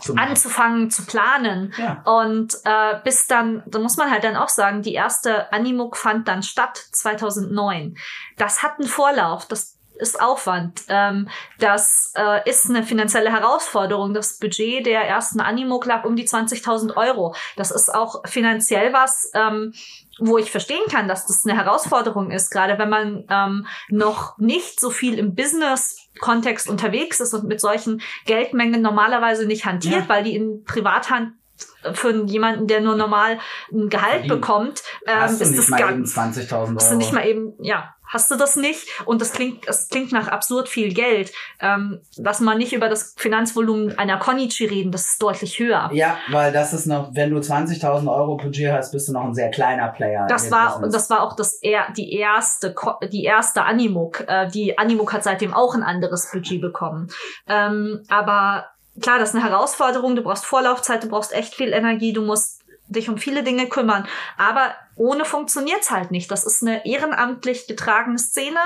Zu anzufangen zu planen. Ja. Und äh, bis dann, da muss man halt dann auch sagen, die erste Animuk fand dann statt 2009. Das hat einen Vorlauf, das ist Aufwand. Ähm, das äh, ist eine finanzielle Herausforderung. Das Budget der ersten Animuk lag um die 20.000 Euro. Das ist auch finanziell was, ähm, wo ich verstehen kann, dass das eine Herausforderung ist, gerade wenn man ähm, noch nicht so viel im Business-Kontext unterwegs ist und mit solchen Geldmengen normalerweise nicht hantiert, Ja. weil die in Privathand für jemanden, der nur normal ein Gehalt Verdient. bekommt, ähm, ist nicht das mal gar eben 20.000 Euro. du nicht mal eben, ja, hast du das nicht? Und das klingt, das klingt nach absurd viel Geld. Ähm, lass mal nicht über das Finanzvolumen einer Konichi reden, das ist deutlich höher. ja, weil das ist noch, wenn du 20.000 Euro Budget hast, bist du noch ein sehr kleiner Player. Das war, Business. das war auch das er, die erste, die erste Animuk. Äh, die Animuk hat seitdem auch ein anderes Budget bekommen. Ähm, aber klar, das ist eine Herausforderung. Du brauchst Vorlaufzeit, du brauchst echt viel Energie, du musst dich um viele Dinge kümmern. Aber ohne funktioniert's halt nicht. Das ist eine ehrenamtlich getragene Szene.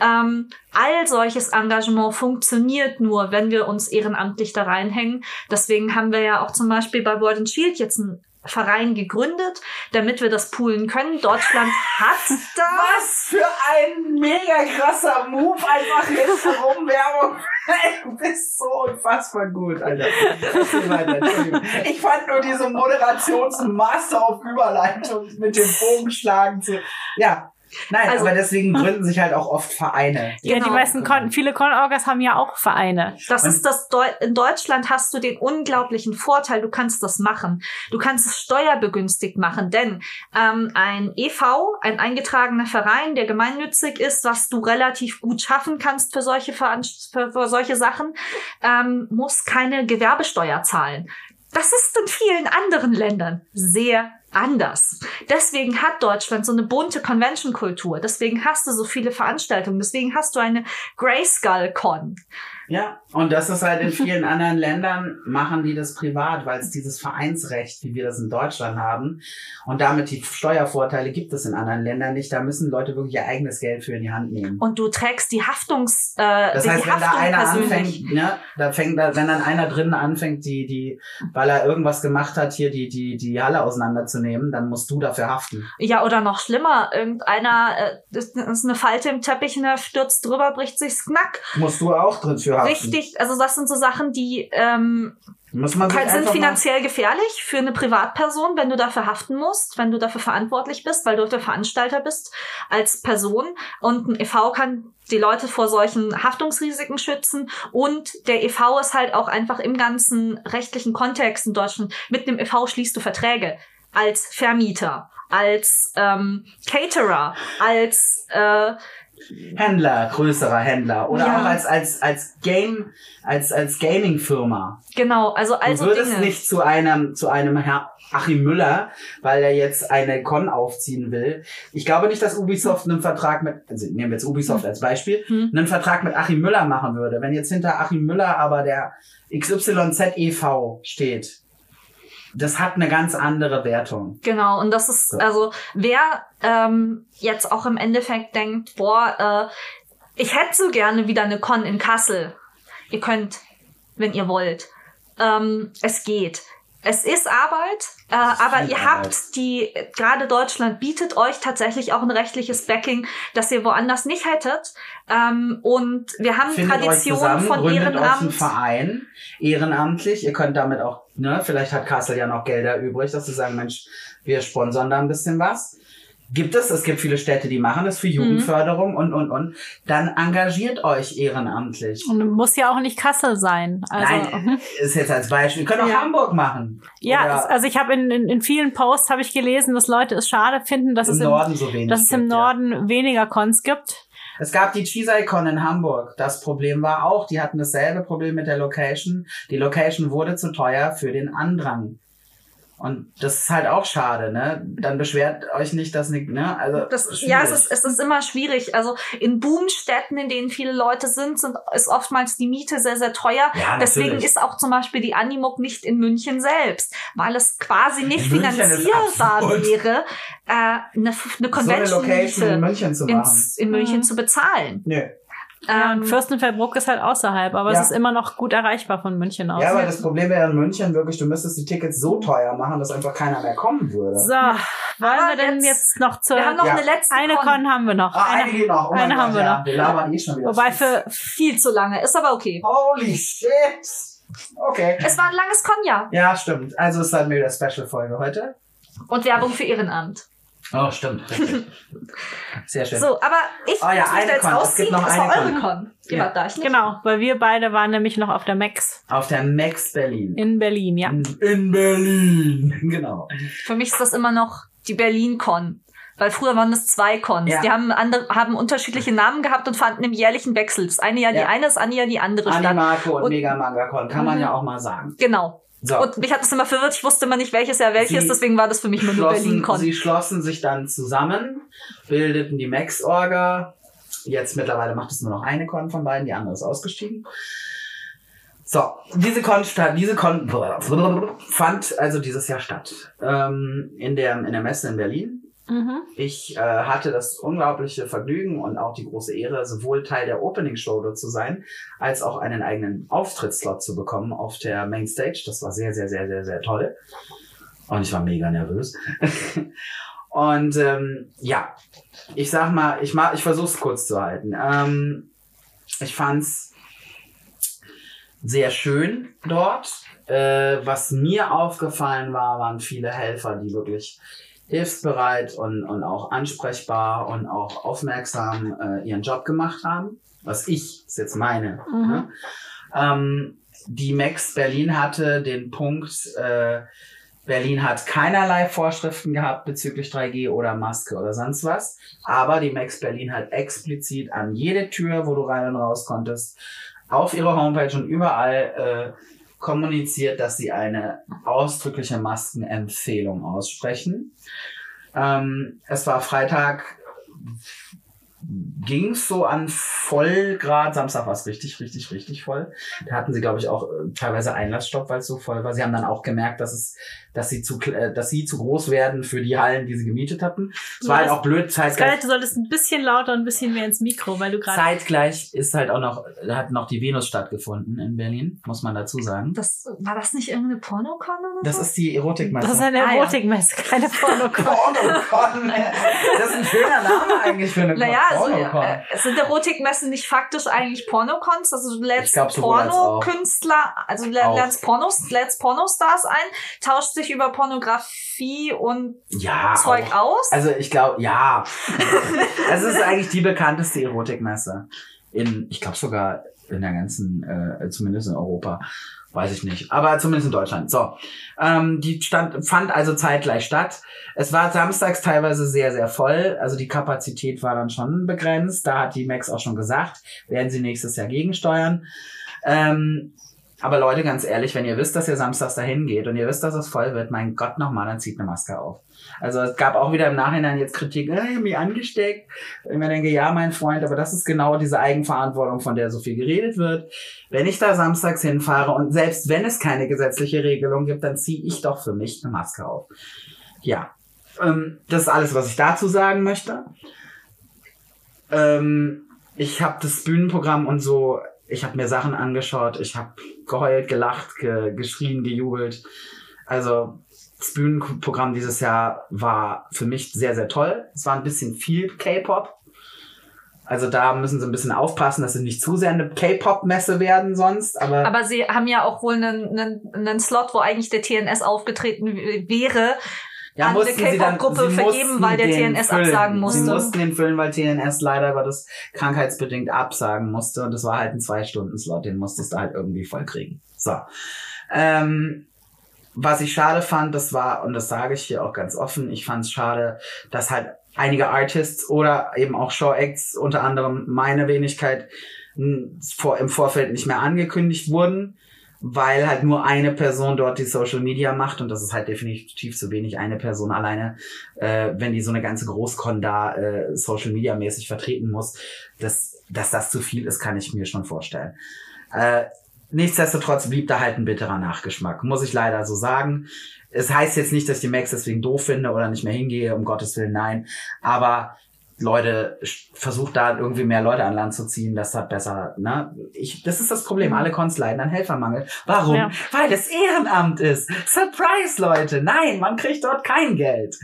Ähm, all solches Engagement funktioniert nur, wenn wir uns ehrenamtlich da reinhängen. Deswegen haben wir ja auch zum Beispiel bei World and Shield jetzt einen Verein gegründet, damit wir das poolen können. Deutschland hat da Was für ein mega krasser Move, einfach jetzt rum Werbung. Du bist so unfassbar gut, Alter. Ich fand nur diese Moderationsmaster auf Überleitung mit dem Bogenschlagen zu. Ja. Nein, Also- aber deswegen gründen sich halt auch oft Vereine. Ja, die Genau. meisten Con, viele Con-Orgas haben ja auch Vereine. Das Und- ist das Deu in Deutschland hast du den unglaublichen Vorteil, du kannst das machen. Du kannst es steuerbegünstigt machen, denn ähm, ein EV, ein eingetragener Verein, der gemeinnützig ist, was du relativ gut schaffen kannst für solche Veranst für, für solche Sachen, ähm, muss keine Gewerbesteuer zahlen. Das ist in vielen anderen Ländern sehr anders. deswegen hat Deutschland so eine bunte Convention-Kultur. Deswegen hast du so viele Veranstaltungen. Deswegen hast du eine Grayskull-Con. Ja, und das ist halt in vielen anderen Ländern, machen die das privat, weil es dieses Vereinsrecht, wie wir das in Deutschland haben, und damit die Steuervorteile gibt es in anderen Ländern nicht. Da müssen Leute wirklich ihr eigenes Geld für in die Hand nehmen. Und du trägst die Haftungs, äh, Das die heißt, wenn da Haftung einer persönlich. anfängt, ne, da fängt da, wenn dann einer drinnen anfängt, die, die, weil er irgendwas gemacht hat, hier die, die, die Halle auseinanderzunehmen, dann musst du dafür haften. Ja, oder noch schlimmer, irgendeiner, äh, ist eine Falte im Teppich und er stürzt drüber, bricht sich's knack. Musst du auch drin für haften. Richtig, also das sind so Sachen, die ähm, Kann- sind finanziell gefährlich für eine Privatperson, wenn du dafür haften musst, wenn du dafür verantwortlich bist, weil du der Veranstalter bist als Person. Und ein e.V. kann die Leute vor solchen Haftungsrisiken schützen. Und der e.V. ist halt auch einfach im ganzen rechtlichen Kontext in Deutschland. Mit einem e.V. schließt du Verträge als Vermieter, als ähm, Caterer, als äh, Händler, größerer Händler oder Ja. auch als als als Game als als Gaming Firma. genau, also also du würdest Dinge. nicht zu einem zu einem Herr Achim Müller, weil er jetzt eine Con aufziehen will. Ich glaube nicht, dass Ubisoft einen Vertrag mit also nehmen wir jetzt Ubisoft als Beispiel, Hm. einen Vertrag mit Achim Müller machen würde. Wenn jetzt hinter Achim Müller aber der XYZ e.V. steht, das hat eine ganz andere Wertung. Genau, und das ist, So. also wer ähm, jetzt auch im Endeffekt denkt, boah, äh, ich hätte so gerne wieder eine Con in Kassel. Ihr könnt, wenn ihr wollt. Ähm, es geht. Es ist Arbeit, äh, aber ihr Arbeit. habt die, gerade Deutschland bietet euch tatsächlich auch ein rechtliches Backing, das ihr woanders nicht hättet. Ähm, und wir haben Findet zusammen, von gründet euch einen Ehrenamt. Verein, ehrenamtlich. Ihr könnt damit auch, ne, vielleicht hat Kassel ja noch Gelder übrig, dass sie sagen, Mensch, wir sponsern da ein bisschen was. Gibt es, es gibt viele Städte, die machen das für Mhm. Jugendförderung und, und, und. Dann engagiert euch ehrenamtlich. Und muss ja auch nicht Kassel sein. Also, Nein, ist jetzt als Beispiel. Ihr könnt auch Ja. Hamburg machen. Ja, Oder also ich habe in, in, in vielen Posts habe ich gelesen, dass Leute es schade finden, dass es im, Norden so wenig. dass es im gibt, ja. Norden weniger Cons gibt. Es gab die Cheese-Icon in Hamburg. Das Problem war auch, die hatten dasselbe Problem mit der Location. Die Location wurde zu teuer für den Andrang. Und das ist halt auch schade, ne? Dann beschwert euch nicht, dass nicht, ne? Also Das, ist ja, es schwierig. ist, es ist immer schwierig. Also in Boomstädten, in denen viele Leute sind, sind ist oftmals die Miete sehr, sehr teuer. Ja, Deswegen natürlich. ist auch zum Beispiel die Animuk nicht in München selbst, weil es quasi nicht In finanzierbar wäre, äh, eine, eine so eine Convention Location in München zu ins, in München Mhm. zu bezahlen. Nö. Ja, Ähm, und Fürstenfeldbruck ist halt außerhalb, aber Ja. es ist immer noch gut erreichbar von München aus. Ja, aber das Problem wäre in München wirklich, du müsstest die Tickets so teuer machen, dass einfach keiner mehr kommen würde. so, wollen Aber wir denn jetzt- noch zur wir haben noch Ja. eine letzte eine Con. Con haben wir noch. Ah, eine eine, geht noch. Oh eine Gott, haben wir ja. noch. Wir labern eh schon wieder. Wobei für Viel zu lange, ist aber okay. Holy shit! Okay. Es war ein langes Konja Ja, stimmt. Also ist dann wieder Special-Folge heute. und Werbung für Ehrenamt. Oh, stimmt. Richtig. Sehr schön. So, aber ich Oh ja, muss mich eine da jetzt. Es gibt noch das war eine eure Con. Con. Ihr Ja. da, ich nicht. genau, weil wir beide waren nämlich noch auf der Max Auf der Max Berlin. in Berlin, ja. In, in Berlin. Genau. Für mich ist das immer noch die Berlin-Con. Weil früher waren das zwei Cons. Ja. Die haben, andere, haben unterschiedliche Namen gehabt und fanden im jährlichen Wechsel. Das eine Jahr die Ja. eine, das andere Jahr die andere statt. Animako und, Und- Mega Manga Con, kann man Mhm. ja auch mal sagen. Genau. So. Und mich hat das immer verwirrt. Ich wusste immer nicht, welches Jahr welches. Sie deswegen war das für mich nur eine schlossen, Berlin-Con. sie schlossen sich dann zusammen, bildeten die Max-Orga. Jetzt mittlerweile macht es nur noch eine Con von beiden, die andere ist ausgestiegen. So, diese Con, diese Con fand also dieses Jahr statt. Ähm, in, der, in der Messe in Berlin. Mhm. Ich äh, hatte das unglaubliche Vergnügen und auch die große Ehre, sowohl Teil der Opening Show dort zu sein, als auch einen eigenen Auftrittsslot zu bekommen auf der Mainstage. Das war sehr, sehr, sehr, sehr, sehr toll. Und ich war mega nervös. und ähm, ja, ich sag mal, ich, ma- ich versuche es kurz zu halten. Ähm, ich fand's sehr schön dort. Äh, was mir aufgefallen war, waren viele Helfer, die wirklich hilfsbereit und, und auch ansprechbar und auch aufmerksam äh, ihren Job gemacht haben. Was ich, ist jetzt meine. Mhm. Ne? Ähm, die Max Berlin hatte den Punkt, äh, Berlin hat keinerlei Vorschriften gehabt bezüglich 3G oder Maske oder sonst was. Aber die Max Berlin hat explizit an jede Tür, wo du rein und raus konntest, auf ihrer Homepage und überall äh, kommuniziert, dass sie eine ausdrückliche Maskenempfehlung aussprechen. Ähm, es war Freitag, ging es so an Vollgrad. Samstag war es richtig, richtig, richtig voll. Da hatten sie, glaube ich, auch äh, teilweise Einlassstopp, weil es so voll war. Sie haben dann auch gemerkt, dass es, dass sie zu, äh, dass sie zu groß werden für die Hallen, die sie gemietet hatten. Es Ja, war halt das- auch blöd, zeitgleich. du solltest ein bisschen lauter und ein bisschen mehr ins Mikro, weil du gerade. Zeitgleich ist halt auch noch, hat noch die Venus stattgefunden in Berlin, muss man dazu sagen. Das, war das nicht irgendeine Pornocon oder Das ist die Erotikmesse. Das ist eine Ah. Erotikmesse, keine Pornocon. Pornocon. Das ist ein schöner Name eigentlich für eine Naja, also, Pornocon. äh, sind Erotikmessen nicht faktisch eigentlich Pornocons? Also du lädst. Pornokünstler, also du lernst Pornos, lädst Pornostars ein, tauscht sich über Pornografie und ja, Zeug auch. aus. Also ich glaube, ja. Es ist eigentlich die bekannteste Erotikmesse. In, ich glaube sogar in der ganzen, äh, zumindest in Europa. Weiß ich nicht. Aber zumindest in Deutschland. So. Ähm, die stand, fand also zeitgleich statt. Es war samstags teilweise sehr, sehr voll. Also die Kapazität war dann schon begrenzt. Da hat die Max auch schon gesagt, werden sie nächstes Jahr gegensteuern. Ähm, aber Leute, ganz ehrlich, wenn ihr wisst, dass ihr samstags dahin geht und ihr wisst, dass es voll wird, mein Gott nochmal, dann zieht eine Maske auf. Also es gab auch wieder im Nachhinein jetzt Kritik, äh, ich hab mich angesteckt. Ich mir denke, ja, mein Freund, aber das ist genau diese Eigenverantwortung, von der so viel geredet wird. Wenn ich da samstags hinfahre und selbst wenn es keine gesetzliche Regelung gibt, dann ziehe ich doch für mich eine Maske auf. Ja, ähm, das ist alles, was ich dazu sagen möchte. Ähm, ich habe das Bühnenprogramm und so, ich habe mir Sachen angeschaut, ich habe geheult, gelacht, ge geschrien, gejubelt. Also das Bühnenprogramm dieses Jahr war für mich sehr, sehr toll. Es war ein bisschen viel K-Pop. Also da müssen sie ein bisschen aufpassen, dass sie nicht zu sehr eine K-Pop-Messe werden sonst. Aber, Aber sie haben ja auch wohl einen, einen, einen Slot, wo eigentlich der TNS aufgetreten wäre. ja, an mussten eine K-Pop-Gruppe vergeben, weil der TNS füllen. absagen musste. Sie mussten den füllen, weil TNS leider Gottes krankheitsbedingt absagen musste. Und das war halt ein Zwei-Stunden-Slot, den musstest du halt irgendwie voll kriegen. So. Ähm, was ich schade fand, das war, und das sage ich hier auch ganz offen, ich fand es schade, dass halt einige Artists oder eben auch Show-Acts, unter anderem meine Wenigkeit, vor, im Vorfeld nicht mehr angekündigt wurden, weil halt nur eine Person dort die Social Media macht und das ist halt definitiv zu wenig, eine Person alleine, äh, wenn die so eine ganze Großkon da äh, Social Media mäßig vertreten muss, dass, dass das zu viel ist, kann ich mir schon vorstellen. Äh, nichtsdestotrotz blieb da halt ein bitterer Nachgeschmack, muss ich leider so sagen. Es heißt jetzt nicht, dass ich die Max deswegen doof finde oder nicht mehr hingehe, um Gottes Willen, nein. Aber Leute, versucht da irgendwie mehr Leute an Land zu ziehen, das hat besser, ne? Ich, das ist das Problem. Alle Cons leiden an Helfermangel. Warum? Ja. Weil es Ehrenamt ist. Surprise, Leute. Nein, man kriegt dort kein Geld.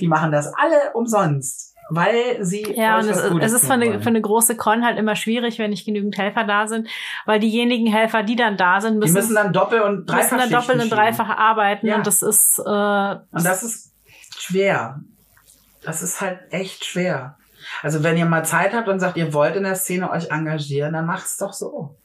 Die machen das alle umsonst, weil sie Ja, und es, es ist für eine, für eine große Con halt immer schwierig, wenn nicht genügend Helfer da sind, weil diejenigen Helfer, die dann da sind, Die müssen, müssen dann doppelt und müssen dreifach dann doppelt und dreifach arbeiten Ja. und das ist, äh, Und das ist schwer. Das ist halt echt schwer. Also wenn ihr mal Zeit habt und sagt, ihr wollt in der Szene euch engagieren, dann macht's doch so.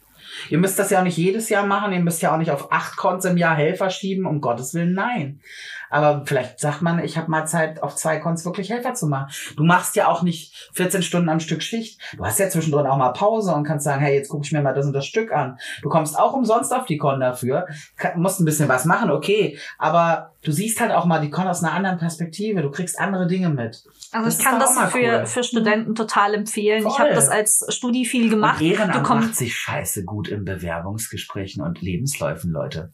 Ihr müsst das ja auch nicht jedes Jahr machen, ihr müsst ja auch nicht auf acht Cons im Jahr Helfer schieben, um Gottes Willen, nein. Aber vielleicht sagt man, ich habe mal Zeit, auf zwei Cons wirklich Helfer zu machen. Du machst ja auch nicht 14 Stunden am Stück Schicht. Du hast ja zwischendrin auch mal Pause und kannst sagen, hey, jetzt gucke ich mir mal das und das Stück an. Du kommst auch umsonst auf die Con dafür, musst ein bisschen was machen, okay, aber du siehst halt auch mal die Con aus einer anderen Perspektive. Du kriegst andere Dinge mit. Also Das ich kann das für, cool. für Studenten total empfehlen. Ich Voll. habe das als Studi viel gemacht. Und Ehrenamt Du kommst- macht sich scheiße gut in Bewerbungsgesprächen und Lebensläufen, Leute.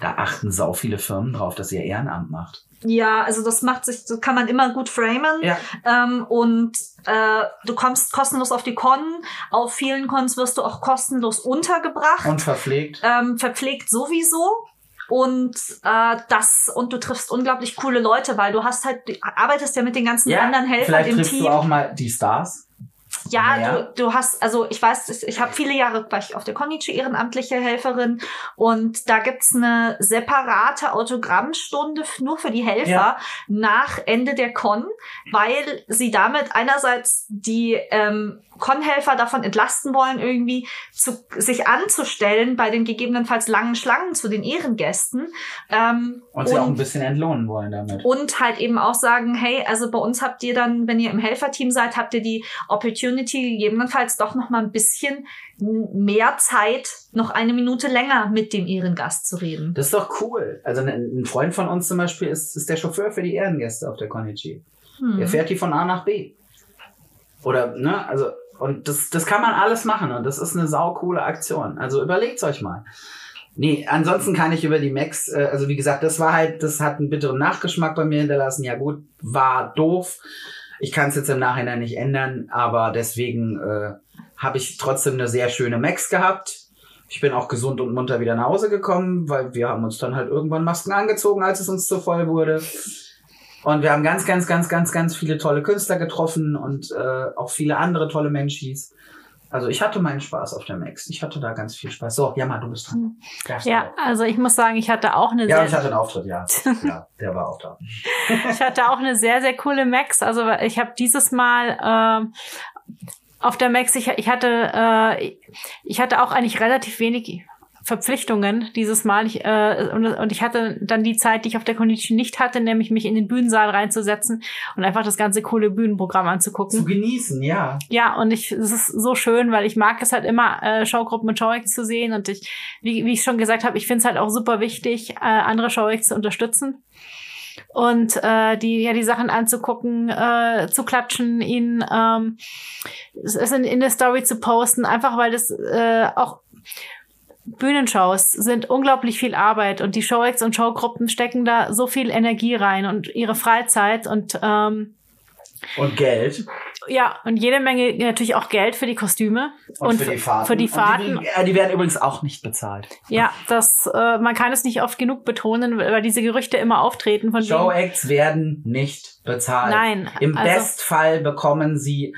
Da achten sau viele Firmen drauf, dass ihr Ehrenamt macht. Ja, also das macht sich, so kann man immer gut framen. Ja. Ähm, und äh, du kommst kostenlos auf die Con. Auf vielen Cons wirst du auch kostenlos untergebracht. Und verpflegt. ähm, verpflegt sowieso. Und äh, das und du triffst unglaublich coole Leute, weil du hast halt, du arbeitest ja mit den ganzen anderen Helfern vielleicht im triffst Team. du auch mal die Stars. Ja, Ja. Du, du hast, also ich weiß, ich, ich habe viele Jahre war ich auf der Konichi ehrenamtliche Helferin und da gibt's eine separate Autogrammstunde nur für die Helfer Ja. nach Ende der Con, weil sie damit einerseits die ähm, Con-Helfer davon entlasten wollen, irgendwie zu, sich anzustellen bei den gegebenenfalls langen Schlangen zu den Ehrengästen. Ähm, Und sie auch ein bisschen entlohnen wollen damit. und halt eben auch sagen, hey, also bei uns habt ihr dann, wenn ihr im Helferteam seid, habt ihr die Opportunity gegebenenfalls doch noch mal ein bisschen mehr Zeit, noch eine Minute länger mit dem Ehrengast zu reden. Das ist doch cool. Also ein, ein Freund von uns zum Beispiel ist, ist der Chauffeur für die Ehrengäste auf der Konichi. Hm. Er fährt die von A nach B. Oder, ne, also, und das, das kann man alles machen und das ist eine saukoole Aktion. Also überlegt's euch mal. Nee, ansonsten kann ich über die Max, äh, also wie gesagt, das war halt, das hat einen bitteren Nachgeschmack bei mir hinterlassen. Ja gut, war doof. Ich kann es jetzt im Nachhinein nicht ändern, aber deswegen äh, habe ich trotzdem eine sehr schöne Max gehabt. Ich bin auch gesund und munter wieder nach Hause gekommen, weil wir haben uns dann halt irgendwann Masken angezogen, als es uns zu voll wurde. Und wir haben ganz, ganz, ganz, ganz, ganz viele tolle Künstler getroffen und äh, auch viele andere tolle Menschis. Also ich hatte meinen Spaß auf der Max. Ich hatte da ganz viel Spaß. So, Jammer, du bist dran. Darfst Ja, also ich muss sagen, ich hatte auch eine Ja, sehr, ich hatte einen Auftritt, ja. ja, der war auch da. ich hatte auch eine sehr, sehr coole Max. Also ich habe dieses Mal ähm, auf der Max, ich, ich hatte, äh, ich hatte auch eigentlich relativ wenig Verpflichtungen dieses Mal. Ich, äh, und, und ich hatte dann die Zeit, die ich auf der Condition nicht hatte, nämlich mich in den Bühnensaal reinzusetzen und einfach das ganze coole Bühnenprogramm anzugucken. Zu genießen, ja. Ja, und ich, es ist so schön, weil ich mag es halt immer, äh, Showgruppen und Showacts zu sehen. Und ich, wie, wie ich schon gesagt habe, ich finde es halt auch super wichtig, äh, andere Showacts zu unterstützen. Und äh, die, ja, die Sachen anzugucken, äh, zu klatschen, ihnen ähm, es in, in der Story zu posten, einfach weil das äh, auch Bühnenshows sind unglaublich viel Arbeit und die Showacts und Showgruppen stecken da so viel Energie rein und ihre Freizeit und ähm, Und Geld. ja, und jede Menge natürlich auch Geld für die Kostüme Und, für die Fahrten. Für die Und Fahrten. Die, äh, die werden übrigens auch nicht bezahlt. Ja, das äh, man kann es nicht oft genug betonen, weil diese Gerüchte immer auftreten von Showacts werden nicht bezahlt. Nein, Im also- Bestfall bekommen sie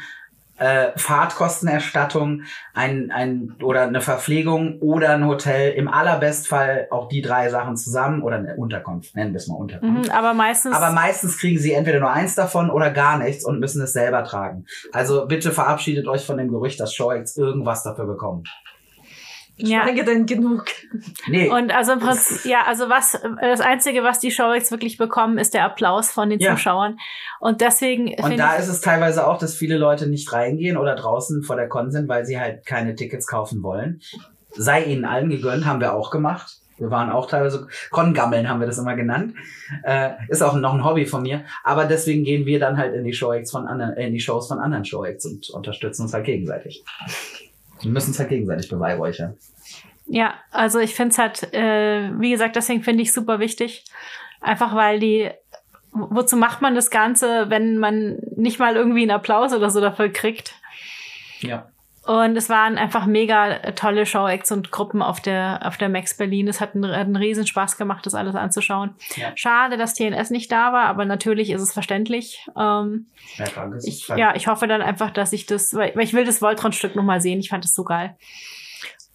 äh, Fahrtkostenerstattung, ein, ein oder eine Verpflegung oder ein Hotel. Im allerbestfall auch die drei Sachen zusammen oder eine Unterkunft, nennen wir es mal Unterkunft. Mhm, aber meistens Aber meistens kriegen sie entweder nur eins davon oder gar nichts und müssen es selber tragen. Also bitte verabschiedet euch von dem Gerücht, dass Showacts irgendwas dafür bekommen. Ja. Schweige denn genug. Nee, Und also im Prinzip, ja, also was, das Einzige, was die Showacts wirklich bekommen, ist der Applaus von den Ja. Zuschauern. Und deswegen Und da ich, ist es teilweise auch, dass viele Leute nicht reingehen oder draußen vor der Con sind, weil sie halt keine Tickets kaufen wollen. Sei ihnen allen gegönnt, haben wir auch gemacht. Wir waren auch teilweise, Con-Gammeln haben wir das immer genannt. Äh, ist auch noch ein Hobby von mir. Aber deswegen gehen wir dann halt in die Showacts von anderen, in die Shows von anderen Showacts und unterstützen uns halt gegenseitig. Wir müssen es halt gegenseitig beweihräuchern. ja, also ich finde es halt, äh, wie gesagt, deswegen finde ich super wichtig. Einfach weil die, wozu macht man das Ganze, wenn man nicht mal irgendwie einen Applaus oder so dafür kriegt? Ja. Und es waren einfach mega tolle Showacts und Gruppen auf der, auf der Max Berlin. Es hat einen, hat einen riesen Spaß gemacht, das alles anzuschauen. Ja. Schade, dass TNS nicht da war, aber natürlich ist es verständlich. Ähm, Ja, ich, ja, ich hoffe dann einfach, dass ich das, weil, weil ich will das Voltron-Stück nochmal sehen. Ich fand das so geil.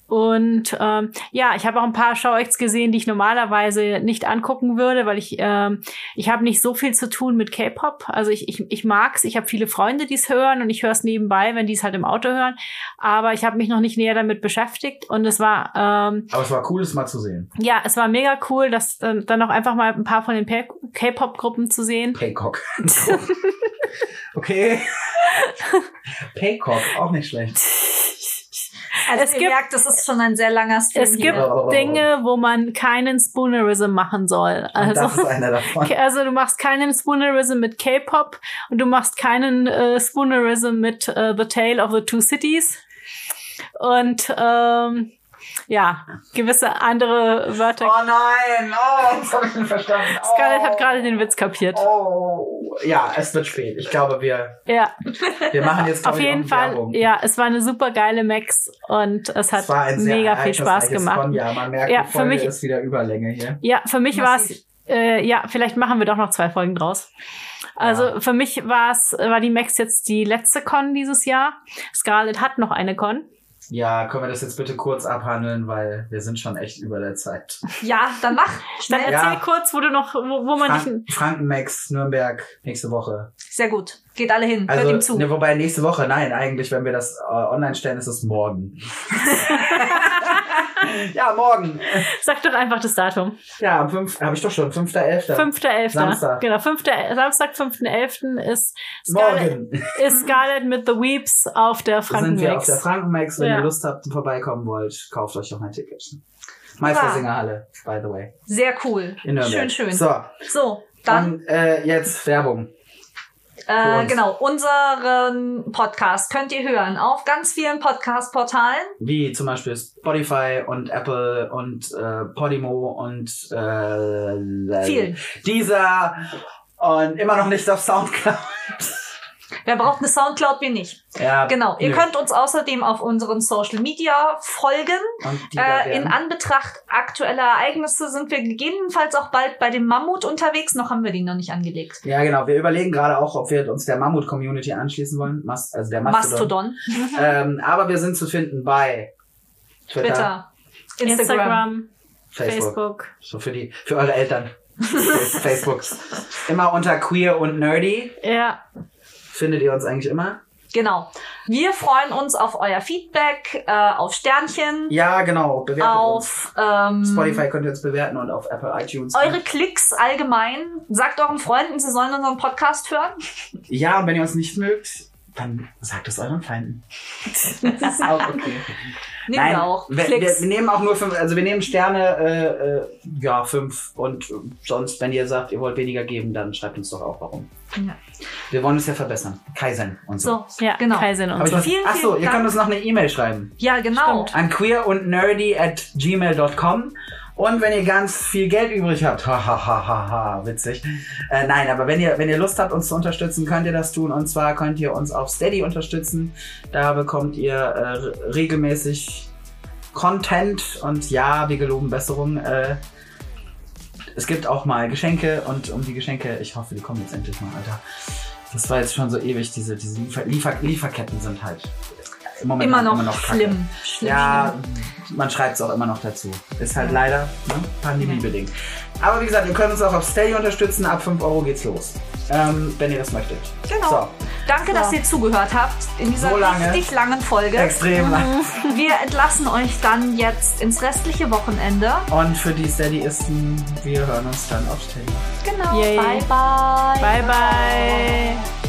Und ähm, ja, ich habe auch ein paar Showacts gesehen, die ich normalerweise nicht angucken würde, weil ich ähm, ich habe nicht so viel zu tun mit K-Pop. Also ich ich, ich mag's. Ich habe viele Freunde, die es hören und ich höre es nebenbei, wenn die es halt im Auto hören. Aber ich habe mich noch nicht näher damit beschäftigt und es war ähm, Aber es war cool, es mal zu sehen. ja, es war mega cool, dass ähm, dann auch einfach mal ein paar von den K-Pop-Gruppen zu sehen. Paycock. okay. Paycock, auch nicht schlecht. Also Es ihr gibt- merkt, das ist schon ein sehr langer Stream. Es gibt hier. Dinge, wo man keinen Spoonerism machen soll. Und das Also, ist einer davon. also du machst keinen Spoonerism mit K-Pop und du machst keinen äh, Spoonerism mit äh, The Tale of the Two Cities. Und ähm, ja, gewisse andere Wörter. Oh nein, oh, das habe ich nicht verstanden. Oh. Scarlett hat gerade den Witz kapiert. Oh, ja, es wird spät. Ich glaube, wir, Ja, wir machen jetzt auf jeden Fall. Werbung. Ja, es war eine super geile Max und es hat Es mega viel Spaß gemacht. Con. Ja, man merkt, Ja, die für mich- ist wieder Überlänge hier. Ja, für mich war es, äh, ja, vielleicht machen wir doch noch zwei Folgen draus. Also Ja. für mich war es, war die Max jetzt die letzte Con dieses Jahr. Scarlett hat noch eine Con. Ja, können wir das jetzt bitte kurz abhandeln, weil wir sind schon echt über der Zeit. Ja, dann mach. Dann erzähl Ja. kurz, wo du noch, wo, wo man dich. Frank Frankenmax, Nürnberg, nächste Woche. Sehr gut. Geht alle hin. Hört Also, ihm zu. ne, wobei nächste Woche, nein, eigentlich, wenn wir das äh, online stellen, ist es morgen. ja, morgen. Sag doch einfach das Datum. Ja, am 5. habe ich doch schon, 5.11. 5.11. Samstag. Genau, 5. Samstag, 5.11. ist Scarlett, Morgen ist Scarlett mit The Weeps auf der sind wir auf Frankenmax. der Frankenmax. Wenn Ja. ihr Lust habt und vorbeikommen wollt, kauft euch doch ein Ticket. Meistersingerhalle, by the way. Sehr cool. Schön, schön. So, So, dann und äh, jetzt Werbung. Äh, genau, unseren Podcast könnt ihr hören auf ganz vielen Podcast-Portalen. Wie zum Beispiel Spotify und Apple und äh, Podimo und äh, Vielen. Dieser und immer noch nicht auf Soundcloud. Wer braucht eine Soundcloud, wir nicht. Ja, Genau, ihr nö. könnt uns außerdem auf unseren Social Media folgen. Äh, in Anbetracht aktueller Ereignisse sind wir gegebenenfalls auch bald bei dem Mammut unterwegs. Noch haben wir den noch nicht angelegt. ja, genau. Wir überlegen gerade auch, ob wir uns der Mammut-Community anschließen wollen. Mas also der Mastodon. Mastodon, Ähm, aber wir sind zu finden bei Twitter, Twitter, Instagram. Instagram, Facebook. Facebook. So für die, für eure Eltern. Facebook. Immer unter queer und nerdy Ja, findet ihr uns eigentlich immer. Genau. Wir freuen uns auf euer Feedback, äh, auf Sternchen, Ja, genau. Bewertet uns. auf ähm, Spotify könnt ihr uns bewerten und auf Apple iTunes. eure Klicks allgemein. Sagt euren Freunden, sie sollen unseren Podcast hören. Ja, und wenn ihr uns nicht mögt, dann sagt es euren Feinden. Das ist auch okay. Nehmen wir auch. wir, wir, wir nehmen auch nur fünf, also wir nehmen Sterne, äh, äh, ja, fünf. Und äh, sonst, wenn ihr sagt, ihr wollt weniger geben, dann schreibt uns doch auch, warum. Ja. Wir wollen uns ja verbessern. Kaizen und so. So, ja, genau. Kaizen und so. Vielen, ach so, vielen ihr Dank. könnt uns noch eine E-Mail schreiben. Ja, genau. An queer und nerdy at gmail.com. Und wenn ihr ganz viel Geld übrig habt, ha, ha, ha, ha, ha, witzig. Äh, nein, aber wenn ihr, wenn ihr Lust habt, uns zu unterstützen, könnt ihr das tun. Und zwar könnt ihr uns auf Steady unterstützen. Da bekommt ihr äh, re- regelmäßig Content und ja, wir geloben Besserung. Äh, es gibt auch mal Geschenke und um die Geschenke, ich hoffe, die kommen jetzt endlich mal, Alter. Das war jetzt schon so ewig, diese, diese Liefer Liefer Lieferketten sind halt im Moment Immer noch, kacke. schlimm. Schlimm, Ja, schlimm. Man schreibt es auch immer noch dazu. Ist halt leider ne, pandemiebedingt. Aber wie gesagt, ihr könnt uns auch auf Steady unterstützen. Ab 5 Euro geht's los. Ähm, wenn ihr das möchtet. Genau. So, Danke, dass ihr zugehört habt in dieser So lange. richtig langen Folge. extrem lang. Wir entlassen euch dann jetzt ins restliche Wochenende. Und für die Steadyisten, wir hören uns dann auf Steady. Genau. Yay. Bye, bye. Bye, bye.